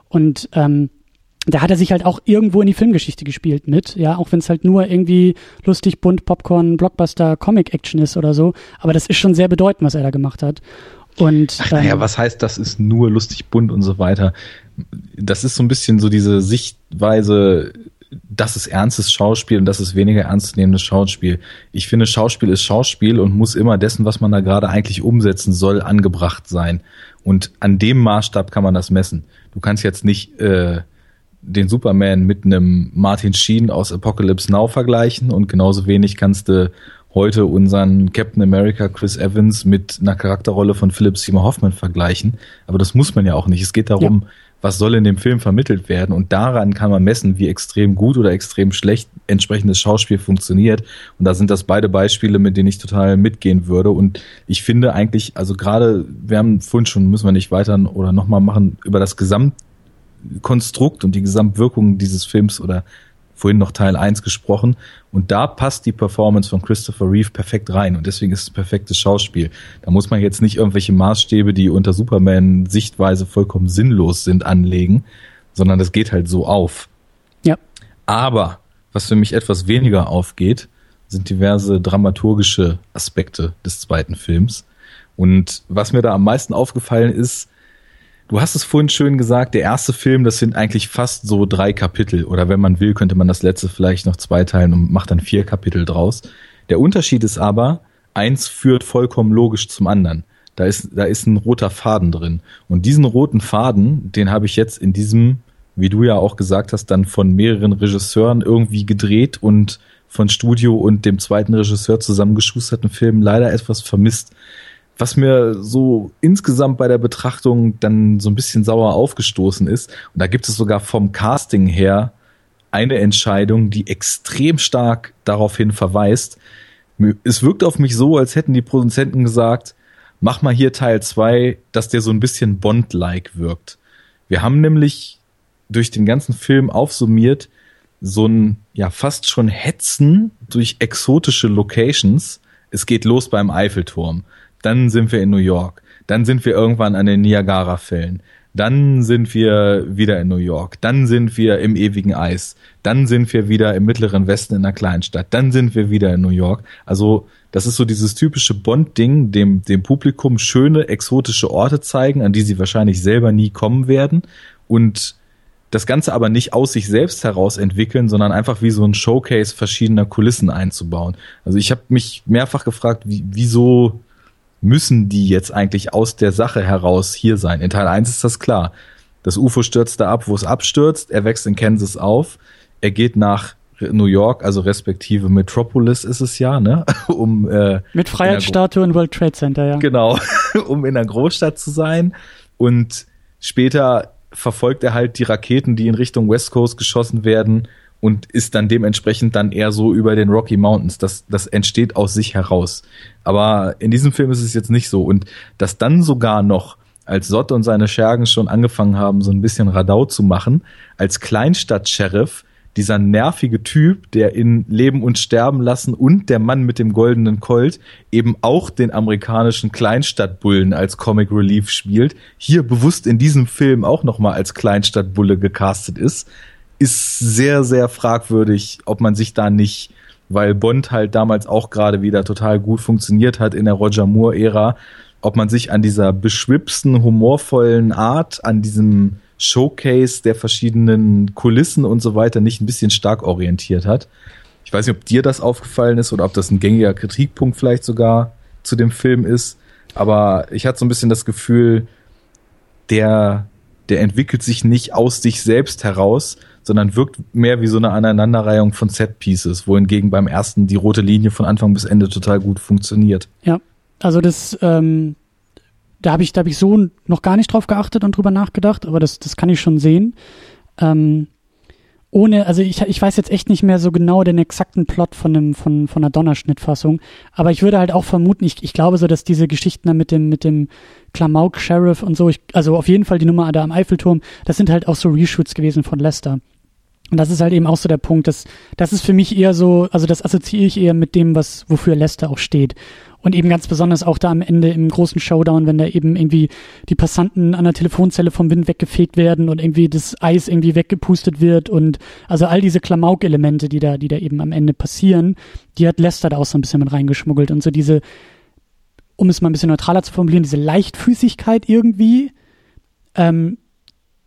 Und ähm, da hat er sich halt auch irgendwo in die Filmgeschichte gespielt mit, ja, auch wenn es halt nur irgendwie lustig, bunt, Popcorn, Blockbuster, Comic-Action ist oder so. Aber das ist schon sehr bedeutend, was er da gemacht hat. Und Ach, naja, was heißt, das ist nur lustig, bunt und so weiter? Das ist so ein bisschen so diese Sichtweise, das ist ernstes Schauspiel und das ist weniger ernstzunehmendes Schauspiel. Ich finde, Schauspiel ist Schauspiel und muss immer dessen, was man da gerade eigentlich umsetzen soll, angebracht sein. Und an dem Maßstab kann man das messen. Du kannst jetzt nicht äh, den Superman mit einem Martin Sheen aus Apocalypse Now vergleichen und genauso wenig kannst du heute unseren Captain America Chris Evans mit einer Charakterrolle von Philip Seymour Hoffman vergleichen. Aber das muss man ja auch nicht. Es geht darum, ja. was soll in dem Film vermittelt werden und daran kann man messen, wie extrem gut oder extrem schlecht entsprechendes Schauspiel funktioniert. Und da sind das beide Beispiele, mit denen ich total mitgehen würde. Und ich finde eigentlich, also gerade, wir haben vorhin schon, müssen wir nicht weiter oder nochmal machen, über das Gesamt Konstrukt und die Gesamtwirkung dieses Films oder vorhin noch Teil 1 gesprochen. Und da passt die Performance von Christopher Reeve perfekt rein. Und deswegen ist es perfektes Schauspiel. Da muss man jetzt nicht irgendwelche Maßstäbe, die unter Superman Sichtweise vollkommen sinnlos sind, anlegen, sondern das geht halt so auf. Ja. Aber, was für mich etwas weniger aufgeht, sind diverse dramaturgische Aspekte des zweiten Films. Und was mir da am meisten aufgefallen ist, Du hast es vorhin schön gesagt, der erste Film, das sind eigentlich fast so drei Kapitel. Oder wenn man will, könnte man das letzte vielleicht noch zweiteilen und macht dann vier Kapitel draus. Der Unterschied ist aber, eins führt vollkommen logisch zum anderen. Da ist, da ist ein roter Faden drin. Und diesen roten Faden, den habe ich jetzt in diesem, wie du ja auch gesagt hast, dann von mehreren Regisseuren irgendwie gedreht und von Studio und dem zweiten Regisseur zusammengeschusterten Film leider etwas vermisst was mir so insgesamt bei der Betrachtung dann so ein bisschen sauer aufgestoßen ist, und da gibt es sogar vom Casting her eine Entscheidung, die extrem stark daraufhin verweist. Es wirkt auf mich so, als hätten die Produzenten gesagt, mach mal hier Teil 2, dass der so ein bisschen Bond-like wirkt. Wir haben nämlich durch den ganzen Film aufsummiert so ein ja fast schon Hetzen durch exotische Locations. Es geht los beim Eiffelturm, dann sind wir in New York, dann sind wir irgendwann an den Niagara-Fällen, dann sind wir wieder in New York. Dann sind wir im ewigen Eis. Dann sind wir wieder im mittleren Westen in einer Kleinstadt. Dann sind wir wieder in New York. Also das ist so dieses typische Bond-Ding, dem, dem Publikum schöne, exotische Orte zeigen, an die sie wahrscheinlich selber nie kommen werden. Und das Ganze aber nicht aus sich selbst heraus entwickeln, sondern einfach wie so ein Showcase verschiedener Kulissen einzubauen. Also ich habe mich mehrfach gefragt, wie, wieso müssen die jetzt eigentlich aus der Sache heraus hier sein? In Teil 1 ist das klar. Das UFO stürzt da ab, wo es abstürzt. Er wächst in Kansas auf. Er geht nach New York, also respektive Metropolis ist es ja, ne? Um äh, mit Freiheitsstatue und World Trade Center, ja. Genau, um in einer Großstadt zu sein. Und später verfolgt er halt die Raketen, die in Richtung West Coast geschossen werden und ist dann dementsprechend dann eher so über den Rocky Mountains. Das, das entsteht aus sich heraus. Aber in diesem Film ist es jetzt nicht so. Und dass dann sogar noch, als Sott und seine Schergen schon angefangen haben, so ein bisschen Radau zu machen, als Kleinstadt-Sheriff, dieser nervige Typ, der in Leben und Sterben lassen und der Mann mit dem goldenen Colt eben auch den amerikanischen Kleinstadtbullen als Comic Relief spielt, hier bewusst in diesem Film auch nochmal als Kleinstadtbulle gecastet ist, ist sehr, sehr fragwürdig, ob man sich da nicht, weil Bond halt damals auch gerade wieder total gut funktioniert hat in der Roger Moore-Ära, ob man sich an dieser beschwipsten, humorvollen Art, an diesem Showcase der verschiedenen Kulissen und so weiter nicht ein bisschen stark orientiert hat. Ich weiß nicht, ob dir das aufgefallen ist oder ob das ein gängiger Kritikpunkt vielleicht sogar zu dem Film ist, aber ich hatte so ein bisschen das Gefühl, der, der entwickelt sich nicht aus sich selbst heraus, sondern wirkt mehr wie so eine Aneinanderreihung von Set-Pieces, wohingegen beim ersten die rote Linie von Anfang bis Ende total gut funktioniert. Ja, also das, ähm, da habe ich, da habe ich so noch gar nicht drauf geachtet und drüber nachgedacht, aber das, das kann ich schon sehen. Ähm, ohne, also ich, ich weiß jetzt echt nicht mehr so genau den exakten Plot von einem, von, von einer Donnerschnittfassung, aber ich würde halt auch vermuten, ich, ich glaube so, dass diese Geschichten da mit dem, mit dem Klamauk-Sheriff und so, ich, also auf jeden Fall die Nummer da am Eiffelturm, das sind halt auch so Reshoots gewesen von Lester. Und das ist halt eben auch so der Punkt, dass das ist für mich eher so, also das assoziiere ich eher mit dem, was wofür Lester auch steht. Und eben ganz besonders auch da am Ende im großen Showdown, wenn da eben irgendwie die Passanten an der Telefonzelle vom Wind weggefegt werden und irgendwie das Eis irgendwie weggepustet wird und also all diese Klamauk-Elemente, die da, die da eben am Ende passieren, die hat Lester da auch so ein bisschen mit reingeschmuggelt und so diese, um es mal ein bisschen neutraler zu formulieren, diese Leichtfüßigkeit irgendwie, ähm,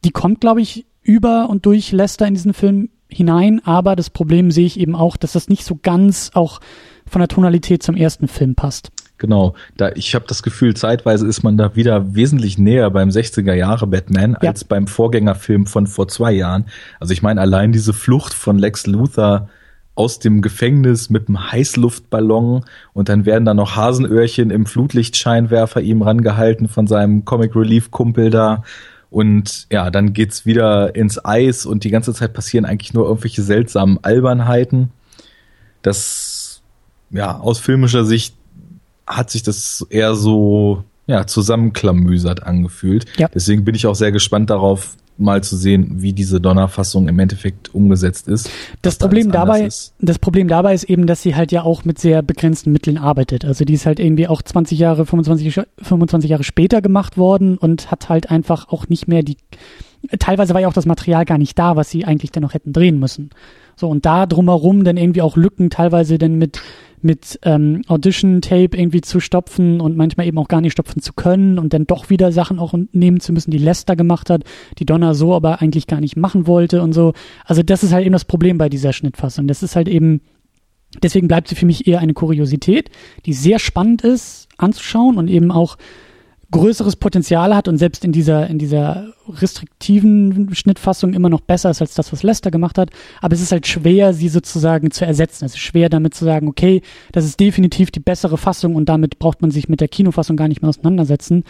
die kommt, glaube ich, über und durch Lester in diesen Film hinein, aber das Problem sehe ich eben auch, dass das nicht so ganz auch von der Tonalität zum ersten Film passt. Genau, da ich habe das Gefühl, zeitweise ist man da wieder wesentlich näher beim 60er Jahre Batman ja. als beim Vorgängerfilm von vor zwei Jahren. Also ich meine allein diese Flucht von Lex Luthor aus dem Gefängnis mit einem Heißluftballon und dann werden da noch Hasenöhrchen im Flutlichtscheinwerfer ihm rangehalten von seinem Comic Relief Kumpel da und ja, dann geht's wieder ins Eis und die ganze Zeit passieren eigentlich nur irgendwelche seltsamen Albernheiten. Das, ja, aus filmischer Sicht hat sich das eher so, ja, zusammenklamüsert angefühlt. Ja. Deswegen bin ich auch sehr gespannt darauf, mal zu sehen, wie diese Donnerfassung im Endeffekt umgesetzt ist. Das Problem da dabei, ist. das Problem dabei ist eben, dass sie halt ja auch mit sehr begrenzten Mitteln arbeitet. Also die ist halt irgendwie auch 20 Jahre, 25, 25 Jahre später gemacht worden und hat halt einfach auch nicht mehr die, teilweise war ja auch das Material gar nicht da, was sie eigentlich dann noch hätten drehen müssen. So, und da drumherum dann irgendwie auch Lücken teilweise dann mit mit ähm, Audition-Tape irgendwie zu stopfen und manchmal eben auch gar nicht stopfen zu können und dann doch wieder Sachen auch nehmen zu müssen, die Lester gemacht hat, die Donner so aber eigentlich gar nicht machen wollte und so. Also das ist halt eben das Problem bei dieser Schnittfassung. Das ist halt eben, deswegen bleibt sie für mich eher eine Kuriosität, die sehr spannend ist anzuschauen und eben auch größeres Potenzial hat und selbst in dieser, in dieser restriktiven Schnittfassung immer noch besser ist als das, was Lester gemacht hat. Aber es ist halt schwer, sie sozusagen zu ersetzen. Es ist schwer damit zu sagen, okay, das ist definitiv die bessere Fassung und damit braucht man sich mit der Kinofassung gar nicht mehr auseinandersetzen.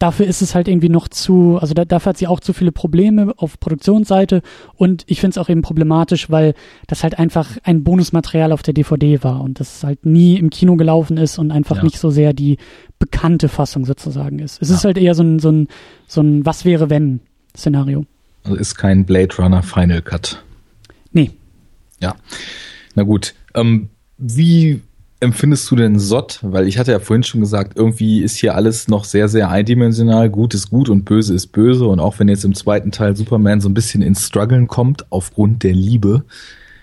Dafür ist es halt irgendwie noch zu, also da, dafür hat sie auch zu viele Probleme auf Produktionsseite und ich finde es auch eben problematisch, weil das halt einfach ein Bonusmaterial auf der DVD war und das halt nie im Kino gelaufen ist und einfach ja. nicht so sehr die bekannte Fassung sozusagen ist. Es ja. ist halt eher so ein, so ein, so ein Was wäre wenn Szenario. Also ist kein Blade Runner Final Cut. Nee. Ja. Na gut. Ähm, wie empfindest du denn Sott? Weil ich hatte ja vorhin schon gesagt, irgendwie ist hier alles noch sehr, sehr eindimensional. Gut ist gut und böse ist böse. Und auch wenn jetzt im zweiten Teil Superman so ein bisschen ins Struggeln kommt aufgrund der Liebe,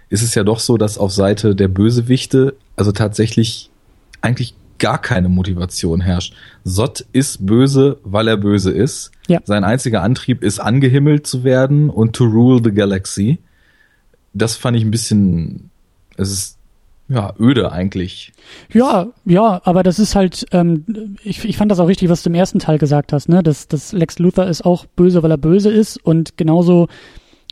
ist es ja doch so, dass auf Seite der Bösewichte also tatsächlich eigentlich gar keine Motivation herrscht. Sott ist böse, weil er böse ist. Ja. Sein einziger Antrieb ist, angehimmelt zu werden und to rule the galaxy. Das fand ich ein bisschen, es ist ja, öde eigentlich. Ja, ja, aber das ist halt, ähm, ich, ich fand das auch richtig, was du im ersten Teil gesagt hast, ne? Dass, dass Lex Luthor ist auch böse, weil er böse ist und genauso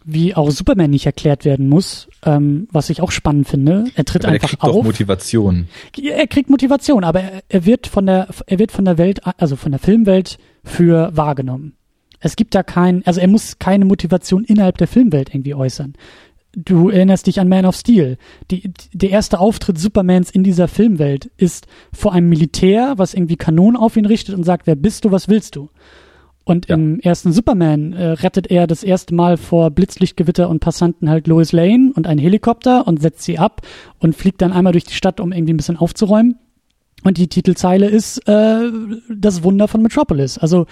wie auch Superman nicht erklärt werden muss, ähm, was ich auch spannend finde. Er tritt aber einfach er kriegt auf. Doch Motivation. Er kriegt Motivation, aber er, er wird von der, er wird von der Welt, also von der Filmwelt für wahrgenommen. Es gibt da kein, also er muss keine Motivation innerhalb der Filmwelt irgendwie äußern du erinnerst dich an Man of Steel. Die, der erste Auftritt Supermans in dieser Filmwelt ist vor einem Militär, was irgendwie Kanonen auf ihn richtet und sagt, wer bist du, was willst du? Und ja. im ersten Superman äh, rettet er das erste Mal vor Blitzlichtgewitter und Passanten halt Lois Lane und einen Helikopter und setzt sie ab und fliegt dann einmal durch die Stadt, um irgendwie ein bisschen aufzuräumen. Und die Titelzeile ist äh, das Wunder von Metropolis. Also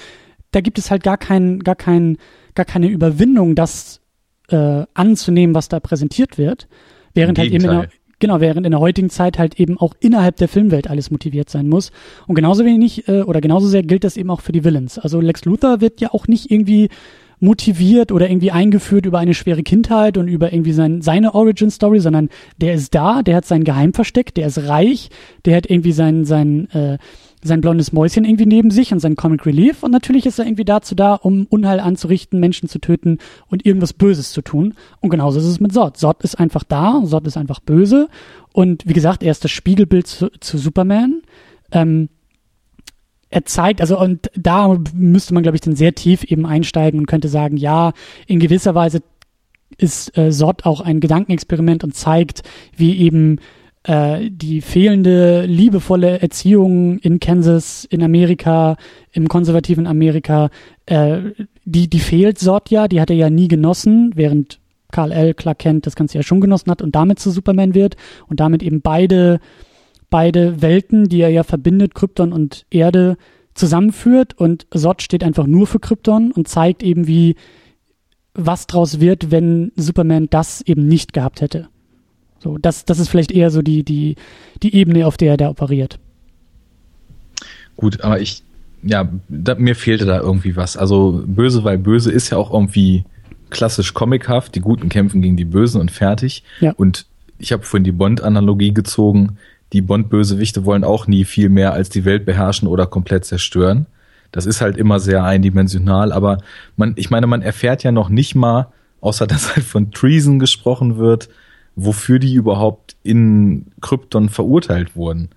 da gibt es halt gar kein, gar kein, gar keine Überwindung, das äh, anzunehmen, was da präsentiert wird, während halt eben in der, genau, während in der heutigen Zeit halt eben auch innerhalb der Filmwelt alles motiviert sein muss. Und genauso wenig äh, oder genauso sehr gilt das eben auch für die Villains. Also Lex Luthor wird ja auch nicht irgendwie motiviert oder irgendwie eingeführt über eine schwere Kindheit und über irgendwie sein, seine Origin Story, sondern der ist da, der hat sein Geheim versteckt, der ist reich, der hat irgendwie sein, sein äh, sein blondes Mäuschen irgendwie neben sich und sein Comic Relief und natürlich ist er irgendwie dazu da, um Unheil anzurichten, Menschen zu töten und irgendwas Böses zu tun. Und genauso ist es mit Zod. Zod ist einfach da, Zod ist einfach böse und wie gesagt, er ist das Spiegelbild zu, zu Superman. Ähm, er zeigt, also und da müsste man, glaube ich, dann sehr tief eben einsteigen und könnte sagen, ja, in gewisser Weise ist äh, Sod auch ein Gedankenexperiment und zeigt, wie eben äh, die fehlende liebevolle Erziehung in Kansas, in Amerika, im konservativen Amerika, äh, die, die fehlt Sort ja, die hat er ja nie genossen, während Karl L. Clark Kent das Ganze ja schon genossen hat und damit zu Superman wird und damit eben beide, beide Welten, die er ja verbindet, Krypton und Erde, zusammenführt und Sot steht einfach nur für Krypton und zeigt eben, wie was draus wird, wenn Superman das eben nicht gehabt hätte. So, das, das ist vielleicht eher so die, die, die Ebene, auf der er da operiert. Gut, aber ich, ja, da, mir fehlte da irgendwie was. Also böse, weil böse ist ja auch irgendwie klassisch comichaft. Die Guten kämpfen gegen die Bösen und fertig. Ja. Und ich habe vorhin die Bond-Analogie gezogen. Die Bond-Bösewichte wollen auch nie viel mehr als die Welt beherrschen oder komplett zerstören. Das ist halt immer sehr eindimensional, aber man, ich meine, man erfährt ja noch nicht mal, außer dass halt von Treason gesprochen wird, wofür die überhaupt in Krypton verurteilt wurden.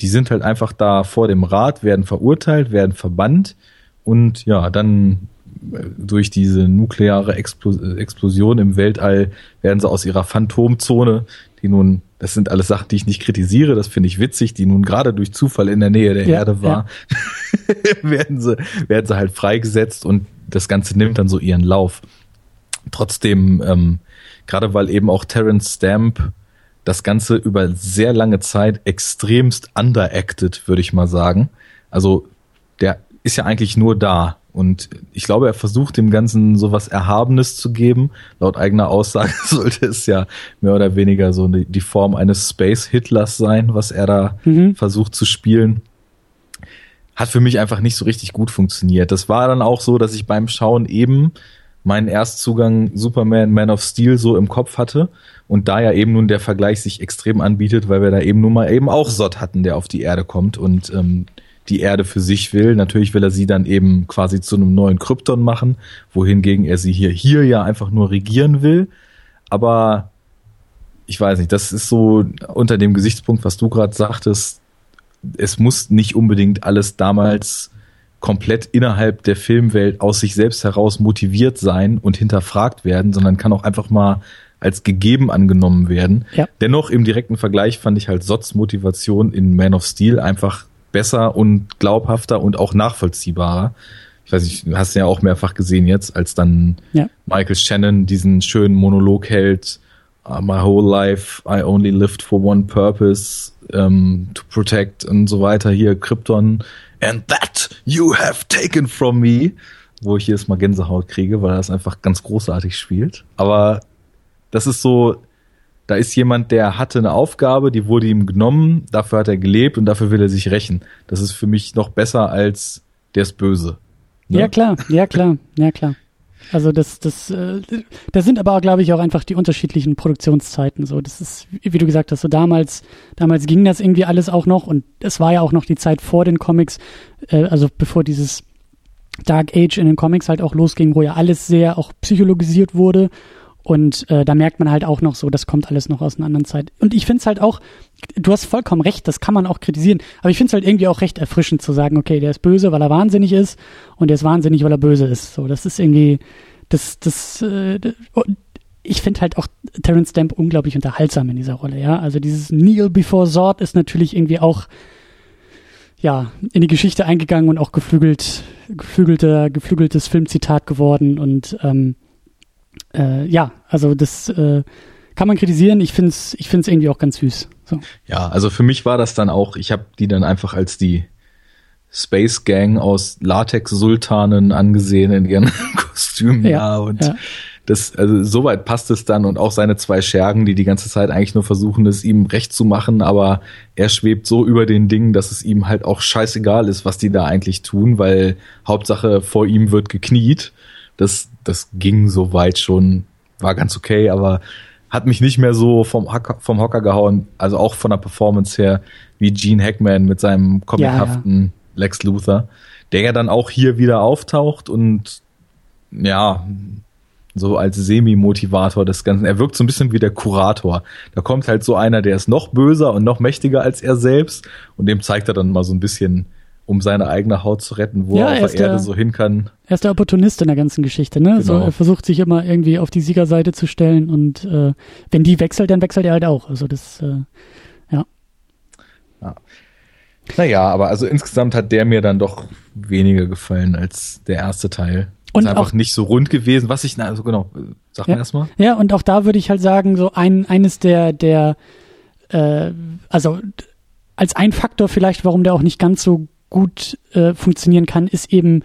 Die sind halt einfach da vor dem Rat, werden verurteilt, werden verbannt und ja, dann äh, durch diese nukleare Explosion im Weltall werden sie aus ihrer Phantomzone, die nun, das sind alles Sachen, die ich nicht kritisiere, das finde ich witzig, die nun gerade durch Zufall in der Nähe der ja, Erde war, ja. werden sie, werden sie halt freigesetzt und das Ganze nimmt dann so ihren Lauf. Trotzdem ähm, Gerade weil eben auch Terence Stamp das Ganze über sehr lange Zeit extremst underacted, würde ich mal sagen. Also der ist ja eigentlich nur da. Und ich glaube, er versucht dem Ganzen so was Erhabenes zu geben. Laut eigener Aussage sollte es ja mehr oder weniger so die Form eines Space Hitlers sein, was er da mhm. versucht zu spielen. Hat für mich einfach nicht so richtig gut funktioniert. Das war dann auch so, dass ich beim Schauen eben meinen Erstzugang Superman, Man of Steel so im Kopf hatte und da ja eben nun der Vergleich sich extrem anbietet, weil wir da eben nun mal eben auch Sott hatten, der auf die Erde kommt und ähm, die Erde für sich will. Natürlich will er sie dann eben quasi zu einem neuen Krypton machen, wohingegen er sie hier hier ja einfach nur regieren will. Aber ich weiß nicht, das ist so unter dem Gesichtspunkt, was du gerade sagtest, es muss nicht unbedingt alles damals komplett innerhalb der Filmwelt aus sich selbst heraus motiviert sein und hinterfragt werden, sondern kann auch einfach mal als gegeben angenommen werden. Ja. Dennoch im direkten Vergleich fand ich halt Sots Motivation in Man of Steel einfach besser und glaubhafter und auch nachvollziehbarer. Ich weiß nicht, du hast ja auch mehrfach gesehen jetzt, als dann ja. Michael Shannon diesen schönen Monolog hält, uh, My whole life I only lived for one purpose, um, to protect und so weiter, hier Krypton, and that you have taken from me, wo ich jedes Mal Gänsehaut kriege, weil er das einfach ganz großartig spielt. Aber das ist so, da ist jemand, der hatte eine Aufgabe, die wurde ihm genommen, dafür hat er gelebt und dafür will er sich rächen. Das ist für mich noch besser als der ist böse. Ne? Ja klar, ja klar, ja klar. Also das, das, äh, da sind aber, glaube ich, auch einfach die unterschiedlichen Produktionszeiten. So, das ist, wie du gesagt hast, so damals, damals ging das irgendwie alles auch noch und es war ja auch noch die Zeit vor den Comics, äh, also bevor dieses Dark Age in den Comics halt auch losging, wo ja alles sehr auch psychologisiert wurde und äh, da merkt man halt auch noch so, das kommt alles noch aus einer anderen Zeit. Und ich finde es halt auch, du hast vollkommen recht, das kann man auch kritisieren, aber ich finde es halt irgendwie auch recht erfrischend zu sagen, okay, der ist böse, weil er wahnsinnig ist und der ist wahnsinnig, weil er böse ist. So, das ist irgendwie, das, das, äh, ich finde halt auch Terence Stamp unglaublich unterhaltsam in dieser Rolle, ja. Also dieses Kneel before Sword ist natürlich irgendwie auch, ja, in die Geschichte eingegangen und auch geflügelt, geflügelter, geflügeltes Filmzitat geworden und ähm, äh, ja, also das äh, kann man kritisieren. Ich finde es ich find's irgendwie auch ganz süß. So. Ja, also für mich war das dann auch, ich habe die dann einfach als die Space Gang aus Latex-Sultanen angesehen in ihren Kostümen. Ja, und ja. das, also soweit passt es dann und auch seine zwei Schergen, die die ganze Zeit eigentlich nur versuchen, es ihm recht zu machen, aber er schwebt so über den Dingen, dass es ihm halt auch scheißegal ist, was die da eigentlich tun, weil Hauptsache vor ihm wird gekniet das, das ging soweit schon, war ganz okay, aber hat mich nicht mehr so vom Hocker, vom Hocker gehauen, also auch von der Performance her, wie Gene Hackman mit seinem comichaften ja, ja. Lex Luthor, der ja dann auch hier wieder auftaucht und ja, so als Semi-Motivator des Ganzen. Er wirkt so ein bisschen wie der Kurator. Da kommt halt so einer, der ist noch böser und noch mächtiger als er selbst und dem zeigt er dann mal so ein bisschen, um seine eigene Haut zu retten, wo ja, er auf der Erde so hin kann. Er ist der Opportunist in der ganzen Geschichte, ne? Genau. So, er versucht sich immer irgendwie auf die Siegerseite zu stellen und äh, wenn die wechselt, dann wechselt er halt auch. Also das, äh, ja. ja. Naja, aber also insgesamt hat der mir dann doch weniger gefallen als der erste Teil. Und ist einfach auch, nicht so rund gewesen, was ich, na, also genau, sag ja, mir erstmal. Ja, und auch da würde ich halt sagen, so ein, eines der, der, äh, also als ein Faktor vielleicht, warum der auch nicht ganz so gut äh, funktionieren kann, ist eben,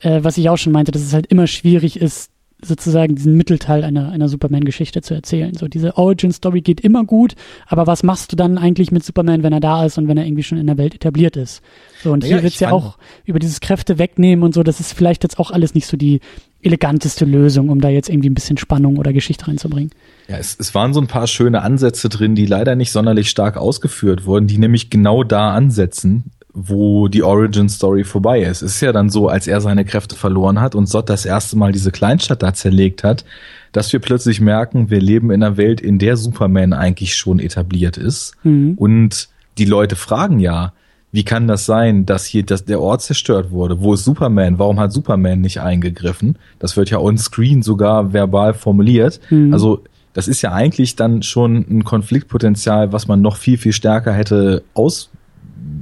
äh, was ich auch schon meinte, dass es halt immer schwierig ist, sozusagen diesen Mittelteil einer, einer Superman-Geschichte zu erzählen. So diese Origin-Story geht immer gut, aber was machst du dann eigentlich mit Superman, wenn er da ist und wenn er irgendwie schon in der Welt etabliert ist? So, und naja, hier wird's ja auch über dieses Kräfte wegnehmen und so, das ist vielleicht jetzt auch alles nicht so die eleganteste Lösung, um da jetzt irgendwie ein bisschen Spannung oder Geschichte reinzubringen. Ja, es, es waren so ein paar schöne Ansätze drin, die leider nicht sonderlich stark ausgeführt wurden, die nämlich genau da ansetzen, wo die Origin Story vorbei ist. Es ist ja dann so, als er seine Kräfte verloren hat und Sott das erste Mal diese Kleinstadt da zerlegt hat, dass wir plötzlich merken, wir leben in einer Welt, in der Superman eigentlich schon etabliert ist. Mhm. Und die Leute fragen ja, wie kann das sein, dass hier dass der Ort zerstört wurde? Wo ist Superman? Warum hat Superman nicht eingegriffen? Das wird ja on screen sogar verbal formuliert. Mhm. Also das ist ja eigentlich dann schon ein Konfliktpotenzial, was man noch viel, viel stärker hätte aus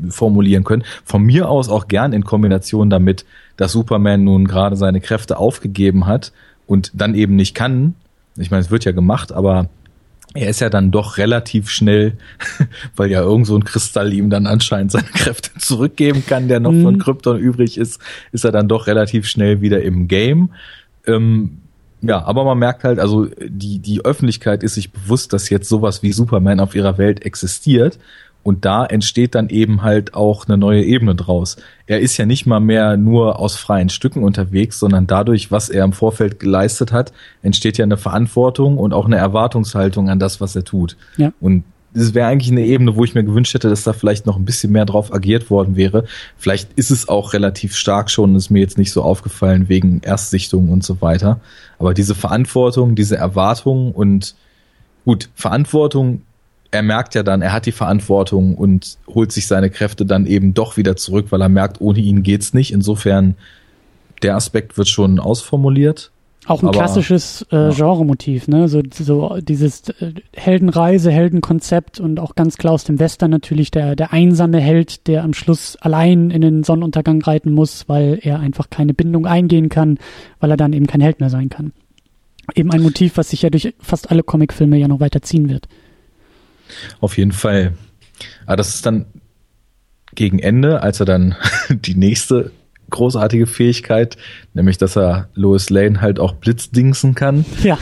formulieren können. Von mir aus auch gern in Kombination damit, dass Superman nun gerade seine Kräfte aufgegeben hat und dann eben nicht kann. Ich meine, es wird ja gemacht, aber er ist ja dann doch relativ schnell, weil ja irgend so ein Kristall ihm dann anscheinend seine Kräfte zurückgeben kann, der noch mhm. von Krypton übrig ist, ist er dann doch relativ schnell wieder im Game. Ähm, ja, aber man merkt halt, also die, die Öffentlichkeit ist sich bewusst, dass jetzt sowas wie Superman auf ihrer Welt existiert und da entsteht dann eben halt auch eine neue Ebene draus. Er ist ja nicht mal mehr nur aus freien Stücken unterwegs, sondern dadurch, was er im Vorfeld geleistet hat, entsteht ja eine Verantwortung und auch eine Erwartungshaltung an das, was er tut. Ja. Und das wäre eigentlich eine Ebene, wo ich mir gewünscht hätte, dass da vielleicht noch ein bisschen mehr drauf agiert worden wäre. Vielleicht ist es auch relativ stark schon, ist mir jetzt nicht so aufgefallen wegen Erstsichtung und so weiter. Aber diese Verantwortung, diese Erwartung und gut, Verantwortung er merkt ja dann, er hat die Verantwortung und holt sich seine Kräfte dann eben doch wieder zurück, weil er merkt, ohne ihn geht's nicht. Insofern, der Aspekt wird schon ausformuliert. Auch ein Aber, klassisches äh, ja. Genremotiv, ne? So, so dieses äh, Heldenreise, Heldenkonzept und auch ganz klar aus dem Western natürlich der, der einsame Held, der am Schluss allein in den Sonnenuntergang reiten muss, weil er einfach keine Bindung eingehen kann, weil er dann eben kein Held mehr sein kann. Eben ein Motiv, was sich ja durch fast alle Comicfilme ja noch weiter ziehen wird. Auf jeden Fall. Aber das ist dann gegen Ende, als er dann die nächste großartige Fähigkeit, nämlich dass er Lois Lane halt auch blitzdingsen kann, Ja,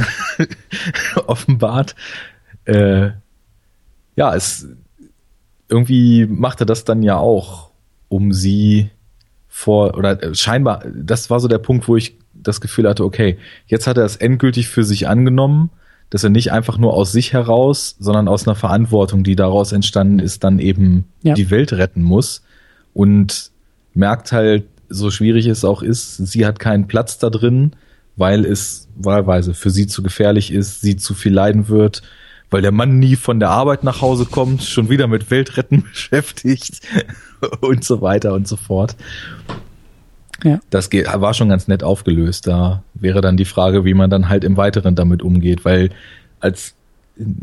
offenbart. Äh, ja, es irgendwie macht er das dann ja auch, um sie vor oder äh, scheinbar, das war so der Punkt, wo ich das Gefühl hatte, okay, jetzt hat er es endgültig für sich angenommen, dass er nicht einfach nur aus sich heraus, sondern aus einer Verantwortung, die daraus entstanden ist, dann eben Ja. die Welt retten muss und merkt halt, so schwierig es auch ist, sie hat keinen Platz da drin, weil es wahlweise für sie zu gefährlich ist, sie zu viel leiden wird, weil der Mann nie von der Arbeit nach Hause kommt, schon wieder mit Weltretten beschäftigt und so weiter und so fort. Ja. Das war schon ganz nett aufgelöst. Da wäre dann die Frage, wie man dann halt im Weiteren damit umgeht, weil als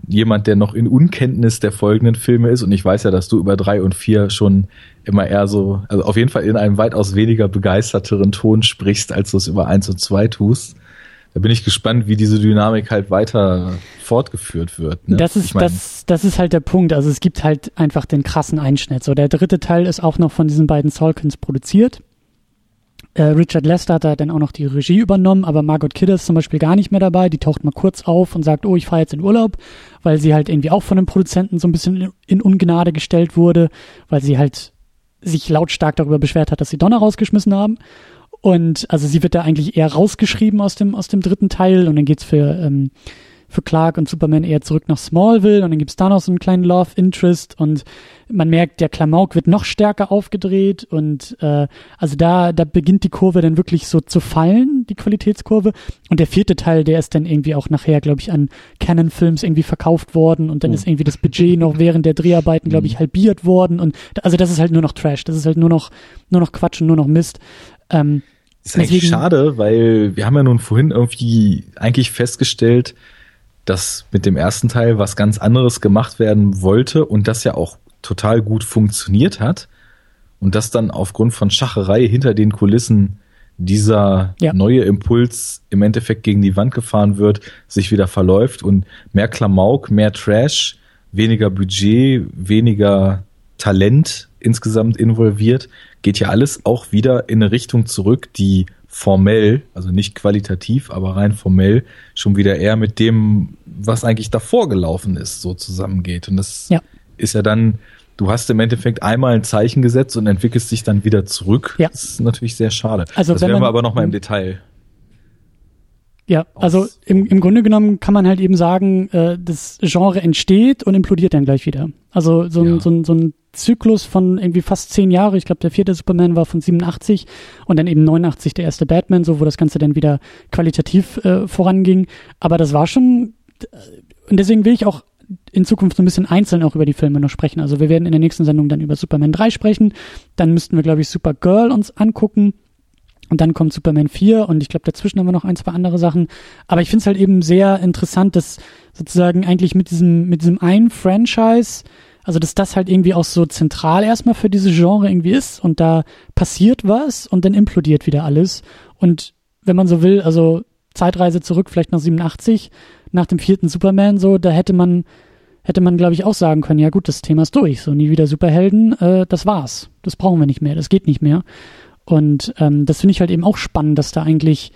jemand, der noch in Unkenntnis der folgenden Filme ist, und ich weiß ja, dass du über drei und vier schon immer eher so, also auf jeden Fall in einem weitaus weniger begeisterteren Ton sprichst, als du es über eins und zwei tust. Da bin ich gespannt, wie diese Dynamik halt weiter fortgeführt wird. Ne? Das ist, ich mein, das, das ist halt der Punkt. Also es gibt halt einfach den krassen Einschnitt. So, der dritte Teil ist auch noch von diesen beiden Salkins produziert. Äh, Richard Lester hat da dann auch noch die Regie übernommen, aber Margot Kidder ist zum Beispiel gar nicht mehr dabei. Die taucht mal kurz auf und sagt, oh, ich fahre jetzt in Urlaub, weil sie halt irgendwie auch von den Produzenten so ein bisschen in, Ungnade gestellt wurde, weil sie halt sich lautstark darüber beschwert hat, dass sie Donner rausgeschmissen haben. Und also sie wird da eigentlich eher rausgeschrieben aus dem, aus dem dritten Teil und dann geht's für, ähm, für Clark und Superman eher zurück nach Smallville und dann gibt's da noch so einen kleinen Love Interest und man merkt, der Klamauk wird noch stärker aufgedreht und äh, also da, da beginnt die Kurve dann wirklich so zu fallen, die Qualitätskurve. Und der vierte Teil, der ist dann irgendwie auch nachher, glaube ich, an Canon Films irgendwie verkauft worden und dann ist irgendwie das Budget noch während der Dreharbeiten, glaube ich, halbiert worden und also das ist halt nur noch Trash, das ist halt nur noch, nur noch Quatsch und nur noch Mist. Ähm, Ist eigentlich schade, weil wir haben ja nun vorhin irgendwie eigentlich festgestellt, dass mit dem ersten Teil was ganz anderes gemacht werden wollte und das ja auch total gut funktioniert hat und dass dann aufgrund von Schacherei hinter den Kulissen dieser Ja. neue Impuls im Endeffekt gegen die Wand gefahren wird, sich wieder verläuft und mehr Klamauk, mehr Trash, weniger Budget, weniger Talent insgesamt involviert, geht ja alles auch wieder in eine Richtung zurück, die formell, also nicht qualitativ, aber rein formell schon wieder eher mit dem, was eigentlich davor gelaufen ist, so zusammengeht. Und das Ja. ist ja dann, du hast im Endeffekt einmal ein Zeichen gesetzt und entwickelst dich dann wieder zurück. Ja. Das ist natürlich sehr schade. Also das werden wir aber nochmal im Detail. Ja, also im, im Grunde genommen kann man halt eben sagen, äh, das Genre entsteht und implodiert dann gleich wieder. Also so ein, Ja. so ein, so ein Zyklus von irgendwie fast zehn Jahre. Ich glaube, der vierte Superman war von 87 und dann eben 89 der erste Batman, so wo das Ganze dann wieder qualitativ äh, voranging. Aber das war schon, äh, und deswegen will ich auch in Zukunft so ein bisschen einzeln auch über die Filme noch sprechen. Also wir werden in der nächsten Sendung dann über Superman 3 sprechen. Dann müssten wir, glaube ich, Supergirl uns angucken. Und dann kommt Superman 4 und ich glaube, dazwischen haben wir noch ein, zwei andere Sachen. Aber ich finde es halt eben sehr interessant, dass sozusagen eigentlich mit diesem, mit diesem einen Franchise, also dass das halt irgendwie auch so zentral erstmal für dieses Genre irgendwie ist und da passiert was und dann implodiert wieder alles. Und wenn man so will, also Zeitreise zurück, vielleicht nach 87, nach dem vierten Superman, so, da hätte man, hätte man, glaube ich, auch sagen können, ja gut, das Thema ist durch, so nie wieder Superhelden, äh, das war's. Das brauchen wir nicht mehr, das geht nicht mehr. Und ähm, das finde ich halt eben auch spannend, dass da eigentlich,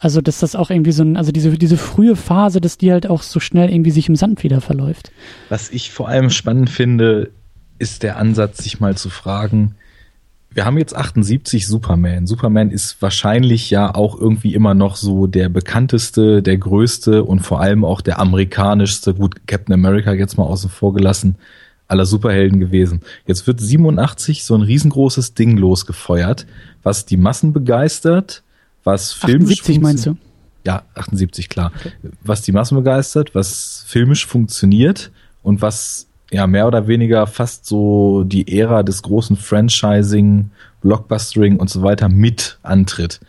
also dass das auch irgendwie so ein, also diese, diese frühe Phase, dass die halt auch so schnell irgendwie sich im Sand wieder verläuft. Was ich vor allem spannend finde, ist der Ansatz, sich mal zu fragen, wir haben jetzt 78 Superman. Superman ist wahrscheinlich ja auch irgendwie immer noch so der bekannteste, der größte und vor allem auch der amerikanischste, gut, Captain America jetzt mal außen vor gelassen, aller Superhelden gewesen. Jetzt wird 87 so ein riesengroßes Ding losgefeuert, was die Massen begeistert, was filmisch 78 meinst du? ja, 78, klar. Was die Massen begeistert, was filmisch funktioniert und was ja mehr oder weniger fast so die Ära des großen Franchising, Blockbustering und so weiter mit antritt.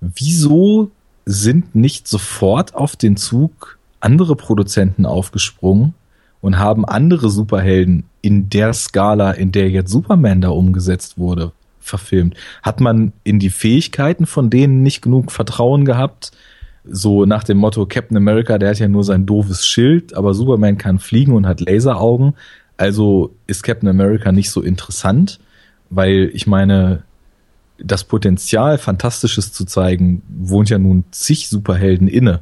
Wieso sind nicht sofort auf den Zug andere Produzenten aufgesprungen und haben andere Superhelden in der Skala, in der jetzt Superman da umgesetzt wurde, verfilmt? Hat man in die Fähigkeiten von denen nicht genug Vertrauen gehabt? So nach dem Motto Captain America, der hat ja nur sein doofes Schild, aber Superman kann fliegen und hat Laseraugen. Also ist Captain America nicht so interessant, weil ich meine, das Potenzial, Fantastisches zu zeigen, wohnt ja nun zig Superhelden inne.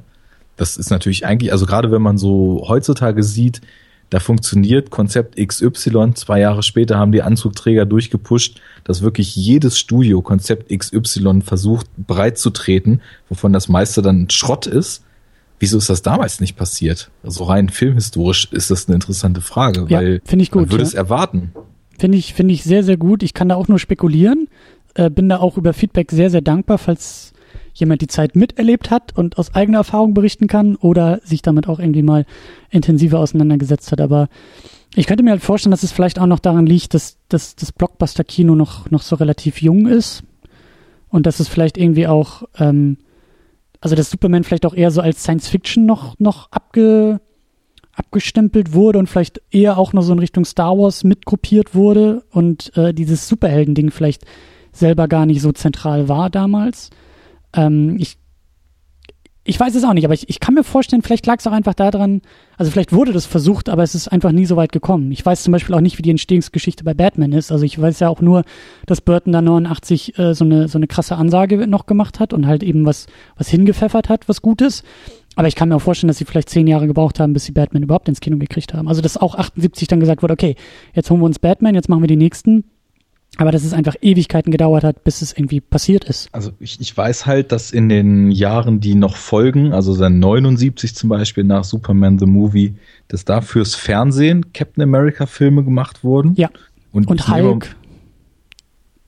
Das ist natürlich eigentlich, also gerade wenn man so heutzutage sieht, da funktioniert Konzept XY. Zwei Jahre später haben die Anzugträger durchgepusht, dass wirklich jedes Studio Konzept XY versucht breit zu treten, wovon das meiste dann Schrott ist. Wieso ist das damals nicht passiert? Also rein filmhistorisch ist das eine interessante Frage, ja, weil ich gut, man würde ja. es erwarten. Finde ich, finde ich sehr, sehr gut. Ich kann da auch nur spekulieren. Äh, bin da auch über Feedback sehr, sehr dankbar, falls jemand die Zeit miterlebt hat und aus eigener Erfahrung berichten kann oder sich damit auch irgendwie mal intensiver auseinandergesetzt hat. Aber ich könnte mir halt vorstellen, dass es vielleicht auch noch daran liegt, dass, dass das Blockbuster-Kino noch, noch so relativ jung ist und dass es vielleicht irgendwie auch, ähm, also dass Superman vielleicht auch eher so als Science Fiction noch, noch abge, abgestempelt wurde und vielleicht eher auch noch so in Richtung Star Wars mitgruppiert wurde und äh, dieses Superhelden-Ding vielleicht selber gar nicht so zentral war damals. Ähm, ich, ich weiß es auch nicht, aber ich, ich kann mir vorstellen, vielleicht lag es auch einfach daran, also vielleicht wurde das versucht, aber es ist einfach nie so weit gekommen. Ich weiß zum Beispiel auch nicht, wie die Entstehungsgeschichte bei Batman ist. Also ich weiß ja auch nur, dass Burton da 89 äh, so, eine, so eine krasse Ansage noch gemacht hat und halt eben was, was hingepfeffert hat, was Gutes. Aber ich kann mir auch vorstellen, dass sie vielleicht zehn Jahre gebraucht haben, bis sie Batman überhaupt ins Kino gekriegt haben. Also dass auch 78 dann gesagt wurde, okay, jetzt holen wir uns Batman, jetzt machen wir die nächsten aber dass es einfach Ewigkeiten gedauert hat, bis es irgendwie passiert ist. Also ich, ich weiß halt, dass in den Jahren, die noch folgen, also dann 79 zum Beispiel nach Superman the Movie, dass da fürs Fernsehen Captain America Filme gemacht wurden. Ja. Und, Und Hulk.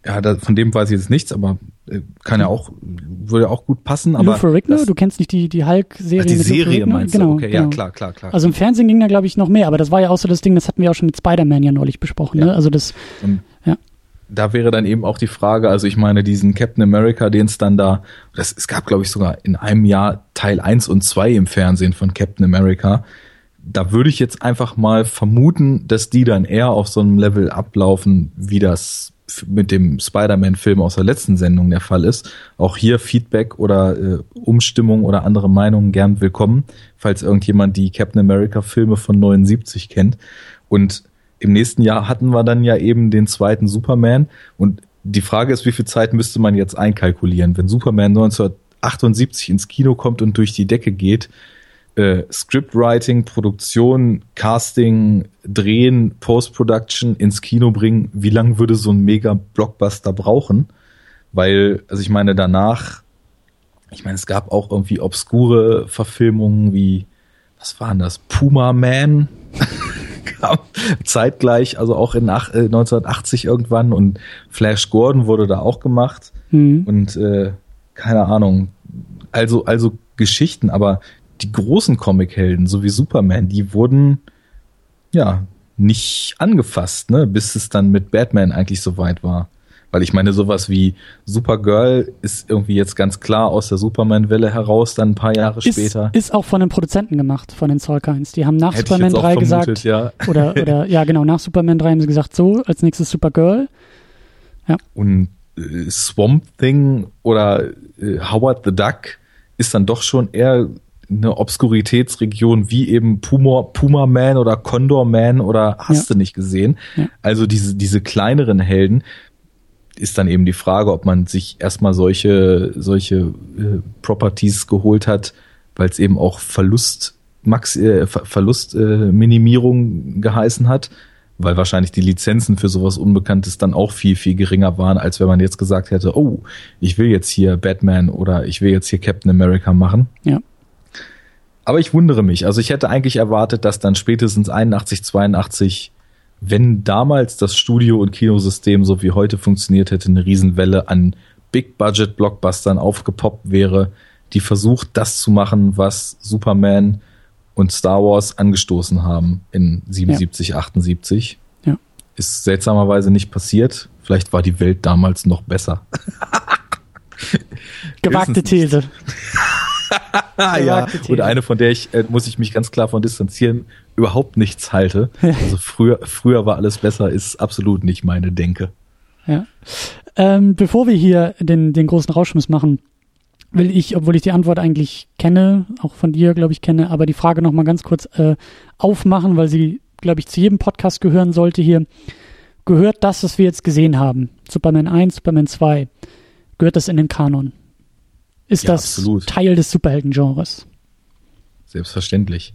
ja, da, von dem weiß ich jetzt nichts, aber äh, kann ja auch, würde auch gut passen. Aber Lou Ferrigno, du kennst nicht die, die Hulk-Serie die Serie meinst genau, du? Okay, genau. ja, klar, klar, klar. Also im Fernsehen ging da, glaube ich, noch mehr, aber das war ja auch so das Ding, das hatten wir auch schon mit Spider-Man ja neulich besprochen. Ja. Ne? Also das, Und ja. Da wäre dann eben auch die Frage, also ich meine, diesen Captain America, den es dann da, das, es gab, glaube ich, sogar in einem Jahr Teil 1 und 2 im Fernsehen von Captain America. Da würde ich jetzt einfach mal vermuten, dass die dann eher auf so einem Level ablaufen, wie das mit dem Spider-Man-Film aus der letzten Sendung der Fall ist. Auch hier Feedback oder äh, Umstimmung oder andere Meinungen gern willkommen, falls irgendjemand die Captain America-Filme von 79 kennt. Und im nächsten Jahr hatten wir dann ja eben den zweiten Superman. Und die Frage ist, wie viel Zeit müsste man jetzt einkalkulieren? Wenn Superman 1978 ins Kino kommt und durch die Decke geht, äh, Scriptwriting, Produktion, Casting, Drehen, Post-Production ins Kino bringen, wie lange würde so ein Mega-Blockbuster brauchen? Weil, also ich meine, danach, ich meine, es gab auch irgendwie obskure Verfilmungen wie, was waren das? Puma Man kam zeitgleich, also auch in ach, äh, 1980 irgendwann und Flash Gordon wurde da auch gemacht Hm. und äh, keine Ahnung, also also Geschichten, aber die großen Comichelden, so wie Superman, die wurden ja nicht angefasst, ne, bis es dann mit Batman eigentlich so weit war. Weil ich meine, sowas wie Supergirl ist irgendwie jetzt ganz klar aus der Superman-Welle heraus, dann ein paar Jahre Ist, später. ist auch von den Produzenten gemacht, von den Solkines. Die haben nach Hätte Superman jetzt auch 3 vermutet, gesagt, ja. oder, oder, ja genau, nach Superman 3 haben sie gesagt, so, als nächstes Supergirl. Und äh, Swamp Thing oder äh, Howard the Duck ist dann doch schon eher eine Obskuritätsregion wie eben Puma, Puma Man oder Condor Man oder hast Ja. du nicht gesehen. Ja. Also diese, diese kleineren Helden ist dann eben die Frage, ob man sich erstmal solche, solche äh, Properties geholt hat, weil es eben auch Verlust, Max, äh, Ver- Verlustminimierung äh, geheißen hat, weil wahrscheinlich die Lizenzen für sowas Unbekanntes dann auch viel, viel geringer waren, als wenn man jetzt gesagt hätte, oh, ich will jetzt hier Batman oder ich will jetzt hier Captain America machen. Ja. Aber ich wundere mich. Also ich hätte eigentlich erwartet, dass dann spätestens 81, 82, wenn damals das Studio- und Kinosystem so wie heute funktioniert hätte, eine Riesenwelle an Big-Budget-Blockbustern aufgepoppt wäre, die versucht, das zu machen, was Superman und Star Wars angestoßen haben in 77, ja. 78. Ja. Ist seltsamerweise nicht passiert. Vielleicht war die Welt damals noch besser. Gewagte These. ja, und eine, von der ich, äh, muss ich mich ganz klar von distanzieren, überhaupt nichts halte. Also früher, früher war alles besser, ist absolut nicht meine Denke. Ja. Ähm, bevor wir hier den, den großen Rauschmiss machen, will ich, obwohl ich die Antwort eigentlich kenne, auch von dir, glaube ich, kenne, aber die Frage nochmal ganz kurz äh, aufmachen, weil sie, glaube ich, zu jedem Podcast gehören sollte hier. Gehört das, was wir jetzt gesehen haben, Superman 1, Superman 2, gehört das in den Kanon? Ist ja, das absolut. Teil des Superhelden-Genres? Selbstverständlich.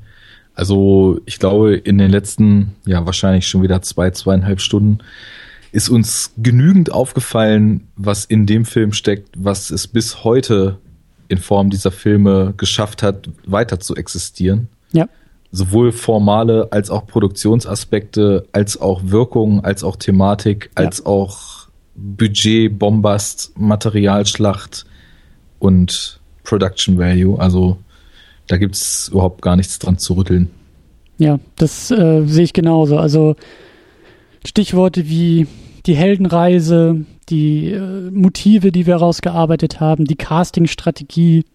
Also ich glaube, in den letzten, ja wahrscheinlich schon wieder zwei, zweieinhalb Stunden ist uns genügend aufgefallen, was in dem Film steckt, was es bis heute in Form dieser Filme geschafft hat, weiter zu existieren. Ja. Sowohl formale als auch Produktionsaspekte, als auch Wirkung, als auch Thematik, als ja. auch Budget, Bombast, Materialschlacht und Production Value. Also da gibt's überhaupt gar nichts dran zu rütteln. Ja, das äh, sehe ich genauso. Also Stichworte wie die Heldenreise, die äh, Motive, die wir rausgearbeitet haben, die Castingstrategie,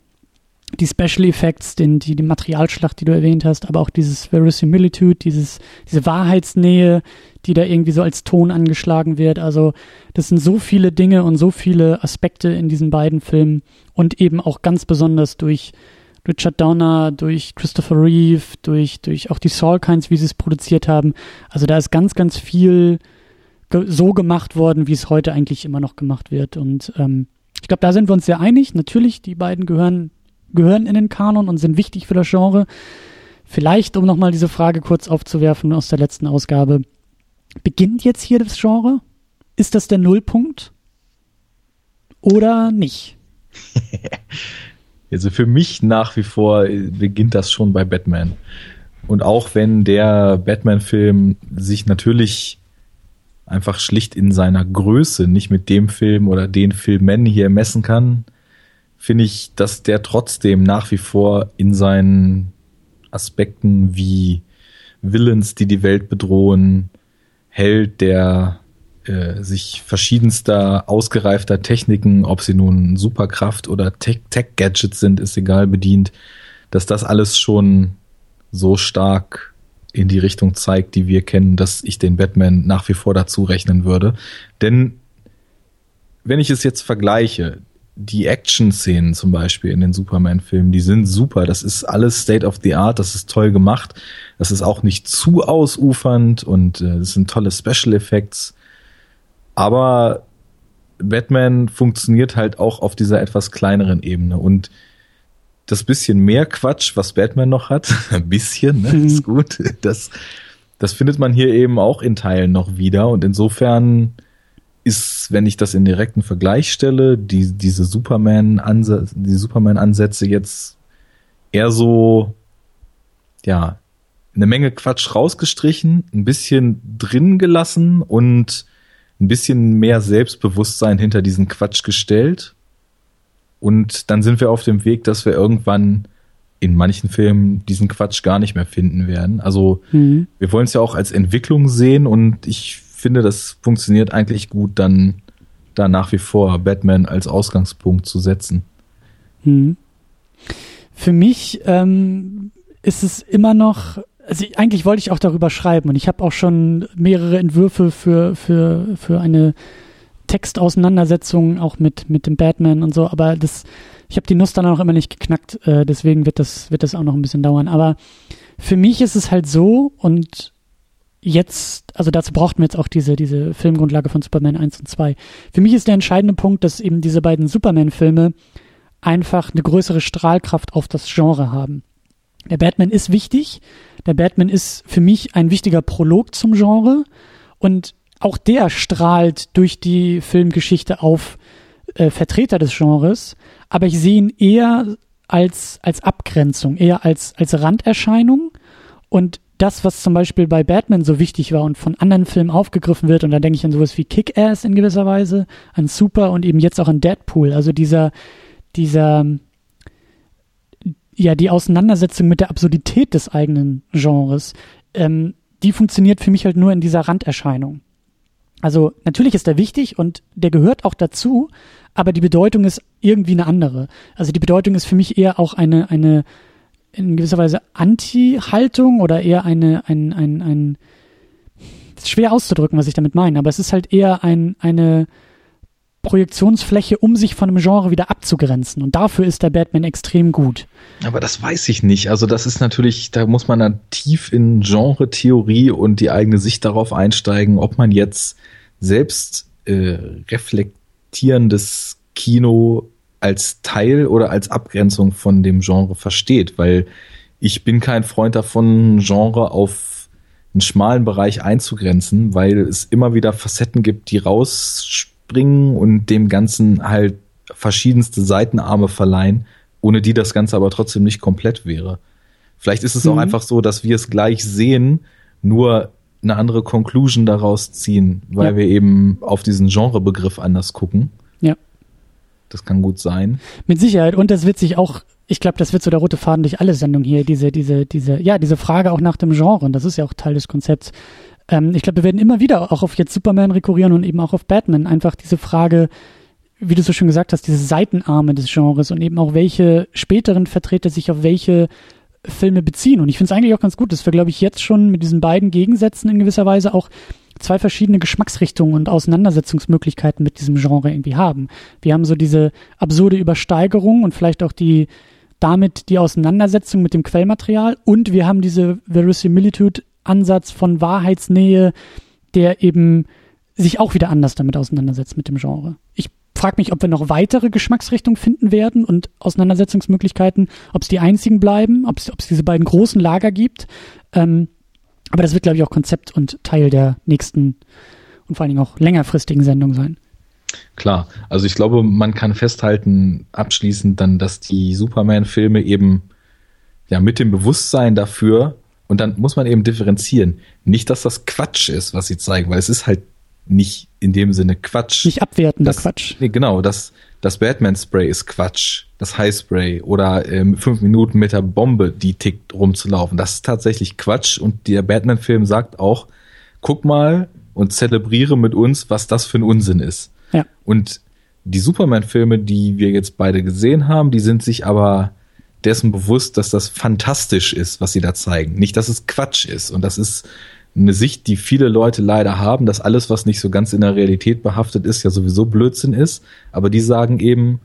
die Special Effects, den, die, die Materialschlacht, die du erwähnt hast, aber auch dieses Verisimilitude, dieses, diese Wahrheitsnähe, die da irgendwie so als Ton angeschlagen wird. Also das sind so viele Dinge und so viele Aspekte in diesen beiden Filmen und eben auch ganz besonders durch Richard Donner, durch Christopher Reeve, durch, durch auch die Salkinds, wie sie es produziert haben. Also da ist ganz, ganz viel so gemacht worden, wie es heute eigentlich immer noch gemacht wird. Und ähm, ich glaube, da sind wir uns sehr einig. Natürlich, die beiden gehören, gehören in den Kanon und sind wichtig für das Genre. Vielleicht, um nochmal diese Frage kurz aufzuwerfen aus der letzten Ausgabe. Beginnt jetzt hier das Genre? Ist das der Nullpunkt? Oder nicht? also für mich nach wie vor beginnt das schon bei Batman. Und auch wenn der Batman-Film sich natürlich einfach schlicht in seiner Größe nicht mit dem Film oder den Filmen hier messen kann, finde ich, dass der trotzdem nach wie vor in seinen Aspekten wie Villains, die die Welt bedrohen, Held, der äh, sich verschiedenster ausgereifter Techniken, ob sie nun Superkraft oder Tech-Gadgets sind, ist egal, bedient, dass das alles schon so stark in die Richtung zeigt, die wir kennen, dass ich den Batman nach wie vor dazu rechnen würde. Denn wenn ich es jetzt vergleiche, die Action-Szenen zum Beispiel in den Superman-Filmen, die sind super. Das ist alles State of the Art, das ist toll gemacht. Das ist auch nicht zu ausufernd und äh, das sind tolle Special Effects. Aber Batman funktioniert halt auch auf dieser etwas kleineren Ebene und das bisschen mehr Quatsch, was Batman noch hat, ein bisschen, ne, ist mhm. gut, das, das findet man hier eben auch in Teilen noch wieder und insofern ist, wenn ich das in direkten Vergleich stelle, die, diese Superman-Ansätze, die Superman-Ansätze jetzt eher so, ja, eine Menge Quatsch rausgestrichen, ein bisschen drin gelassen und ein bisschen mehr Selbstbewusstsein hinter diesen Quatsch gestellt und dann sind wir auf dem Weg, dass wir irgendwann in manchen Filmen diesen Quatsch gar nicht mehr finden werden. Also mhm. wir wollen es ja auch als Entwicklung sehen und ich finde, das funktioniert eigentlich gut, dann da nach wie vor Batman als Ausgangspunkt zu setzen. Mhm. Für mich ähm, ist es immer noch, also eigentlich wollte ich auch darüber schreiben und ich habe auch schon mehrere Entwürfe für, für, für eine Textauseinandersetzungen auch mit, mit dem Batman und so, aber das, ich habe die Nuss dann auch immer nicht geknackt, äh, deswegen wird das, wird das auch noch ein bisschen dauern. Aber für mich ist es halt so und jetzt, also dazu brauchten wir jetzt auch diese, diese Filmgrundlage von Superman 1 und 2. Für mich ist der entscheidende Punkt, dass eben diese beiden Superman-Filme einfach eine größere Strahlkraft auf das Genre haben. Der Batman ist wichtig. Der Batman ist für mich ein wichtiger Prolog zum Genre. Und auch der strahlt durch die Filmgeschichte auf äh, Vertreter des Genres, aber ich sehe ihn eher als, als Abgrenzung, eher als, als Randerscheinung und das, was zum Beispiel bei Batman so wichtig war und von anderen Filmen aufgegriffen wird, und da denke ich an sowas wie Kick-Ass in gewisser Weise, an Super und eben jetzt auch an Deadpool, also dieser, dieser, ja, die Auseinandersetzung mit der Absurdität des eigenen Genres, ähm, die funktioniert für mich halt nur in dieser Randerscheinung. Also natürlich ist er wichtig und der gehört auch dazu, aber die Bedeutung ist irgendwie eine andere. Also die Bedeutung ist für mich eher auch eine, eine in gewisser Weise Anti-Haltung oder eher eine, ein, ein, ein, ist schwer auszudrücken, was ich damit meine, aber es ist halt eher ein, eine Projektionsfläche, um sich von einem Genre wieder abzugrenzen. Und dafür ist der Batman extrem gut. Aber das weiß ich nicht. Also das ist natürlich, da muss man dann tief in Genre-Theorie und die eigene Sicht darauf einsteigen, ob man jetzt selbst äh, reflektierendes Kino als Teil oder als Abgrenzung von dem Genre versteht, weil ich bin kein Freund davon, Genre auf einen schmalen Bereich einzugrenzen, weil es immer wieder Facetten gibt, die rausspringen und dem Ganzen halt verschiedenste Seitenarme verleihen, ohne die das Ganze aber trotzdem nicht komplett wäre. Vielleicht ist es mhm. auch einfach so, dass wir es gleich sehen, nur eine andere Conclusion daraus ziehen, weil ja. wir eben auf diesen Genrebegriff anders gucken. Ja. Das kann gut sein. Mit Sicherheit. Und das wird sich auch, ich glaube, das wird so der rote Faden durch alle Sendungen hier, diese, diese, diese, ja, diese Frage auch nach dem Genre. Und das ist ja auch Teil des Konzepts. Ähm, ich glaube, wir werden immer wieder auch auf jetzt Superman rekurrieren und eben auch auf Batman. Einfach diese Frage, wie du so schön gesagt hast, diese Seitenarme des Genres und eben auch welche späteren Vertreter sich auf welche Filme beziehen. Und ich finde es eigentlich auch ganz gut, dass wir, glaube ich, jetzt schon mit diesen beiden Gegensätzen in gewisser Weise auch zwei verschiedene Geschmacksrichtungen und Auseinandersetzungsmöglichkeiten mit diesem Genre irgendwie haben. Wir haben so diese absurde Übersteigerung und vielleicht auch die damit die Auseinandersetzung mit dem Quellmaterial und wir haben diese Verisimilitude Ansatz von Wahrheitsnähe, der eben sich auch wieder anders damit auseinandersetzt mit dem Genre. Ich frage mich, ob wir noch weitere Geschmacksrichtungen finden werden und Auseinandersetzungsmöglichkeiten, ob es die einzigen bleiben, ob es diese beiden großen Lager gibt. Ähm, aber das wird, glaube ich, auch Konzept und Teil der nächsten und vor allen Dingen auch längerfristigen Sendung sein. Klar, also ich glaube, man kann festhalten, abschließend dann, dass die Superman-Filme eben ja mit dem Bewusstsein dafür, und dann muss man eben differenzieren, nicht, dass das Quatsch ist, was sie zeigen, weil es ist halt nicht in dem Sinne Quatsch. Nicht abwertender das, Quatsch. Nee, genau, das, das Batman-Spray ist Quatsch. Das High-Spray oder ähm, fünf Minuten mit der Bombe, die tickt, rumzulaufen. Das ist tatsächlich Quatsch. Und der Batman-Film sagt auch, guck mal und zelebriere mit uns, was das für ein Unsinn ist. Ja. Und die Superman-Filme, die wir jetzt beide gesehen haben, die sind sich aber dessen bewusst, dass das fantastisch ist, was sie da zeigen. Nicht, dass es Quatsch ist. Und das ist eine Sicht, die viele Leute leider haben, dass alles, was nicht so ganz in der Realität behaftet ist, ja sowieso Blödsinn ist. Aber die sagen eben,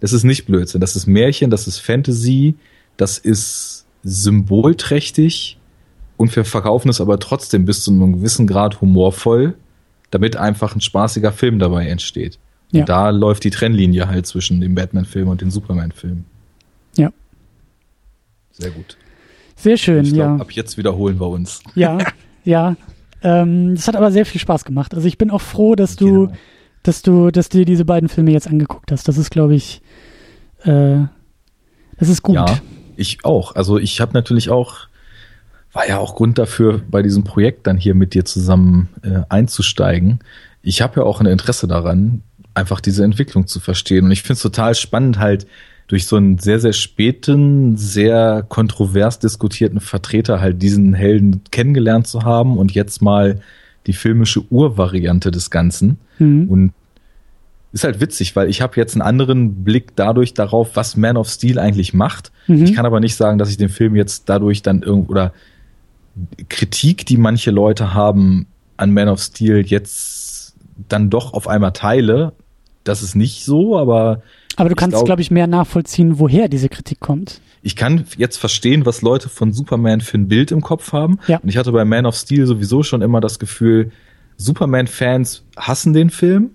das ist nicht Blödsinn, das ist Märchen, das ist Fantasy, das ist symbolträchtig und wir verkaufen es aber trotzdem bis zu einem gewissen Grad humorvoll, damit einfach ein spaßiger Film dabei entsteht. Ja. Und da läuft die Trennlinie halt zwischen dem Batman-Film und dem Superman-Film. Ja. Sehr gut. Sehr schön, ich glaub, ja. Ab jetzt wiederholen wir uns. Ja, Ja, ähm, das hat aber sehr viel Spaß gemacht. Also ich bin auch froh, dass du, genau. dass du, dass dir diese beiden Filme jetzt angeguckt hast. Das ist, glaube ich, äh, das ist gut. Ja, ich auch. Also ich habe natürlich auch, war ja auch Grund dafür, bei diesem Projekt dann hier mit dir zusammen äh, einzusteigen. Ich habe ja auch ein Interesse daran, einfach diese Entwicklung zu verstehen. Und ich finde es total spannend, halt durch so einen sehr, sehr späten, sehr kontrovers diskutierten Vertreter halt diesen Helden kennengelernt zu haben und jetzt mal die filmische Urvariante des Ganzen. Mhm. Und ist halt witzig, weil ich habe jetzt einen anderen Blick dadurch darauf, was Man of Steel eigentlich macht. Mhm. Ich kann aber nicht sagen, dass ich den Film jetzt dadurch dann irgendwo oder Kritik, die manche Leute haben an Man of Steel jetzt dann doch auf einmal teile. Das ist nicht so, aber aber du kannst, glaube glaub ich, mehr nachvollziehen, woher diese Kritik kommt. Ich kann jetzt verstehen, was Leute von Superman für ein Bild im Kopf haben. Ja. Und ich hatte bei Man of Steel sowieso schon immer das Gefühl, Superman-Fans hassen den Film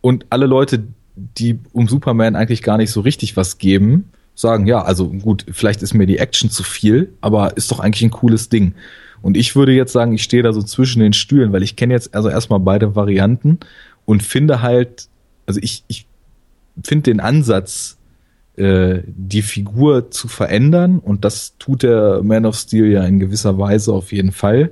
und alle Leute, die um Superman eigentlich gar nicht so richtig was geben, sagen, ja, also gut, vielleicht ist mir die Action zu viel, aber ist doch eigentlich ein cooles Ding. Und ich würde jetzt sagen, ich stehe da so zwischen den Stühlen, weil ich kenne jetzt also erstmal beide Varianten und finde halt, also ich, ich finde den Ansatz, äh, die Figur zu verändern, und das tut der Man of Steel ja in gewisser Weise auf jeden Fall,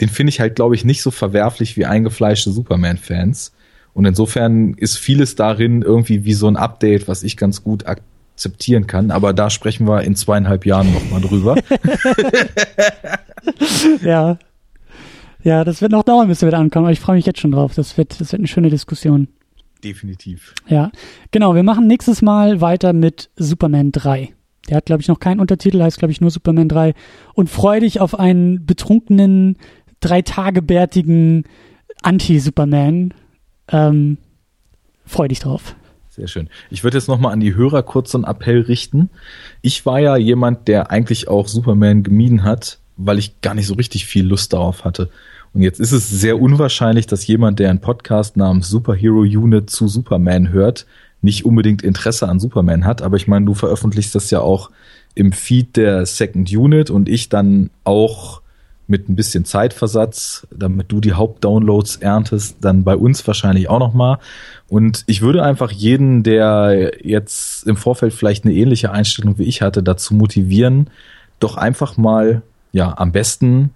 den finde ich halt, glaube ich, nicht so verwerflich wie eingefleischte Superman-Fans. Und insofern ist vieles darin irgendwie wie so ein Update, was ich ganz gut akzeptieren kann. Aber da sprechen wir in zweieinhalb Jahren nochmal drüber. ja. Ja, das wird noch dauern, bis wir wieder ankommen, aber ich freue mich jetzt schon drauf. Das wird, das wird eine schöne Diskussion. Definitiv. Ja, genau. Wir machen nächstes Mal weiter mit Superman 3. Der hat, glaube ich, noch keinen Untertitel, heißt, glaube ich, nur Superman 3. Und freu dich auf einen betrunkenen, drei Tage bärtigen Anti-Superman. Ähm, freu dich drauf. Sehr schön. Ich würde jetzt nochmal an die Hörer kurz so einen Appell richten. Ich war ja jemand, der eigentlich auch Superman gemieden hat, weil ich gar nicht so richtig viel Lust darauf hatte. Und jetzt ist es sehr unwahrscheinlich, dass jemand, der einen Podcast namens Superhero Unit zu Superman hört, nicht unbedingt Interesse an Superman hat. Aber ich meine, du veröffentlichst das ja auch im Feed der Second Unit und ich dann auch mit ein bisschen Zeitversatz, damit du die Hauptdownloads erntest, dann bei uns wahrscheinlich auch noch mal. Und ich würde einfach jeden, der jetzt im Vorfeld vielleicht eine ähnliche Einstellung wie ich hatte, dazu motivieren, doch einfach mal, ja, am besten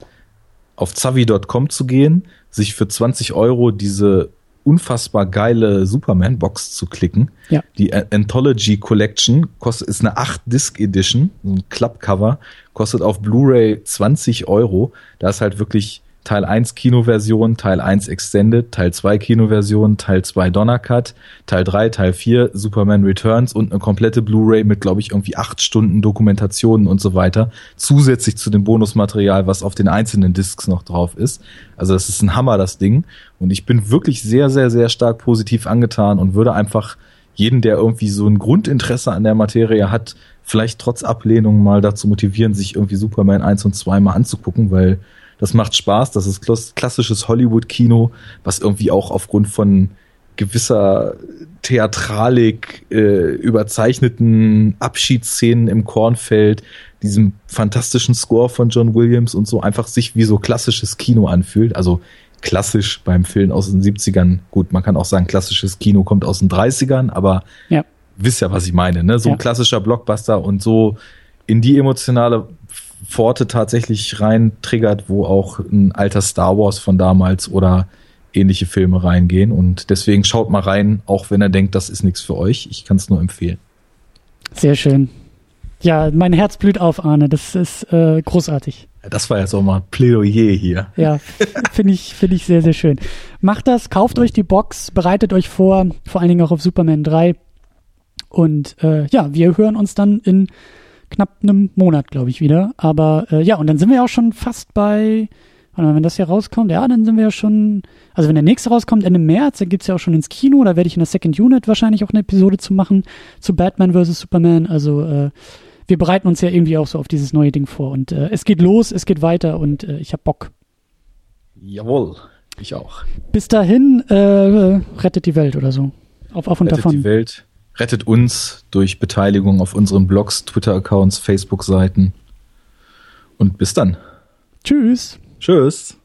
auf zavi.com zu gehen, sich für 20 Euro diese unfassbar geile Superman-Box zu klicken. Ja. Die Anthology Collection kostet, ist eine 8-Disc-Edition, ein Clubcover, kostet auf Blu-ray 20 Euro. Da ist halt wirklich Teil 1 Kinoversion, Teil 1 Extended, Teil 2 Kinoversion, Teil 2 Donnercut, Teil 3, Teil 4 Superman Returns und eine komplette Blu-ray mit, glaube ich, irgendwie acht Stunden Dokumentationen und so weiter, zusätzlich zu dem Bonusmaterial, was auf den einzelnen Discs noch drauf ist. Also das ist ein Hammer, das Ding. Und ich bin wirklich sehr, sehr, sehr stark positiv angetan und würde einfach jeden, der irgendwie so ein Grundinteresse an der Materie hat, vielleicht trotz Ablehnung mal dazu motivieren, sich irgendwie Superman 1 und 2 mal anzugucken, weil das macht Spaß. Das ist klassisches Hollywood-Kino, was irgendwie auch aufgrund von gewisser Theatralik, äh, überzeichneten Abschiedsszenen im Kornfeld, diesem fantastischen Score von John Williams und so einfach sich wie so klassisches Kino anfühlt. Also klassisch beim Film aus den 70ern. Gut, man kann auch sagen, klassisches Kino kommt aus den 30ern, aber ja. wisst ja, was ich meine, ne? So ja. ein klassischer Blockbuster und so in die emotionale Pforte tatsächlich rein triggert, wo auch ein alter Star Wars von damals oder ähnliche Filme reingehen. Und deswegen schaut mal rein, auch wenn er denkt, das ist nichts für euch. Ich kann es nur empfehlen. Sehr schön. Ja, mein Herz blüht auf, Arne. Das ist äh, großartig. Das war jetzt auch mal Plädoyer hier. Ja, finde ich, finde ich sehr, sehr schön. Macht das, kauft euch die Box, bereitet euch vor, vor allen Dingen auch auf Superman 3. Und äh, ja, wir hören uns dann in knapp einem Monat, glaube ich, wieder. Aber äh, ja, und dann sind wir auch schon fast bei, wenn das hier rauskommt, ja, dann sind wir ja schon, also wenn der nächste rauskommt, Ende März, dann geht's ja auch schon ins Kino, da werde ich in der Second Unit wahrscheinlich auch eine Episode zu machen, zu Batman vs. Superman. Also äh, wir bereiten uns ja irgendwie auch so auf dieses neue Ding vor. Und äh, es geht los, es geht weiter und äh, ich hab Bock. Jawohl, ich auch. Bis dahin, äh, rettet die Welt oder so. Auf, auf und rettet davon. die Welt rettet uns durch Beteiligung auf unseren Blogs, Twitter-Accounts, Facebook-Seiten. Und bis dann. Tschüss. Tschüss.